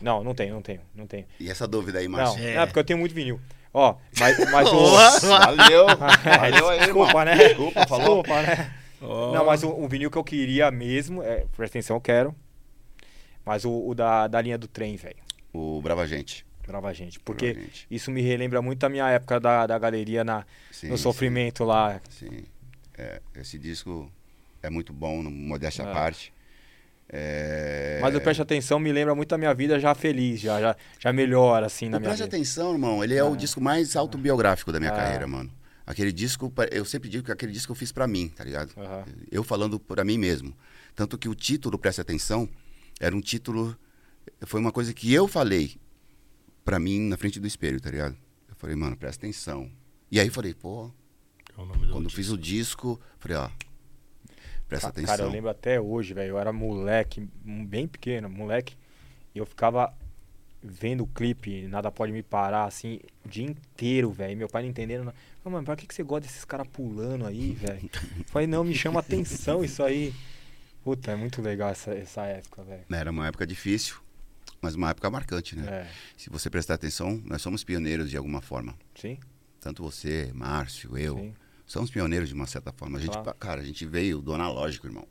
Não, não tenho, não tenho, não tenho. E essa dúvida aí, Não, Márcio? É. é porque eu tenho muito vinil. Ó, mas, mas o. Valeu. Valeu aí. Desculpa, né? Desculpa, falou. Desculpa, né? Não, mas o, o vinil que eu queria mesmo, é, presta atenção, eu quero. Mas o, o da, da linha do trem, velho. O Brava Gente. Brava gente. Porque Brava Gente. isso me relembra muito a minha época da, da galeria na, Sim, no sim. sofrimento lá. Sim. É, esse disco é muito bom, no modéstia à É. parte. É... Mas o Preste Atenção me lembra muito a minha vida já feliz, já, já, já melhor, assim, na O minha Preste vida. Atenção, irmão, ele é o Ah. disco mais autobiográfico da minha Ah. carreira, mano. Aquele disco, eu sempre digo que aquele disco eu fiz pra mim, tá ligado? Aham. Eu falando pra mim mesmo. Tanto que o título, Preste Atenção, era um título. Foi uma coisa que eu falei pra mim na frente do espelho, tá ligado? Eu falei, mano, presta atenção. E aí eu falei, pô, É o nome do quando fiz o disco, falei, ó, presta Ca- atenção. Cara, eu lembro até hoje, velho. Eu era moleque, bem pequeno, moleque. E eu ficava vendo o clipe, nada pode me parar, assim, o dia inteiro, velho. E Meu pai não entendendo. Não. Falei, mano, pra que, que você gosta desses caras pulando aí, velho? Falei, não, me chama atenção isso aí. Puta, é muito legal essa, essa época, velho. Era uma época difícil, mas uma época marcante, né? É. Se você prestar atenção, nós somos pioneiros de alguma forma. Sim, Tanto você, Márcio, eu. sim. Somos pioneiros de uma certa forma. A gente, Claro. cara, a gente veio do analógico, irmão.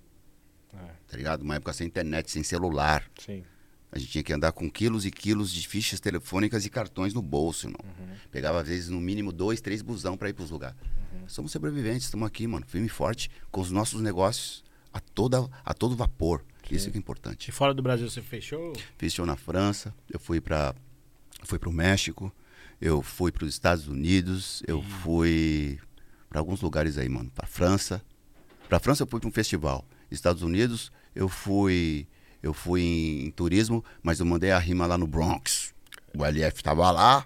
É, Tá ligado? Uma época sem internet, sem celular. sim. A gente tinha que andar com quilos e quilos de fichas telefônicas e cartões no bolso, irmão. Uhum. Pegava, às vezes, no mínimo dois, três busão pra ir pros lugares. Uhum. Somos sobreviventes, estamos aqui, mano, firme e forte, com os nossos negócios a, toda, a todo vapor. Isso que é importante. E fora do Brasil você fechou? Fiz show na França, eu fui para fui pro México, eu fui para os Estados Unidos, eu fui para alguns lugares aí, mano, para França. Para França eu fui para um festival. Estados Unidos eu fui eu fui em, em turismo, mas eu mandei a rima lá no Bronx. O LF tava lá,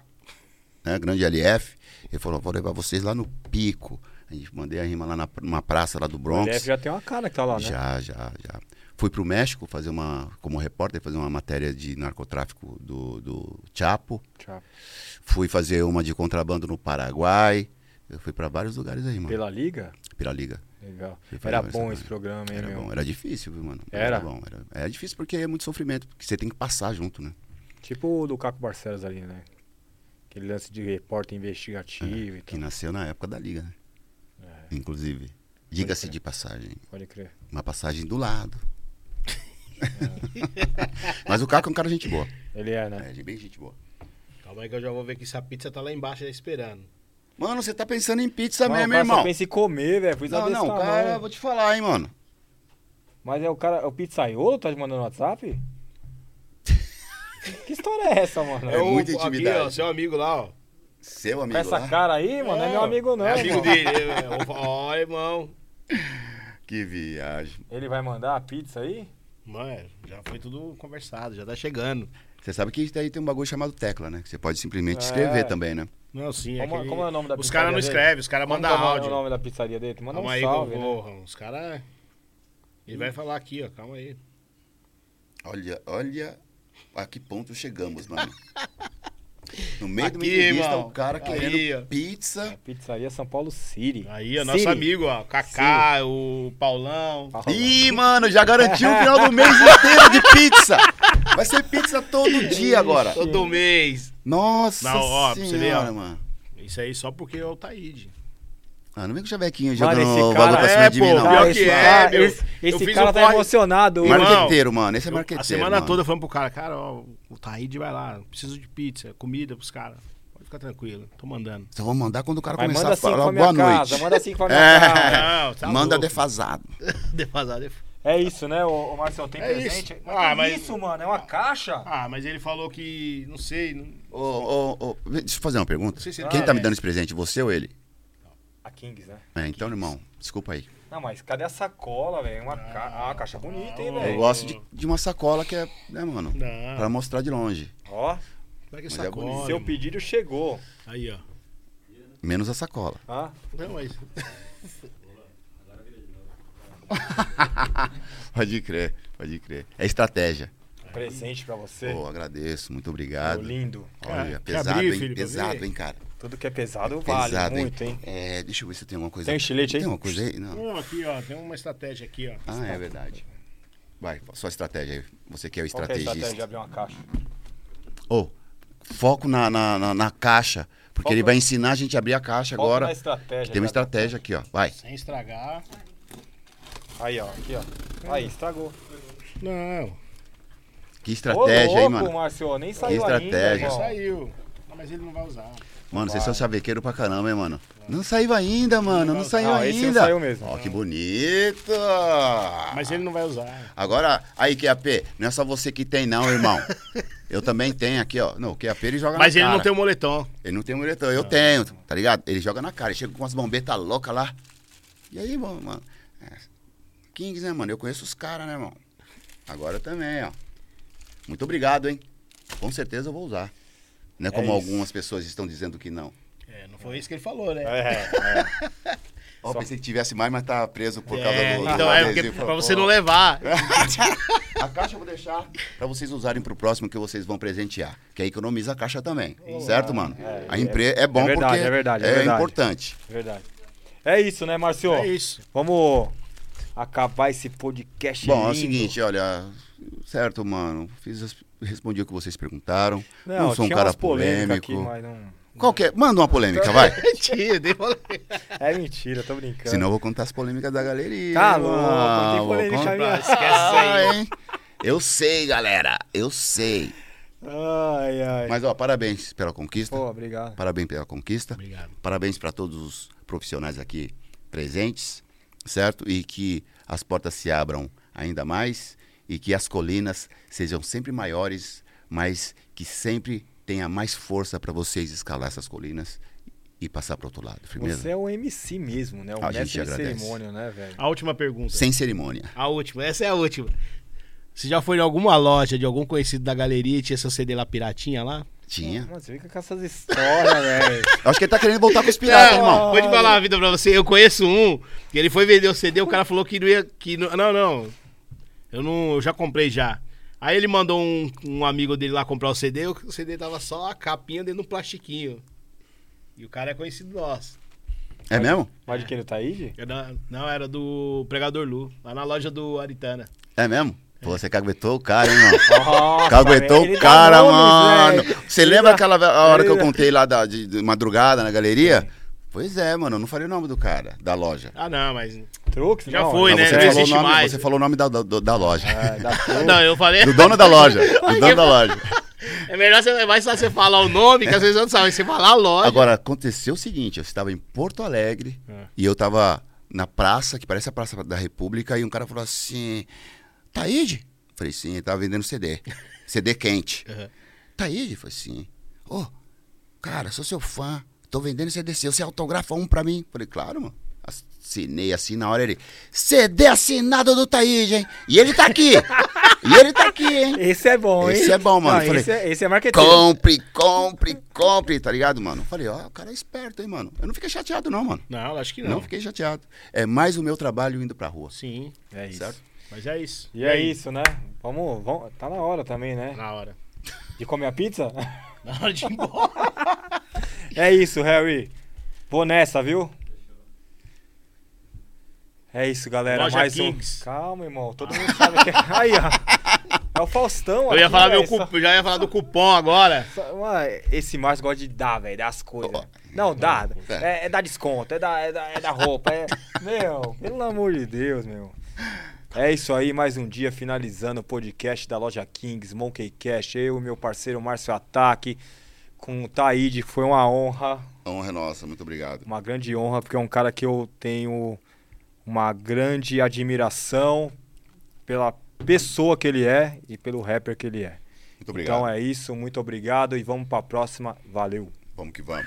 né, grande LF. Ele falou, vou levar vocês lá no Pico. A gente mandei a rima lá na, numa praça lá do O Bronx. LF já tem uma cara que tá lá, né? Já, já, já. Fui pro México fazer uma, como repórter, fazer uma matéria de narcotráfico do, do Chapo. Tchau. Fui fazer uma de contrabando no Paraguai. Eu fui para vários lugares aí, mano. Pela Liga? Pela Liga. Legal. Era bom esse programa, hein, Era meu? bom, era difícil, viu, mano? Era? bom. Era, é difícil porque é muito sofrimento, porque você tem que passar junto, né? Tipo o do Caco Barcelos ali, né? Aquele lance de repórter investigativo e Que tal. nasceu na época da Liga, né? É, Inclusive. Diga-se de passagem. pode crer. Uma passagem do lado. Mas o Caco é um cara gente boa. Ele é, né? É, de bem gente boa. Calma aí que eu já vou ver que essa pizza tá lá embaixo já esperando. Mano, você tá pensando em pizza Mas mesmo, cara só irmão. pensa em comer, velho. Fiz Não, não, tamanho. cara, vou te falar, hein, mano. Mas é o cara, é o pizzaiolo tá te mandando no WhatsApp? que história é essa, mano? É o- muita Aqui, intimidade. ó, seu amigo lá, ó. Seu Com amigo essa lá? cara aí, mano, não é meu amigo não, É amigo irmão. dele. é, é, Olha, irmão. Que viagem. Ele vai mandar a pizza aí? Mano, já foi tudo conversado, já tá chegando. Você sabe que aí tem um bagulho chamado tecla, né? Que você pode simplesmente É. escrever também, né? Não, sim. Como, aquele- como é o nome da Os pizzaria caras não dele? escrevem, os caras mandam é o nome- áudio. o nome da pizzaria dele? Manda Calma um aí, salve, né? vou. Os caras. Ele vai falar aqui, ó. Calma aí. Olha, olha a que ponto chegamos, mano. No meio Aqui, entrevista, irmão. o cara Aí, querendo ó. pizza. Pizzaria São Paulo City. Aí, ó, nosso amigo, ó. Kaká, o Paulão. Fala. Ih, mano, já garantiu o final do mês inteiro de pizza. Vai ser pizza todo dia agora. Todo mês. Nossa Não, ó, pra você ver, ó. mano. Isso aí só porque é o Taíde. Ah, não vem com o chavequinho jogando esse o cara- bagulho pra É, cima de mim, pô, não. pior que esse é, cara, meu. esse, Eu esse fiz cara um tá corre- emocionado. Irmão, Marqueteiro, mano. Esse é marqueteiro. a semana mano. toda falando pro cara, cara, ó, o Taíde vai lá, preciso de pizza, comida pros caras. Pode ficar tranquilo, tô mandando. Só vou mandar quando o cara Mas começar manda a cinco falar pra minha boa casa, noite. manda cinco pra minha É. casa. Não, tá Manda louco. defasado. Defasado. é- É isso, né, ô, ô Marcelo? Tem É presente? isso. Mas Ah, que mas- isso, mano? É uma caixa? Ah, mas ele falou que, não sei, não, Ô, ô, ô, deixa eu fazer uma pergunta. Não sei se ele Quem tá tá me bem. dando esse presente, você ou ele? A Kings, né? É, então, irmão, desculpa aí. Não, mas cadê a sacola, velho? Uma, ca... ah, uma caixa bonita, hein, não. Eu velho? gosto de, de uma sacola que é, né, mano? não. Pra mostrar de longe. Ó, é que é Mas é sacola? bonito. seu pedido chegou. Aí, ó. Menos a sacola. Ah, Não, mas... Pode crer, pode crer. É estratégia. presente pra você. Pô, agradeço, muito obrigado. lindo. Olha, Quer pesado, abrir, hein? filho, pesado, hein, cara? Tudo que é pesado vale Pesado, muito, hein? É, deixa eu ver se tem alguma coisa. Tem um estilete aí? Tem uma coisa aí? Não. Não, aqui, ó, tem uma estratégia aqui, ó. Ah, é verdade. Vai, só estratégia aí. Você que é o Qual que é a estratégia de estrategista. abrir uma caixa? Ô, foco na, na, na, na caixa. Porque Foco- ele vai ensinar a gente a abrir a caixa Foco agora. na estratégia. Tem uma estratégia aqui, ó. Vai. Sem estragar. Aí, ó. Aqui, ó. Aí, estragou. Não, Que estratégia, Ô, hein, louco, mano? Márcio, nem saiu estratégia. ainda, saiu. Não, mas ele não vai usar. Mano, vocês são chavequeiro pra caramba, hein, mano? Não saiu ainda, mano. Não saiu Ah, esse não ainda. saiu mesmo. Ó, que bonito. Mas ele não vai usar. Agora, aí, QAP, não é só você que tem, não, irmão. Eu também tenho aqui, ó. Não, o QAP ele joga Mas na ele cara. não tem o moletom. Ele não tem diretor, eu tenho, tá ligado? Ele joga na cara, ele chega com umas bombetas loucas lá. E aí, mano, mano. é, Kings, né, mano? Eu conheço os caras, né, irmão? Agora eu também, ó. Muito obrigado, hein? Com certeza eu vou usar. Não é como isso. algumas pessoas estão dizendo que não. É, não foi isso que ele falou, né? É, é. Ó, pensei que tivesse mais, mas tá preso por É, causa do. do então é porque pra você não levar. A caixa eu vou deixar pra vocês usarem pro próximo que vocês vão presentear. Que aí economiza a caixa também. certo, mano? É, a empresa é bom é verdade, porque é verdade, é é verdade. importante. Verdade. É isso, né, Márcio? É isso. Vamos acabar esse podcast Bom, é o lindo. seguinte, olha. Certo, mano. Fiz as- respondi o que vocês perguntaram. Não, Não, sou um cara polêmico. Aqui, mas não... Qualquer. Manda uma polêmica, vai. Mentira, dei pra- É mentira, tô brincando. Senão eu vou contar as polêmicas da galeria. Tá louco, polêmica minha. Esquece isso aí. hein? Eu sei, galera. Eu sei. Ai, ai. Mas, ó, parabéns pela conquista. Pô, obrigado. Parabéns pela conquista. Obrigado. Parabéns para todos os profissionais aqui presentes, certo? E que as portas se abram ainda mais e que as colinas sejam sempre maiores, mas que sempre tenha mais força para vocês escalar essas colinas e passar para outro lado. Firmeza? Você é o MC mesmo, né? O A gente mestre de agradece. cerimônia, né, velho? A última pergunta. Sem cerimônia. A última, essa é a última. Você já foi em alguma loja de algum conhecido da galeria e tinha seu CD lá piratinha lá? Tinha. Você fica com essas histórias, velho. Acho que ele tá querendo voltar com os piratas, Não, irmão. Vou te falar uma vida pra você. Eu conheço um que ele foi vender o CD, o cara falou que não ia. Que não, não, não. Eu não. Eu já comprei já. Aí ele mandou um, um amigo dele lá comprar o CD, o CD tava só a capinha dentro de um plastiquinho. E o cara é conhecido nosso. É mesmo? Mas de quem do Taíde? Era- não, era do Pregador Lu, lá na loja do Aritana. É mesmo? Pô, você caguetou o cara, hein, irmão? Nossa, Caguetou velho, ele o cara, nomes, mano. velho. Você Ele lembra dá- aquela hora que eu ele contei lá da, de, de madrugada na galeria? Pois é, mano. Eu não falei o nome do cara, da loja. Ah, não, mas. Truques? Já não, foi, não, né? você, Não falou existe o nome, mais. você falou o nome da, da, da loja. É, da. Não, eu falei. Do dono da loja. Do dono da loja. É melhor você, é mais fácil você falar o nome, que às vezes eu não sabe. Você falar a loja. Agora, aconteceu o seguinte: eu estava em Porto Alegre É. e eu estava na praça, que parece a Praça da República, e um cara falou assim: Taíde? Falei, sim, ele tava vendendo CD. CD quente. Uhum. Taíde? Falei, sim. Ô, cara, sou seu fã. Tô vendendo CD seu. Você autografa um pra mim? Falei, claro, mano. Assinei assim na hora ele. CD assinado do Taíde, hein? E ele tá aqui. e ele tá aqui, hein? Esse é bom, hein? Esse é bom, mano. Não, Falei, esse, é, esse é marketing. Compre, compre, compre, tá ligado, mano? Falei, ó, o cara é esperto, hein, mano? Eu não fiquei chateado, não, mano. Não, acho que Não, não. fiquei chateado. É mais o meu trabalho indo pra rua. Sim, É isso. Certo? mas é isso. E é isso, né? Vamos, vamos. Tá na hora também, né? Na hora. De comer a pizza? Na hora de ir embora. É isso, Harry. Vou nessa, viu? É isso, galera. Loja Mais Kings. um. Calma, irmão. Todo mundo sabe que. Aí, ó. É o Faustão. Eu ia falar meu cupom, já ia falar do cupom agora. Mano, esse Márcio gosta de dar, velho, das coisas. Não, dá. É, é dar desconto, é dar, é dar, é dar roupa. É... Meu, pelo amor de Deus, meu. É isso aí, mais um dia finalizando o podcast da loja Kings, Monkey Cash. Eu e meu parceiro Márcio Ataque, com o Taíde, foi uma honra, A honra é nossa, muito obrigado. uma grande honra, porque é um cara que eu tenho uma grande admiração pela pessoa que ele é e pelo rapper que ele é. Muito obrigado. Então é isso, muito obrigado e vamos pra próxima. Valeu. Vamos que vamos.